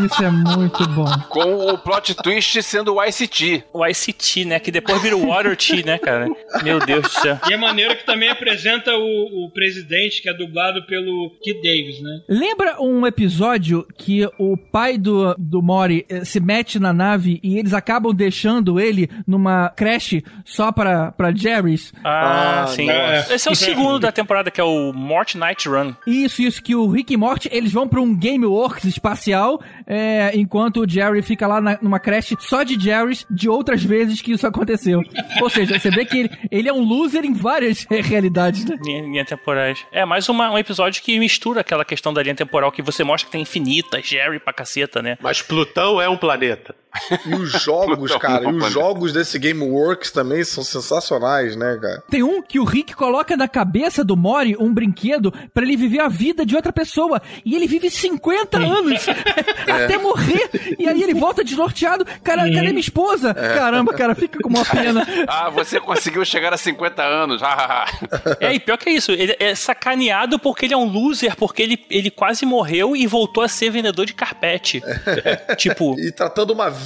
isso é muito bom. Com o plot twist sendo o ICT. O ICT, né? Que depois vira o Water T, né, cara? Meu Deus do céu. E é maneiro que também apresenta o, o presidente, que é dublado pelo Kid Davis, né? Lembra um episódio que o pai do, do Mori eh, se mete na nave e eles acabam deixando ele numa creche só pra, pra Jerry's? Ah, Ah, sim. nossa. Esse é o segundo da temporada, que é o Mort Night Run. Isso, isso, que o Rick e Morty, eles vão pra um Gameworks espacial, é, enquanto o Jerry fica lá na- numa creche só de Jerry's de outras vezes que isso aconteceu. Ou seja, você vê que ele, ele é um loser em várias realidades, né? Linha, linha temporais. É mais uma, um episódio que mistura aquela questão da linha temporal que você mostra que tem infinitas, Jerry pra caceta, né? Mas Plutão é um planeta. E os jogos, cara, e os jogos desse GameWorks também são sensacionais, né, cara? Tem um que o Rick coloca na cabeça do Mori um brinquedo pra ele viver a vida de outra pessoa. E ele vive 50 anos até morrer. E aí ele volta desnorteado. Cara, cadê minha esposa? Caramba, cara, fica com uma pena. Ah, você conseguiu chegar a 50 anos. É, e pior que é isso, ele é sacaneado porque ele é um loser, porque ele, ele quase morreu e voltou a ser vendedor de carpete. tipo, E tratando uma vida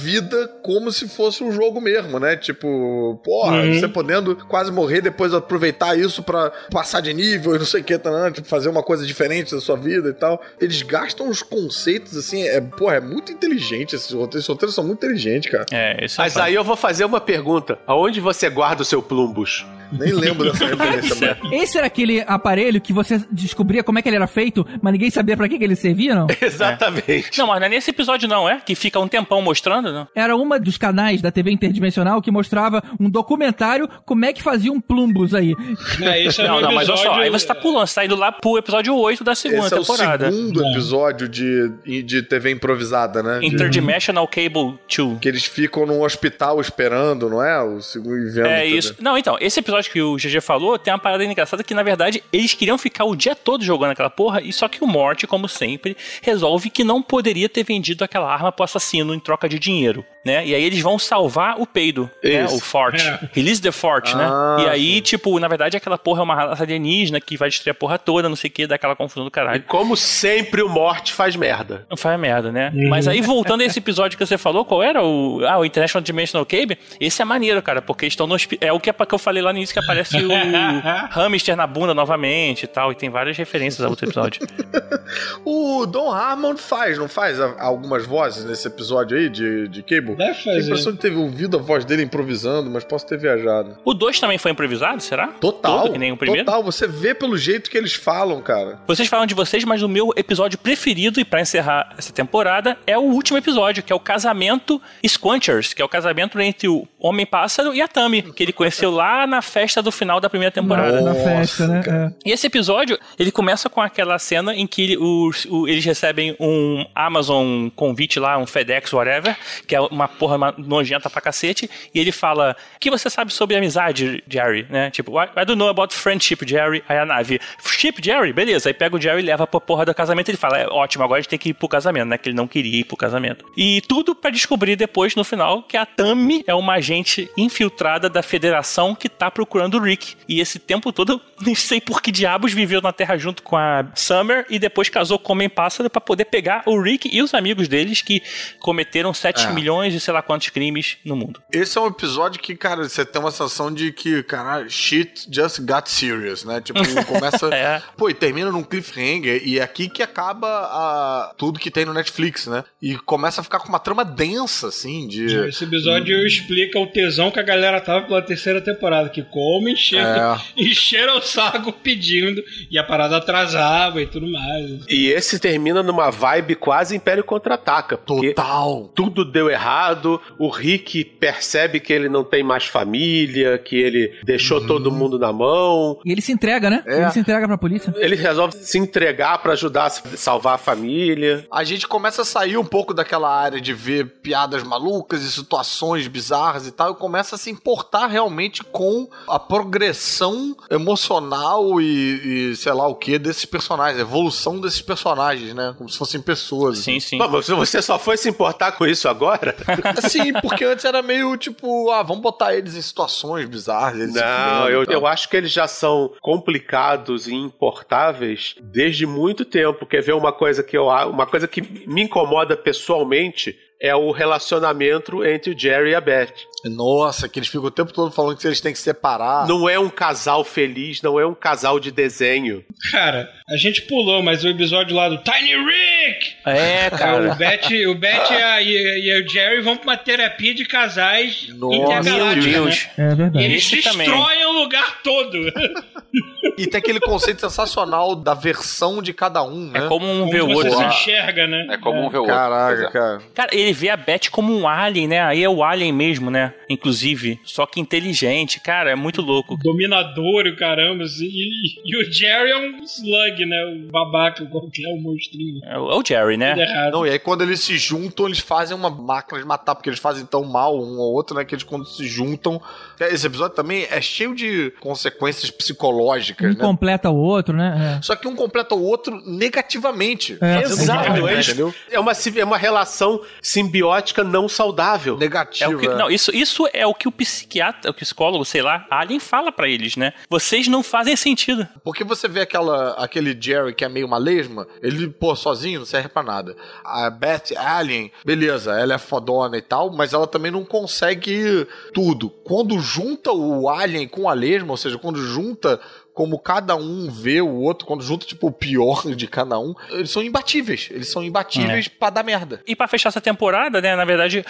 como se fosse um jogo mesmo, né? Tipo, porra, Uhum. você podendo quase morrer depois aproveitar isso pra passar de nível e não sei o que, tá, tipo, fazer uma coisa diferente da sua vida e tal. Eles gastam os conceitos, assim, é, porra, é muito inteligente esses roteiros. Esses roteiros são muito inteligentes, cara. é, esse é Mas fato. aí eu vou fazer uma pergunta. Aonde você guarda o seu plumbus? Nem lembro dessa referência, mas... Esse era aquele aparelho que você descobria como é que ele era feito, mas ninguém sabia pra que, que ele servia, não? Exatamente. Não, mas não é nesse episódio não, é? Que fica um tempão mostrando, não? Era uma dos canais da TV interdimensional que mostrava um documentário como é que fazia um plumbus aí. É, isso é Não, no não, mas olha só, episódio- aí você tá pulando, você tá indo lá pro episódio 8 da segunda Esse é o segundo episódio de, de TV improvisada, né? De- Interdimensional Cable 2. que eles ficam num hospital esperando, não é? O segundo e vendo É isso. Não, então, esse episódio que o GG falou tem uma parada engraçada que, na verdade, eles queriam ficar o dia todo jogando aquela porra, e só que o Morty, como sempre, resolve que não poderia ter vendido aquela arma pro assassino em troca de dinheiro, né? E aí eles vão salvar o peido, né? O Fort. É. Release the Fort, né? Ah, E aí, tipo, na verdade, aquela porra é uma raça alienígena que vai destruir a porra toda, não sei o que, dá aquela confusão do E caralho. como sempre, o Morte faz merda. Não faz merda, né? Mas aí, voltando a esse episódio que você falou, qual era? O, ah, o International Dimensional Cable? Esse é maneiro, cara, porque eles estão no hospital. É o que, que eu falei lá no início, que aparece o hamster na bunda novamente e tal, e tem várias referências a outro episódio. O Don Harmon faz, não faz algumas vozes nesse episódio aí de, de Cable? Deve Tenho a fazer. impressão de ter ouvido a voz dele improvisando, mas posso ter viajado. O 2 também foi improvisado, será? Total. Todo, que nem o primeiro? Total, você vê pelo jeito que eles falam, cara. Vocês falam de vocês, mas o meu episódio preferido, e pra encerrar essa temporada, é o último episódio, que é o casamento Squanchers, que é o casamento entre o Homem-Pássaro e a Tami, que ele conheceu lá na festa do final da primeira temporada. Na festa, né? cara. É. E esse episódio, ele começa com aquela cena em que os- o- eles recebem um Amazon convite lá, um FedEx, whatever, que é uma porra nojenta pra cacete, e ele fala, o que você sabe sobre amizade, Jerry, né? Tipo, I, I don't know about friendship, Jerry. Aí a nave, ship, Jerry? Beleza. Aí pega o Jerry e leva pra porra do casamento, ele fala, é ótimo, agora a gente tem que ir pro casamento, né? Que ele não queria ir pro casamento. E tudo pra descobrir depois, no final, que a Tammy é uma agente infiltrada da federação que tá procurando o Rick. E esse tempo todo, nem sei por que diabos viveu na Terra junto com a Summer e depois casou com o Homem-Pássaro pra poder pegar o Rick e os amigos deles que cometeram 7 É. milhões e sei lá quantos crimes no mundo. Esse é um episódio que, cara, você tem uma sensação de que, cara, shit just got serious, né? Tipo, começa. É. Pô, e termina num cliffhanger, e é aqui que acaba a, tudo que tem no Netflix, né? E começa a ficar com uma trama densa, assim, de. Esse episódio explica o tesão que a galera tava pela terceira temporada, que come, encher, É. encheram o saco pedindo, e a parada atrasava e tudo mais. E esse termina numa vibe quase Império Contra-Ataca. Total. tudo deu errado, o Rick percebe que ele não tem mais família, que ele deixou todo mundo na mão. E ele se entrega, né? É. Ele se entrega pra polícia. Ele resolve se entregar pra ajudar a salvar a família. A gente começa a sair um pouco daquela área de ver piadas malucas e situações bizarras e tal, e começa a se importar realmente com a progressão emocional e, e sei lá o que desses personagens, a evolução desses personagens, né? Como se fossem pessoas. Sim, sim. Pô, mas você só foi se importar com isso agora? Sim, porque antes era meio tipo, ah, vamos botar eles em situações bizarras. Não, eu, eu acho que eles já são complicados e importáveis desde muito tempo. Quer ver uma coisa que eu uma coisa que me incomoda pessoalmente é o relacionamento entre o Jerry e a Beth. Nossa, que eles ficam o tempo todo falando que eles têm que separar. Não é um casal feliz, não é um casal de desenho. Cara, a gente pulou, mas o episódio lá do Tiny Rick! É, O cara. Beth, o Beth e, a- e- e o Jerry vão pra uma terapia de casais Nossa, Meu intergaláctica, Deus. né? É E verdade. eles Esse destroem também. o lugar todo. E tem aquele conceito sensacional da versão de cada um, né? É como um Como vê o você outro. se né? enxerga, né? É como um ver o outro. Caraca, é. cara. Cara, ele vê a Beth como um alien, né? Aí é o alien mesmo, né? Inclusive. Só que inteligente. Cara, é muito louco. Dominador e o caramba, assim. E, e o Jerry é um slug, né? O babaca, qualquer, o monstrinho. É o é o Jerry, né? Não, e aí quando eles se juntam, eles fazem uma máquina de matar, porque eles fazem tão mal um ao outro, né? Que eles quando se juntam. Esse episódio também é cheio de consequências psicológicas, Um né? completa o outro, né? Só que um completa o outro negativamente. É. Exato, eles- entendeu? É uma, é uma relação simbiótica não saudável. É Negativa. o que, não, isso, isso é o que o psiquiatra, o psicólogo, sei lá, Alien fala pra eles, né? Vocês não fazem sentido. Porque você vê aquela, aquele Jerry que é meio uma lesma, ele, pô, sozinho não serve pra nada. A Beth Alien, beleza, ela é fodona e tal, mas ela também não consegue tudo. Quando junta o Alien com a lesma, ou seja, quando junta como cada um vê o outro, quando junta, tipo, o pior de cada um, eles são imbatíveis. Eles são imbatíveis pra dar merda. E pra fechar essa temporada, né, na verdade,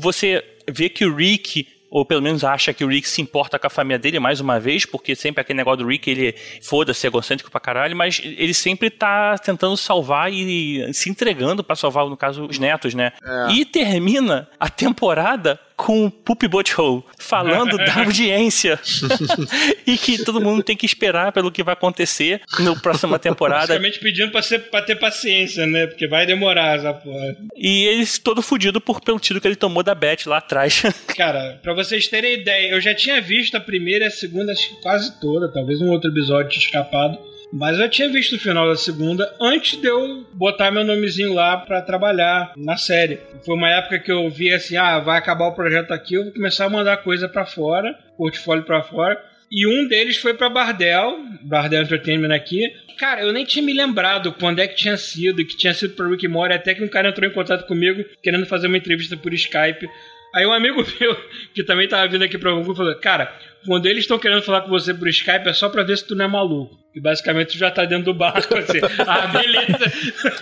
você vê que o Rick ou pelo menos acha que o Rick se importa com a família dele mais uma vez, porque sempre aquele negócio do Rick, ele foda-se, egocêntrico pra caralho, mas ele sempre tá tentando salvar e se entregando pra salvar, no caso, os netos, né? E termina a temporada com o Poop Butthole falando da audiência e que todo mundo tem que esperar pelo que vai acontecer na próxima temporada. Basicamente pedindo pra, ser, pra ter paciência, né? Porque vai demorar essa porra. E ele todo fudido por, pelo tiro que ele tomou da Beth lá atrás. Cara, pra vocês terem ideia, eu já tinha visto a primeira e a segunda, acho que quase toda, talvez um outro episódio tinha escapado. Mas eu tinha visto o final da segunda antes de eu botar meu nomezinho lá pra trabalhar na série. Foi uma época que eu vi assim: ah, vai acabar o projeto aqui, eu vou começar a mandar coisa pra fora, portfólio pra fora. E um deles foi pra Bardel, Bardel Entertainment aqui. Cara, eu nem tinha me lembrado quando é que tinha sido, que tinha sido pra Rick Morty, até que um cara entrou em contato comigo querendo fazer uma entrevista por Skype. Aí um amigo meu, que também tava vindo aqui pra Google, falou: Cara, quando eles estão querendo falar com você por Skype, é só pra ver se tu não é maluco. E basicamente tu já tá dentro do barco, assim. ah, beleza.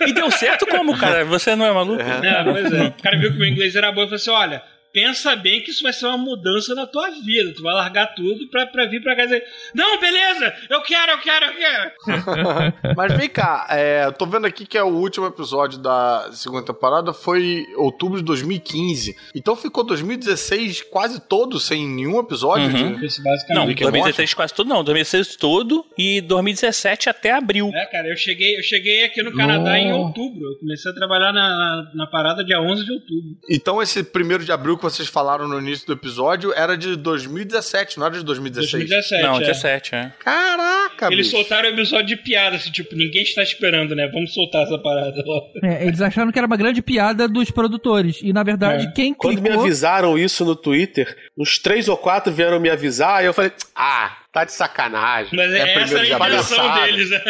E deu certo como, cara? Você não é maluco? É, pois é. O cara viu que o meu inglês era bom e falou assim: olha, pensa bem que isso vai ser uma mudança na tua vida. Tu vai largar tudo pra, pra vir pra cá e dizer: Não, beleza, eu quero, eu quero, eu quero. Mas vem cá, é, eu tô vendo aqui que é o último episódio da segunda temporada foi outubro de 2015. Então ficou 2016 quase todo sem nenhum episódio Uhum. de. Não, Rick and 2016 quase todo não. 2016 todo e 2017 até abril. É, cara, eu cheguei, eu cheguei aqui no Canadá em outubro. Eu comecei a trabalhar na, na, na parada dia 11 de outubro. Então esse primeiro de abril que vocês falaram no início do episódio era de 2017, não era de 2016. 2017. Não, é. 17, é. Caraca, Eles bicho. soltaram o episódio de piada, assim, tipo, ninguém está esperando, né? Vamos soltar essa parada logo. É, eles acharam que era uma grande piada dos produtores. E na verdade, É. quem Quando me clicou. avisaram isso no Twitter, uns três ou quatro vieram me avisar, aí eu falei, ah, tá de sacanagem. Mas é, essa primeiro era de a palhaçada. deles, né?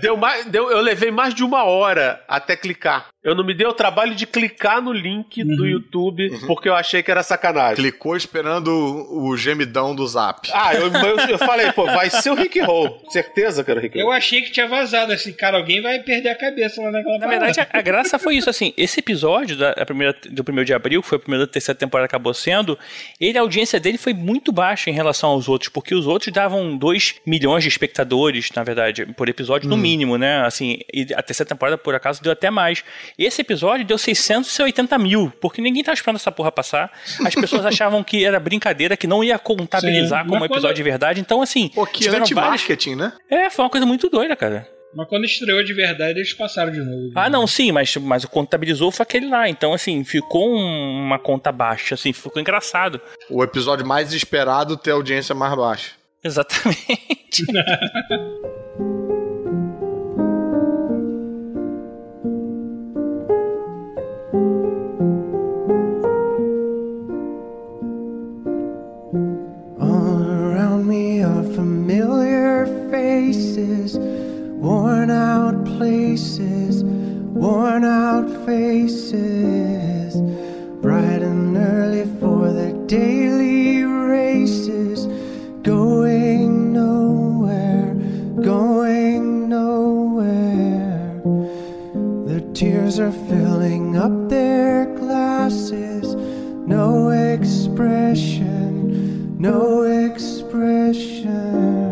Deu mais, deu, eu levei mais de uma hora até clicar. Eu não me dei o trabalho de clicar no link do YouTube, porque eu achei que era sacanagem. Clicou esperando o, o gemidão do zap. Ah, eu, eu, eu falei, pô, vai ser o Rick Roll. Certeza que era o Rick Eu Roll. achei que tinha vazado, assim, cara, alguém vai perder a cabeça lá naquela Na verdade, a, a graça foi isso, assim, esse episódio da, a primeira, do primeiro de abril, que foi o primeiro da terceira temporada que acabou sendo, ele, a audiência dele foi muito baixa em relação aos outros, porque os outros davam 2 milhões de espectadores, na verdade, por episódio, no mínimo, né, assim, e a terceira temporada, por acaso, deu até mais. Esse episódio deu 680 mil, porque ninguém tava esperando essa porra passar, as pessoas achavam que era brincadeira, que não ia contabilizar Sim, como mas episódio quando- de verdade, então, assim, Pô, que tiveram vários... anti-marketing, né? É, foi uma coisa muito doida, cara. Mas quando estreou de verdade, eles passaram de novo. Ah, não, sim, mas, mas o contabilizou foi aquele lá. Então, assim, ficou um- uma conta baixa, assim, ficou engraçado. O episódio mais esperado ter audiência mais baixa. Exatamente. familiar faces, worn out places, worn out faces, bright and early for the daily races, going nowhere, going nowhere. Their tears are filling up their glasses. No expression, no expression.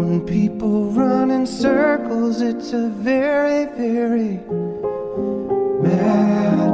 When people run in circles, it's a very, very mad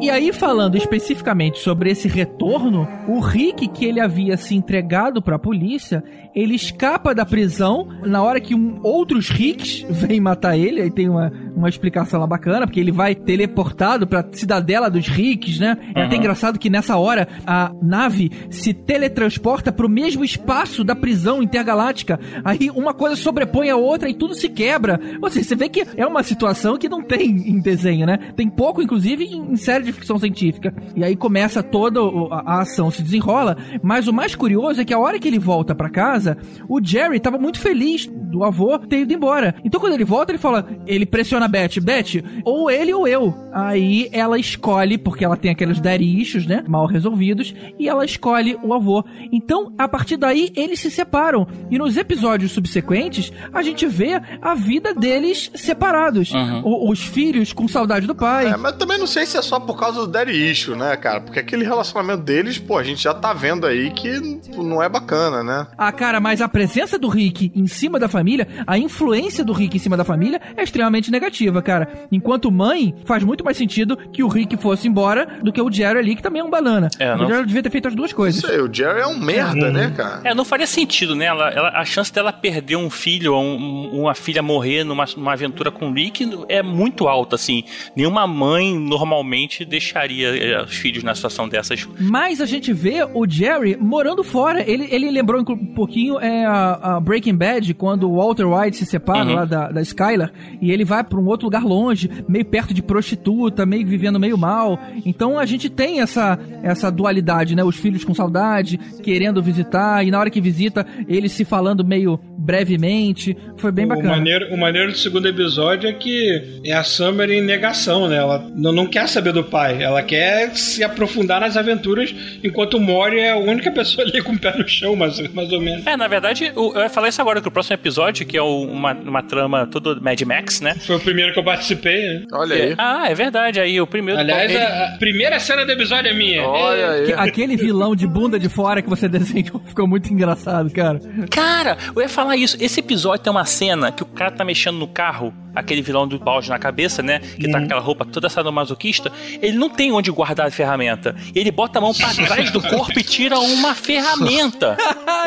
E aí, falando especificamente sobre esse retorno, o Rick, que ele havia se entregado pra polícia, ele escapa da prisão na hora que um, outros Ricks vêm matar ele. Aí tem uma, uma explicação lá bacana, porque ele vai teleportado pra cidadela dos Ricks, né? É até Uhum. engraçado que nessa hora a nave se teletransporta pro mesmo espaço da prisão intergaláctica. Aí uma coisa sobrepõe a outra e tudo se quebra. Ou seja, você vê que é uma situação que não tem em desenho, né? Tem pouco, inclusive, em em série de ficção científica. E aí começa toda a, a ação, se desenrola. Mas o mais curioso é que a hora que ele volta pra casa, o Jerry tava muito feliz do avô ter ido embora. Então quando ele volta, ele fala, ele pressiona a Beth, Beth, ou ele ou eu. Aí ela escolhe, porque ela tem aqueles issues, né? Mal resolvidos, e ela escolhe o avô. Então, a partir daí, eles se separam. E nos episódios subsequentes, a gente vê a vida deles separados. O- os filhos com saudade do pai. É, mas também não sei se é só por causa do daddy issue, né, cara? Porque aquele relacionamento deles, pô, a gente já tá vendo aí que não é bacana, né? Ah, cara, mas a presença do Rick em cima da família, a influência do Rick em cima da família é extremamente negativa, cara. Enquanto mãe, faz muito mais sentido que o Rick fosse embora do que o Jerry ali, que também é um banana. É, o não- Jerry devia ter feito as duas coisas. Isso aí, o Jerry é um merda, né, cara? É, não faria sentido, né? Ela, ela- a chance dela perder um filho ou um- uma filha morrer numa, numa aventura com o Rick é muito alta, assim. Nenhuma mãe normalmente deixaria eh, os filhos na situação dessas. Mas a gente vê o Jerry morando fora. Ele, ele lembrou um pouquinho é, a, a Breaking Bad, quando o Walter White se separa Uhum. lá da, da Skylar e ele vai pra um outro lugar longe, meio perto de prostituta, meio vivendo meio mal. Então a gente tem essa, essa dualidade, né? Os filhos com saudade, querendo visitar, e na hora que visita, eles se falando meio brevemente. Foi bem O bacana. maneiro, o maneiro do segundo episódio é que é a Summer em negação, né? Ela não, não quer saber do pai, ela quer se aprofundar nas aventuras, enquanto o Mori é a única pessoa ali com o pé no chão, mais, mais ou menos. É, na verdade, eu ia falar isso agora, que o próximo episódio, que é uma, uma trama todo Mad Max, né? Foi o primeiro que eu participei, né? Olha aí. Ah, é verdade, aí o primeiro... Aliás, ele- a, a primeira cena do episódio é minha. Olha aí. Que- Aquele vilão de bunda de fora que você desenhou ficou muito engraçado, cara. Cara, eu ia falar isso. Esse episódio tem uma cena que o cara tá mexendo no carro, aquele vilão do balde na cabeça, né? Que tá com aquela roupa toda sadomasoquista. Ele não tem onde guardar a ferramenta. Ele bota a mão pra trás do corpo e tira uma ferramenta.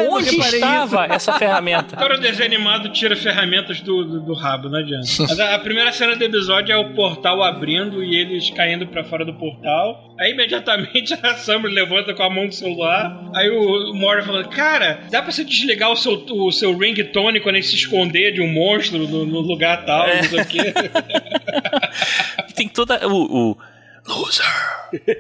Onde estava essa ferramenta? Agora o desenho animado tira ferramentas do, do, do rabo, não adianta. Mas a, a primeira cena do episódio é o portal abrindo e eles caindo pra fora do portal. Aí imediatamente a Summer levanta com a mão do celular. Aí o, o Mori falando: Cara, dá pra você desligar o seu, o seu ringtone quando ele se esconder de um monstro no, no lugar tal, não sei o quê. Tem toda o. o loser.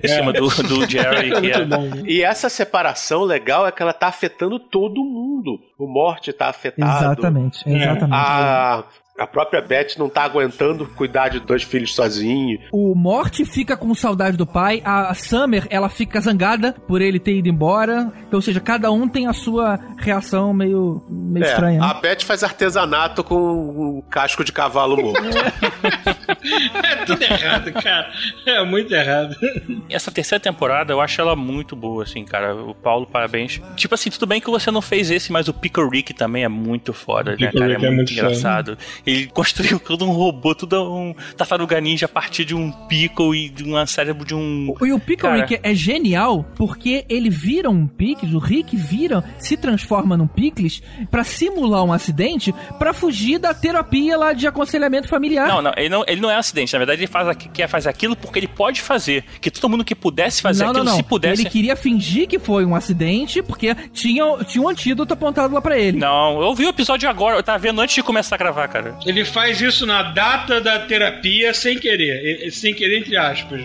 Em cima do, do Jerry, que é. E essa separação legal é que ela tá afetando todo mundo. O Morte tá afetado. Exatamente, exatamente. A, a própria Beth não tá aguentando cuidar de dois filhos sozinho. O Morty fica com saudade do pai, a Summer, ela fica zangada por ele ter ido embora. Então, ou seja, cada um tem a sua reação meio, meio É, estranha. né? a Beth faz artesanato com um casco de cavalo morto. É tudo errado, cara. É muito errado. Essa terceira temporada eu acho ela muito boa, assim, cara. O Paulo, parabéns. Tipo assim, tudo bem que você não fez esse, mas o Pickle Rick também é muito foda, né, cara? É é muito muito engraçado. Ele construiu todo um robô, tudo um tartaruga ninja a partir de um Pickle e de um cérebro de um. E o Pickle Cara. Rick é genial porque ele vira um Pickles, o Rick vira, se transforma num Pickles pra simular um acidente pra fugir da terapia lá de aconselhamento familiar. Não, não ele, não, ele não é um acidente. Na verdade, ele faz, quer fazer aquilo porque ele pode fazer. Que todo mundo que pudesse fazer não, aquilo, não, não. se pudesse. Ele queria fingir que foi um acidente porque tinha, tinha um antídoto apontado lá pra ele. Não, eu vi o episódio agora, eu tava vendo antes de começar a gravar, cara. Ele faz isso na data da terapia sem querer. Sem querer, entre aspas.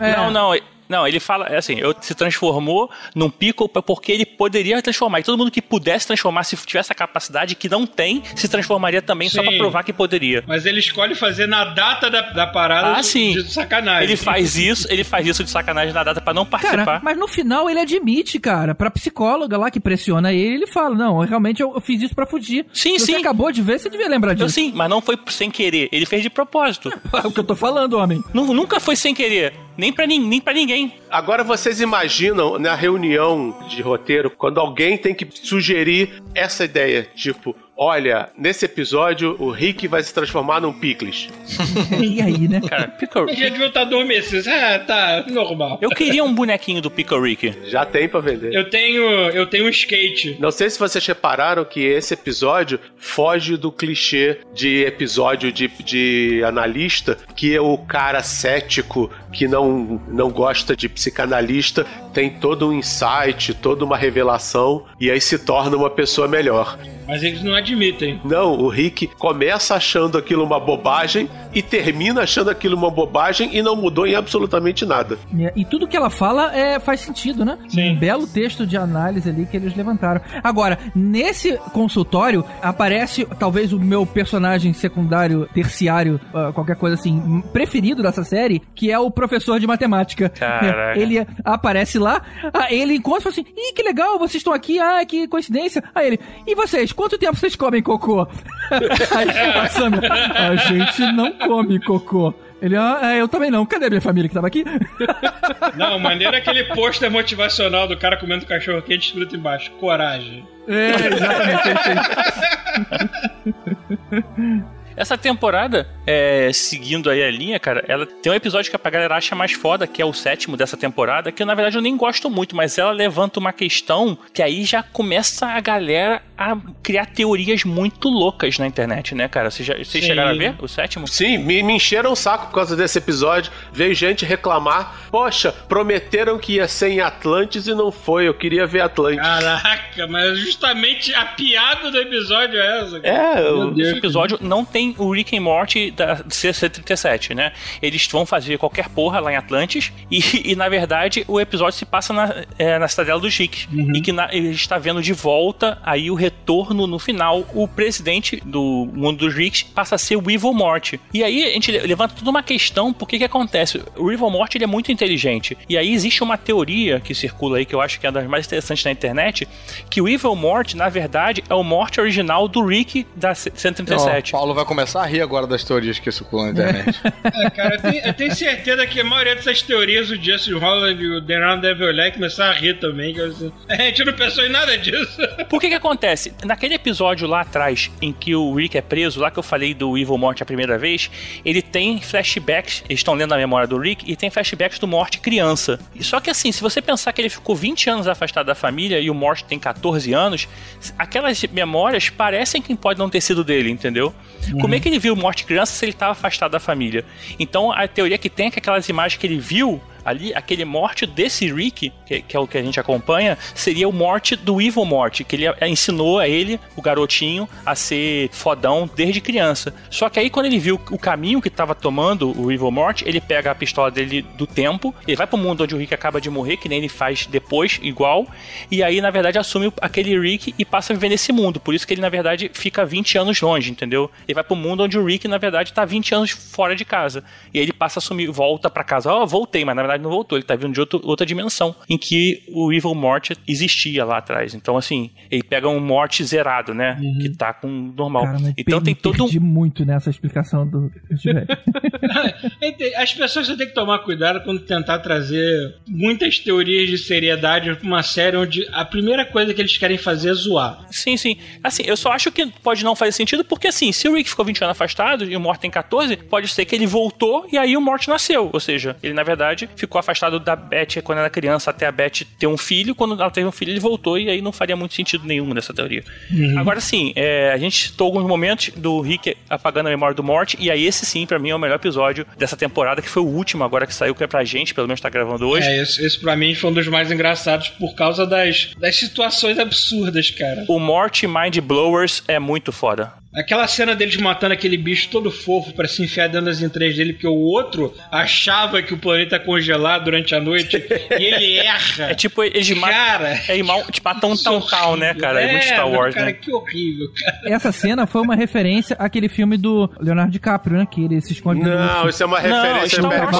É. Não, não. Não, ele fala, é assim, eu se transformou num Pickle porque ele poderia transformar. E todo mundo que pudesse transformar, se tivesse a capacidade que não tem, se transformaria também só Sim. pra provar que poderia. Mas ele escolhe fazer na data da, da parada Ah, de- sim. de sacanagem. Ele faz isso, ele faz isso de sacanagem na data pra não participar. Cara, mas no final ele admite, cara, pra psicóloga lá que pressiona ele, ele fala: Não, realmente eu, eu fiz isso pra fugir. Sim, Você sim. acabou de ver, você devia lembrar Eu disso. sim, mas não foi sem querer. Ele fez de propósito. É o que eu tô falando, homem. Nu- nunca foi sem querer. Nem pra, nin- nem pra ninguém. Agora vocês imaginam na reunião de roteiro quando alguém tem que sugerir essa ideia, tipo, olha, nesse episódio o Rick vai se transformar num Picles. e aí, né? Cara, Pickle Já devia estar adormecido. Ah, tá, normal. Eu queria um bonequinho do Pickle Rick. Já tem pra vender. Eu tenho, eu tenho um skate. Não sei se vocês repararam que esse episódio foge do clichê de episódio de, de analista, que é o cara cético que não, não gosta de psicanalista, tem todo um insight, toda uma revelação, e aí se torna uma pessoa melhor. Mas eles não admitem. Não, o Rick começa achando aquilo uma bobagem e termina achando aquilo uma bobagem e não mudou em absolutamente nada. É, E tudo que ela fala é, faz sentido, né? Sim. Um belo texto de análise ali que eles levantaram. Agora, nesse consultório, aparece talvez o meu personagem secundário, terciário, ah, qualquer coisa assim, preferido dessa série, que é o professor de matemática. Caraca. Ele aparece lá, ah, ele encontra e fala assim: Ih, que legal, vocês estão aqui, ah, que coincidência. Aí ele, e vocês, quanto tempo vocês comem cocô? Aí a Sammy, a gente não come cocô. Ele, ah, é, eu também não. Cadê a minha família que tava aqui? Não, maneiro é aquele pôster motivacional do cara comendo cachorro quente escrito embaixo. Coragem. É, exatamente. Essa temporada, é, seguindo aí a linha, cara, ela tem um episódio que a galera acha mais foda, que é o sétimo dessa temporada, que na verdade eu nem gosto muito, mas ela levanta uma questão que aí já começa a galera a criar teorias muito loucas na internet, né, cara? Vocês, já, vocês chegaram a ver o sétimo? Sim, me, me encheram o saco por causa desse episódio. Veio gente reclamar. Poxa, prometeram que ia ser em Atlantis e não foi. Eu queria ver Atlantis. Caraca, mas justamente a piada do episódio é essa. cara. É. Esse episódio não tem o Rick and Morty da CC37, né? Eles vão fazer qualquer porra lá em Atlantis e, e, na verdade, o episódio se passa na, é, na Cidadela dos Ricks. E que na, ele está vendo de volta aí o retorno no final. O presidente do mundo dos Ricks passa a ser o Evil Morty. E aí a gente levanta toda uma questão, porque que acontece? O Evil Morty ele é muito inteligente. E aí existe uma teoria que circula aí, que eu acho que é uma das mais interessantes na internet, que o Evil Morty, na verdade, é o Morty original do Rick da C- Ó, 137. Paulo vai começar a rir agora das teorias que circulam na internet. É, cara, eu tenho, eu tenho certeza que a maioria dessas teorias, o Justin Holland e o Deron deve olhar e começar a rir também. Que eu assim, a gente não pensou em nada disso. Por que que acontece? Naquele episódio lá atrás, em que o Rick é preso, lá que eu falei do Evil Morty a primeira vez, ele tem flashbacks, eles estão lendo a memória do Rick, e tem flashbacks do Morty criança. Só que assim, se você pensar que ele ficou 20 anos afastado da família e o Morty tem 14 anos, aquelas memórias parecem que pode não ter sido dele, entendeu? Como é que ele viu o Morty criança se ele estava afastado da família? Então a teoria que tem é que aquelas imagens que ele viu ali, aquele morte desse Rick, que, que é o que a gente acompanha, seria o morte do Evil Morty, que ele ensinou a ele, o garotinho, a ser fodão desde criança. Só que aí quando ele viu o caminho que estava tomando o Evil Morty, ele pega a pistola dele do tempo, ele vai pro mundo onde o Rick acaba de morrer, que nem ele faz depois, igual, e aí na verdade assume aquele Rick e passa a viver nesse mundo. Por isso que ele na verdade fica 20 anos longe, entendeu? Ele vai pro mundo onde o Rick na verdade tá 20 anos fora de casa. E aí ele passa a assumir, volta pra casa. Ó, voltei, mas na verdade não voltou. Ele tá vindo de outro- outra dimensão em que o Evil Morty existia lá atrás. Então, assim, ele pega um Morty zerado, né? Que tá com normal. Cara, então per- tem todo um. perdi muito nessa explicação do. As pessoas têm que tomar cuidado quando tentar trazer muitas teorias de seriedade pra uma série onde a primeira coisa que eles querem fazer é zoar. Sim, sim. Assim, eu só acho que pode não fazer sentido, porque assim, se o Rick ficou 20 anos afastado e o Morty tem 14, pode ser que ele voltou e aí o Morty nasceu. Ou seja, ele na verdade ficou afastado da Beth quando era criança até a Beth ter um filho. Quando ela teve um filho, ele voltou e aí não faria muito sentido nenhum dessa teoria. Agora sim, é, a gente citou alguns momentos do Rick apagando a memória do Morty, e aí esse sim, pra mim, é o melhor episódio dessa temporada, que foi o último agora que saiu, que é pra gente, pelo menos tá gravando hoje. É, esse, esse pra mim foi um dos mais engraçados por causa das, das situações absurdas, cara. O Morty Mind Blowers é muito foda. Aquela cena deles matando aquele bicho todo fofo pra se enfiar dentro das entranhas dele, porque o outro achava que o planeta ia congelar durante a noite e ele erra. É tipo, eles matam. Cara, É igual, tipo, matam um tal, né, cara? É muito Star Wars, cara, né? que horrível, cara. Essa cena foi uma referência àquele filme do Leonardo DiCaprio, né? Que ele se esconde Não, isso é uma referência ao Império Wars,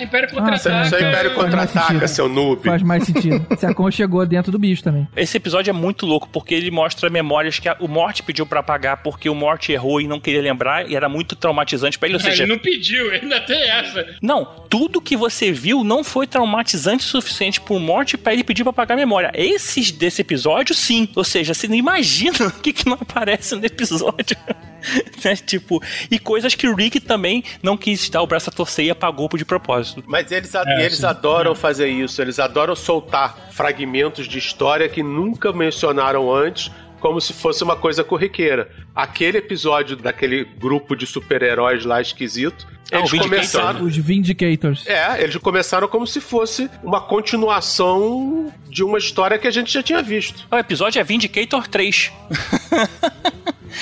cara. Contra-Ataca. É, Império Ah, Contra-Ataca. É Império Faz mais Contra-Ataca, sentido. seu noob. Faz mais sentido. Se aconchegou dentro do bicho também. Esse episódio é muito louco porque ele mostra memórias que a- o Morty pediu pra apagar porque o Morty errou e não queria lembrar e era muito traumatizante pra ele. Ou Ele seja, não pediu, ainda tem essa. não, tudo que você viu não foi traumatizante o suficiente pro Morty pra ele pedir pra apagar a memória. Esses desse episódio, sim. Ou seja, você não imagina o que, que não aparece no episódio. né? Tipo, e coisas que o Rick também não quis dar o braço a torcer e apagou de propósito. Mas eles, É, eles sim. adoram fazer isso, eles adoram soltar fragmentos de história que nunca mencionaram antes, como se fosse uma coisa corriqueira. Aquele episódio daquele grupo de super-heróis lá esquisito, Ah, eles começaram. Os Vindicators. É, eles começaram como se fosse uma continuação de uma história que a gente já tinha visto. O episódio é Vindicator 3.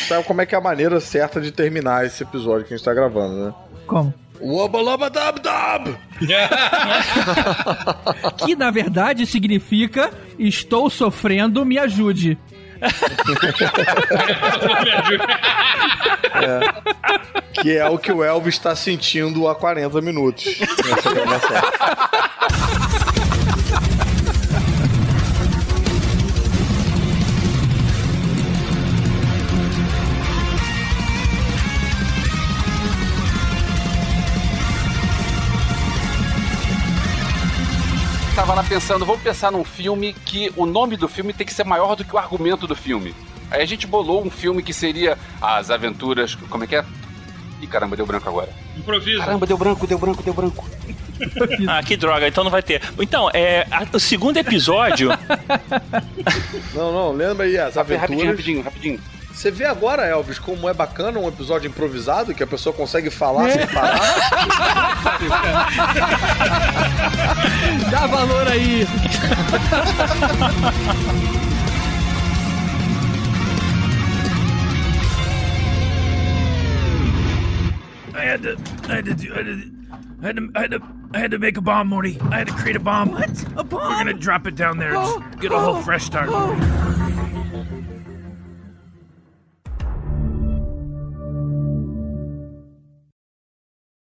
Sabe como é que é a maneira certa de terminar esse episódio que a gente tá gravando, né? Como? Wobalabadabdab! Que na verdade significa estou sofrendo, me ajude. Ajuda. Que é o que o Elvis está sentindo há 40 minutos nessa gravação. Tava lá pensando, vamos pensar num filme que o nome do filme tem que ser maior do que o argumento do filme. Aí a gente bolou um filme que seria As Aventuras. Como é que é? Ih, caramba, deu branco agora. Improviso. Caramba, deu branco, deu branco, deu branco. Ah, que droga, então não vai ter. Então, é, a- o segundo episódio. Não, não, lembra aí as Rapidinho, aventuras. rapidinho, rapidinho. Você vê agora, Elvis, como é bacana um episódio improvisado que a pessoa consegue falar sem parar. Dá valor aí. I had to, I had to do, I had to, I had to, I had to, I had to make a bomb, Morty. I had to create a bomb. What? A bomb? We're gonna drop it down there. and Just get a whole fresh start. Morty.